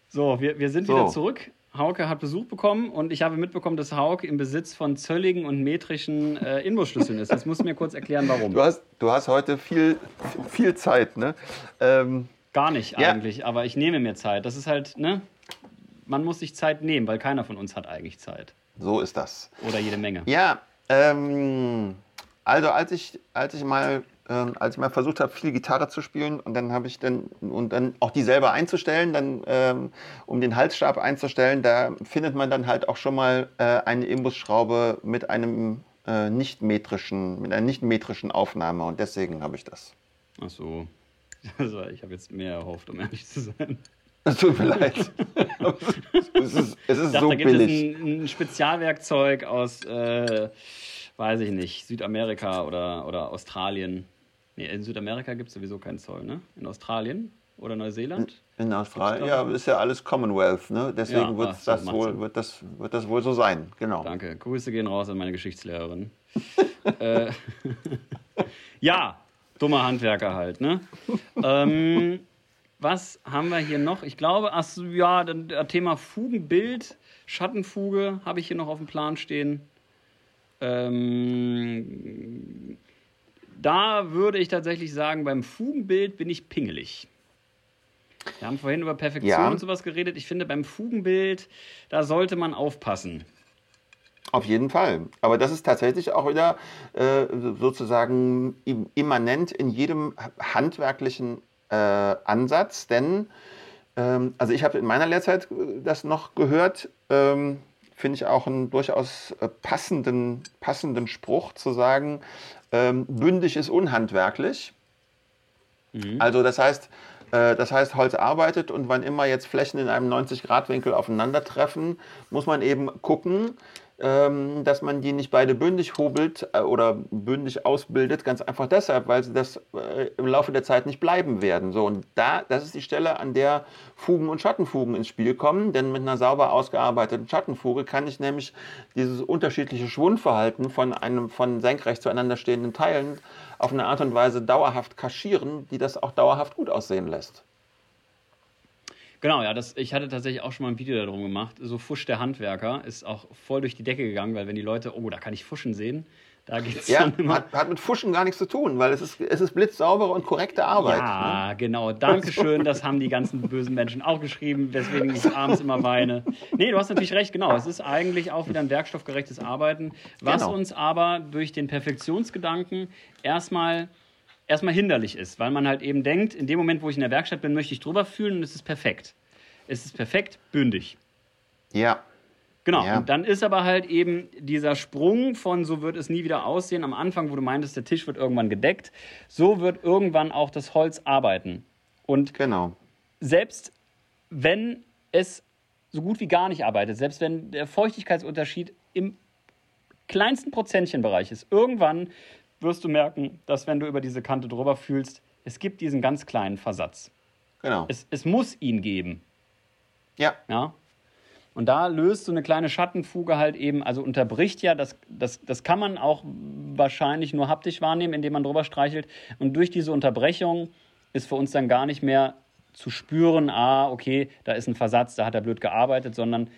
So, wir, wir sind So. wieder zurück. Hauke hat Besuch bekommen und ich habe mitbekommen, dass Hauke im Besitz von zölligen und metrischen äh, Inbusschlüsseln ist. Jetzt musst du mir kurz erklären, warum. Du hast, du hast heute viel, viel Zeit, ne? Ähm, Gar nicht Ja. eigentlich, aber ich nehme mir Zeit. Das ist halt, ne? Man muss sich Zeit nehmen, weil keiner von uns hat eigentlich Zeit. so ist das. Oder jede Menge. Ja, ähm, also als ich, als ich mal, ähm, als ich mal versucht habe, viel Gitarre zu spielen und dann habe ich dann und dann auch die selber einzustellen, dann ähm, um den Halsstab einzustellen, da findet man dann halt auch schon mal äh, eine Imbusschraube mit einem äh, nicht metrischen, mit einer nicht metrischen Aufnahme und deswegen habe ich das. Ach so. Also, ich habe jetzt mehr erhofft, um ehrlich zu sein. Es tut mir leid. es ist, es ist Ich dachte, so da gibt billig. es ein, ein Spezialwerkzeug aus, äh, weiß ich nicht, Südamerika oder, oder Australien. Nee, in Südamerika gibt es sowieso keinen Zoll, ne? In Australien oder Neuseeland? In Australien, Gibt's da ja, ist ja alles Commonwealth, ne? Deswegen Ja, wird, ach das wohl, Sinn. wird, das, wird das wohl so sein, genau. Danke. Grüße gehen raus an meine Geschichtslehrerin. äh, ja, dummer Handwerker halt, ne? ähm, was haben wir hier noch? Ich glaube, ach so, ja, das Thema Fugenbild, Schattenfuge habe ich hier noch auf dem Plan stehen. Ähm, da würde ich tatsächlich sagen, beim Fugenbild bin ich pingelig. Wir haben vorhin über Perfektion Ja. und sowas geredet. Ich finde, beim Fugenbild, da sollte man aufpassen. Auf jeden Fall. Aber das ist tatsächlich auch wieder äh, sozusagen im- immanent in jedem handwerklichen äh, Ansatz, denn Ähm, also ich habe in meiner Lehrzeit äh, das noch gehört. Ähm, Finde ich auch einen durchaus äh, passenden, passenden Spruch zu sagen, ähm, bündig ist unhandwerklich. Mhm. Also das heißt, äh, das heißt, Holz arbeitet und wann immer jetzt Flächen in einem 90-Grad-Winkel aufeinandertreffen, muss man eben gucken, ähm, dass man die nicht beide bündig hobelt äh, oder bündig ausbildet, ganz einfach deshalb, weil sie das äh, im Laufe der Zeit nicht bleiben werden. So, und da, das ist die Stelle, an der Fugen und Schattenfugen ins Spiel kommen, denn mit einer sauber ausgearbeiteten Schattenfuge kann ich nämlich dieses unterschiedliche Schwundverhalten von einem von senkrecht zueinander stehenden Teilen auf eine Art und Weise dauerhaft kaschieren, die das auch dauerhaft gut aussehen lässt. Genau, ja, das, ich hatte tatsächlich auch schon mal ein Video darum gemacht. So Fusch der Handwerker ist auch voll durch die Decke gegangen, weil wenn die Leute, oh, da kann ich Fuschen sehen, da geht's ja, dann immer. Hat, hat mit Fuschen gar nichts zu tun, weil es ist, es ist blitzsaubere und korrekte Arbeit. Ja, ne? genau. Dankeschön. Das haben die ganzen bösen Menschen auch geschrieben, weswegen ich abends immer weine. Nee, du hast natürlich recht, genau. Es ist eigentlich auch wieder ein werkstoffgerechtes Arbeiten, was genau. uns aber durch den Perfektionsgedanken erstmal erstmal hinderlich ist, weil man halt eben denkt, in dem Moment, wo ich in der Werkstatt bin, möchte ich drüber fühlen und es ist perfekt. Es ist perfekt bündig. Ja. Genau, ja. und dann ist aber halt eben dieser Sprung von so wird es nie wieder aussehen am Anfang, wo du meintest, der Tisch wird irgendwann gedeckt, so wird irgendwann auch das Holz arbeiten. Und genau. selbst wenn es so gut wie gar nicht arbeitet, selbst wenn der Feuchtigkeitsunterschied im kleinsten Prozentchenbereich ist, irgendwann wirst du merken, dass wenn du über diese Kante drüber fühlst, es gibt diesen ganz kleinen Versatz. Genau. Es, es muss ihn geben. Ja. Ja. Und da löst so eine kleine Schattenfuge halt eben, also unterbricht ja, das, das, das kann man auch wahrscheinlich nur haptisch wahrnehmen, indem man drüber streichelt. Und durch diese Unterbrechung ist für uns dann gar nicht mehr zu spüren, ah, okay, da ist ein Versatz, da hat er blöd gearbeitet, sondern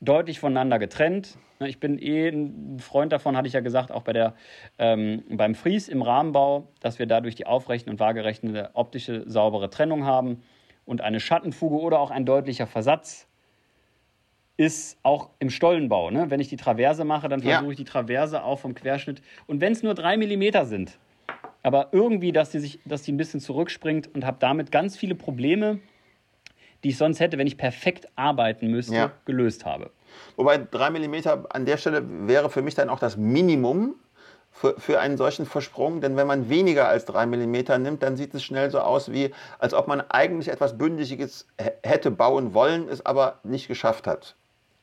deutlich voneinander getrennt. Ne, ich bin eh ein Freund davon, hatte ich ja gesagt, auch bei der, ähm, beim Fries im Rahmenbau, dass wir dadurch die aufrechten und waagerechten optische saubere Trennung haben. Und eine Schattenfuge oder auch ein deutlicher Versatz ist auch im Stollenbau. Ne? Wenn ich die Traverse mache, dann versuche ja. ich die Traverse auch vom Querschnitt. Und wenn es nur drei Millimeter sind, aber irgendwie, dass die, sich, dass die ein bisschen zurückspringt und habe damit ganz viele Probleme, die ich sonst hätte, wenn ich perfekt arbeiten müsste, ja. gelöst habe. Wobei 3 mm an der Stelle wäre für mich dann auch das Minimum für, für einen solchen Versprung. Denn wenn man weniger als 3 mm nimmt, dann sieht es schnell so aus, wie als ob man eigentlich etwas Bündiges hätte bauen wollen, es aber nicht geschafft hat.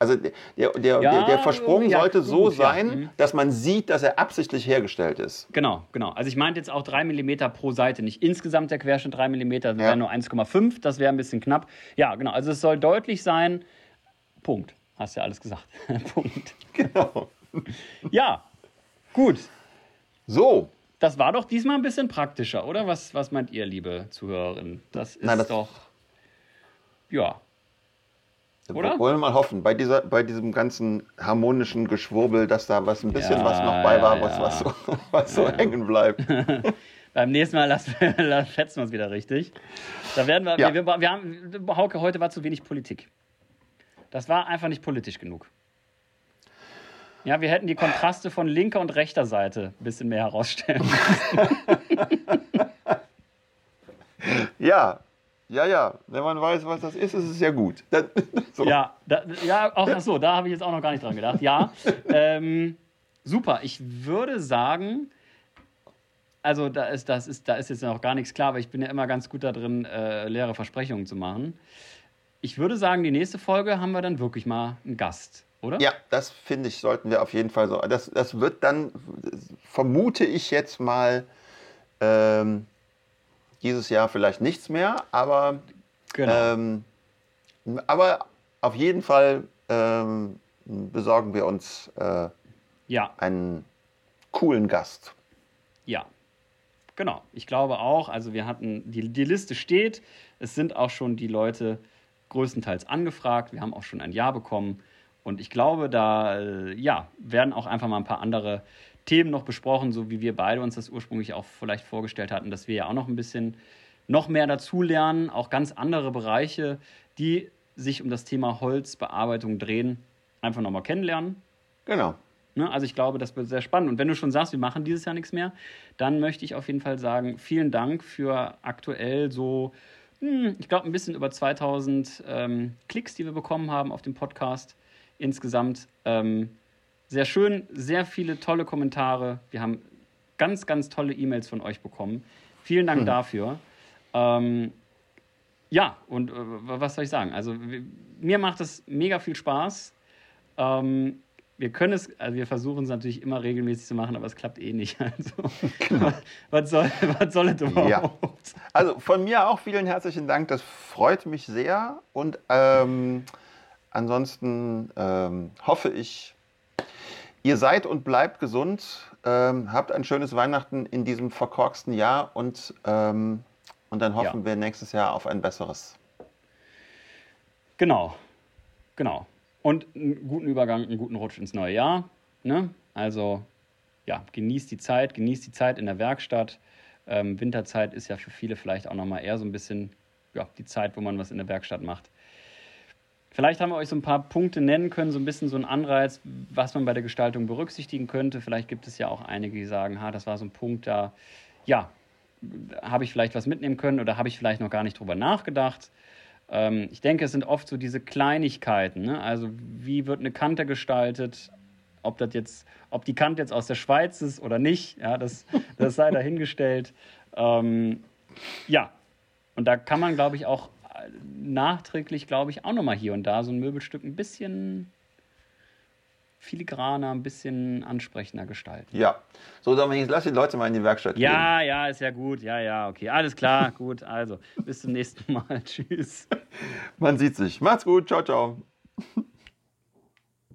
Also der, der, ja, der, der Versprung ja, sollte so gut, sein, ja. Mhm. dass man sieht, dass er absichtlich hergestellt ist. Genau, genau. Also ich meinte jetzt auch 3 mm pro Seite, nicht insgesamt der Querschnitt 3 mm, das wäre nur 1,5, das wäre ein bisschen knapp. Ja, genau. Also es soll deutlich sein. Punkt. Hast ja alles gesagt. Punkt. Genau. Ja, gut. So. Das war doch diesmal ein bisschen praktischer, oder? Was, was meint ihr, liebe Zuhörerinnen? Das ist Nein, das doch. Ja. Oder? Wollen wir mal hoffen, bei, dieser, bei diesem ganzen harmonischen Geschwurbel, dass da was ein bisschen ja, was noch bei war, ja, was, was so, was so hängen bleibt. Beim nächsten Mal lassen wir, schätzen wir uns wieder richtig. Da werden wir, wir, wir, wir haben, Hauke, heute war zu wenig Politik. Das war einfach nicht politisch genug. Ja, wir hätten die Kontraste von linker und rechter Seite ein bisschen mehr herausstellen müssen. ja, ja, ja. Wenn man weiß, was das ist, ist es ja gut. Das, so. Ja, da, ja, auch so, da habe ich jetzt auch noch gar nicht dran gedacht. Ja, ähm, super. Ich würde sagen, also da ist, das ist, da ist jetzt noch gar nichts klar, aber ich bin ja immer ganz gut da drin, äh, leere Versprechungen zu machen ich würde sagen, die nächste Folge haben wir dann wirklich mal einen Gast, oder? Ja, das finde ich, sollten wir auf jeden Fall so. Das, das wird dann, vermute ich jetzt mal, ähm, dieses Jahr vielleicht nichts mehr, aber, genau. ähm, aber auf jeden Fall ähm, besorgen wir uns äh, ja. einen coolen Gast. Ja, genau. Ich glaube auch, also wir hatten, die, die Liste steht, es sind auch schon die Leute größtenteils angefragt. Wir haben auch schon ein Ja bekommen. Und ich glaube, da äh, ja, werden auch einfach mal ein paar andere Themen noch besprochen, so wie wir beide uns das ursprünglich auch vielleicht vorgestellt hatten, dass wir ja auch noch ein bisschen noch mehr dazulernen, auch ganz andere Bereiche, die sich um das Thema Holzbearbeitung drehen, einfach nochmal kennenlernen. Genau. Ne, also ich glaube, das wird sehr spannend. Und wenn du schon sagst, wir machen dieses Jahr nichts mehr, dann möchte ich auf jeden Fall sagen, vielen Dank für aktuell so hm, ich glaube, ein bisschen über 2000 ähm, Klicks, die wir bekommen haben auf dem Podcast insgesamt. Ähm, sehr schön, sehr viele tolle Kommentare. Wir haben ganz, ganz tolle E-Mails von euch bekommen. Vielen Dank hm. dafür. Ähm, ja, und äh, was soll ich sagen? Also, mir macht es mega viel Spaß. Ähm, wir können es, also wir versuchen es natürlich immer regelmäßig zu machen, aber es klappt eh nicht. Also, genau. was, soll, was soll es überhaupt? Ja. Also von mir auch vielen herzlichen Dank, das freut mich sehr. Und ähm, ansonsten ähm, hoffe ich, ihr seid und bleibt gesund, ähm, habt ein schönes Weihnachten in diesem verkorksten Jahr und, ähm, und dann hoffen ja. wir nächstes Jahr auf ein besseres. Genau, genau. Und einen guten Übergang, einen guten Rutsch ins neue Jahr. Ne? Also ja, genießt die Zeit, genießt die Zeit in der Werkstatt. Ähm, Winterzeit ist ja für viele vielleicht auch nochmal eher so ein bisschen ja, die Zeit, wo man was in der Werkstatt macht. Vielleicht haben wir euch so ein paar Punkte nennen können, so ein bisschen so ein Anreiz, was man bei der Gestaltung berücksichtigen könnte. Vielleicht gibt es ja auch einige, die sagen, ha, das war so ein Punkt, da ja, habe ich vielleicht was mitnehmen können oder habe ich vielleicht noch gar nicht drüber nachgedacht. Ähm, ich denke, es sind oft so diese Kleinigkeiten. Ne? Also wie wird eine Kante gestaltet? Ob, das jetzt, ob die Kante jetzt aus der Schweiz ist oder nicht, ja, das, das sei dahingestellt. Ähm, ja, und da kann man, glaube ich, auch nachträglich, glaube ich, auch nochmal hier und da so ein Möbelstück ein bisschen filigraner, ein bisschen ansprechender gestalten. Ja. So, dann jetzt lass die Leute mal in die Werkstatt Ja, gehen. ja, ist ja gut. Ja, ja, okay. Alles klar, gut. Also, bis zum nächsten Mal. Tschüss. Man sieht sich. Macht's gut. Ciao, ciao.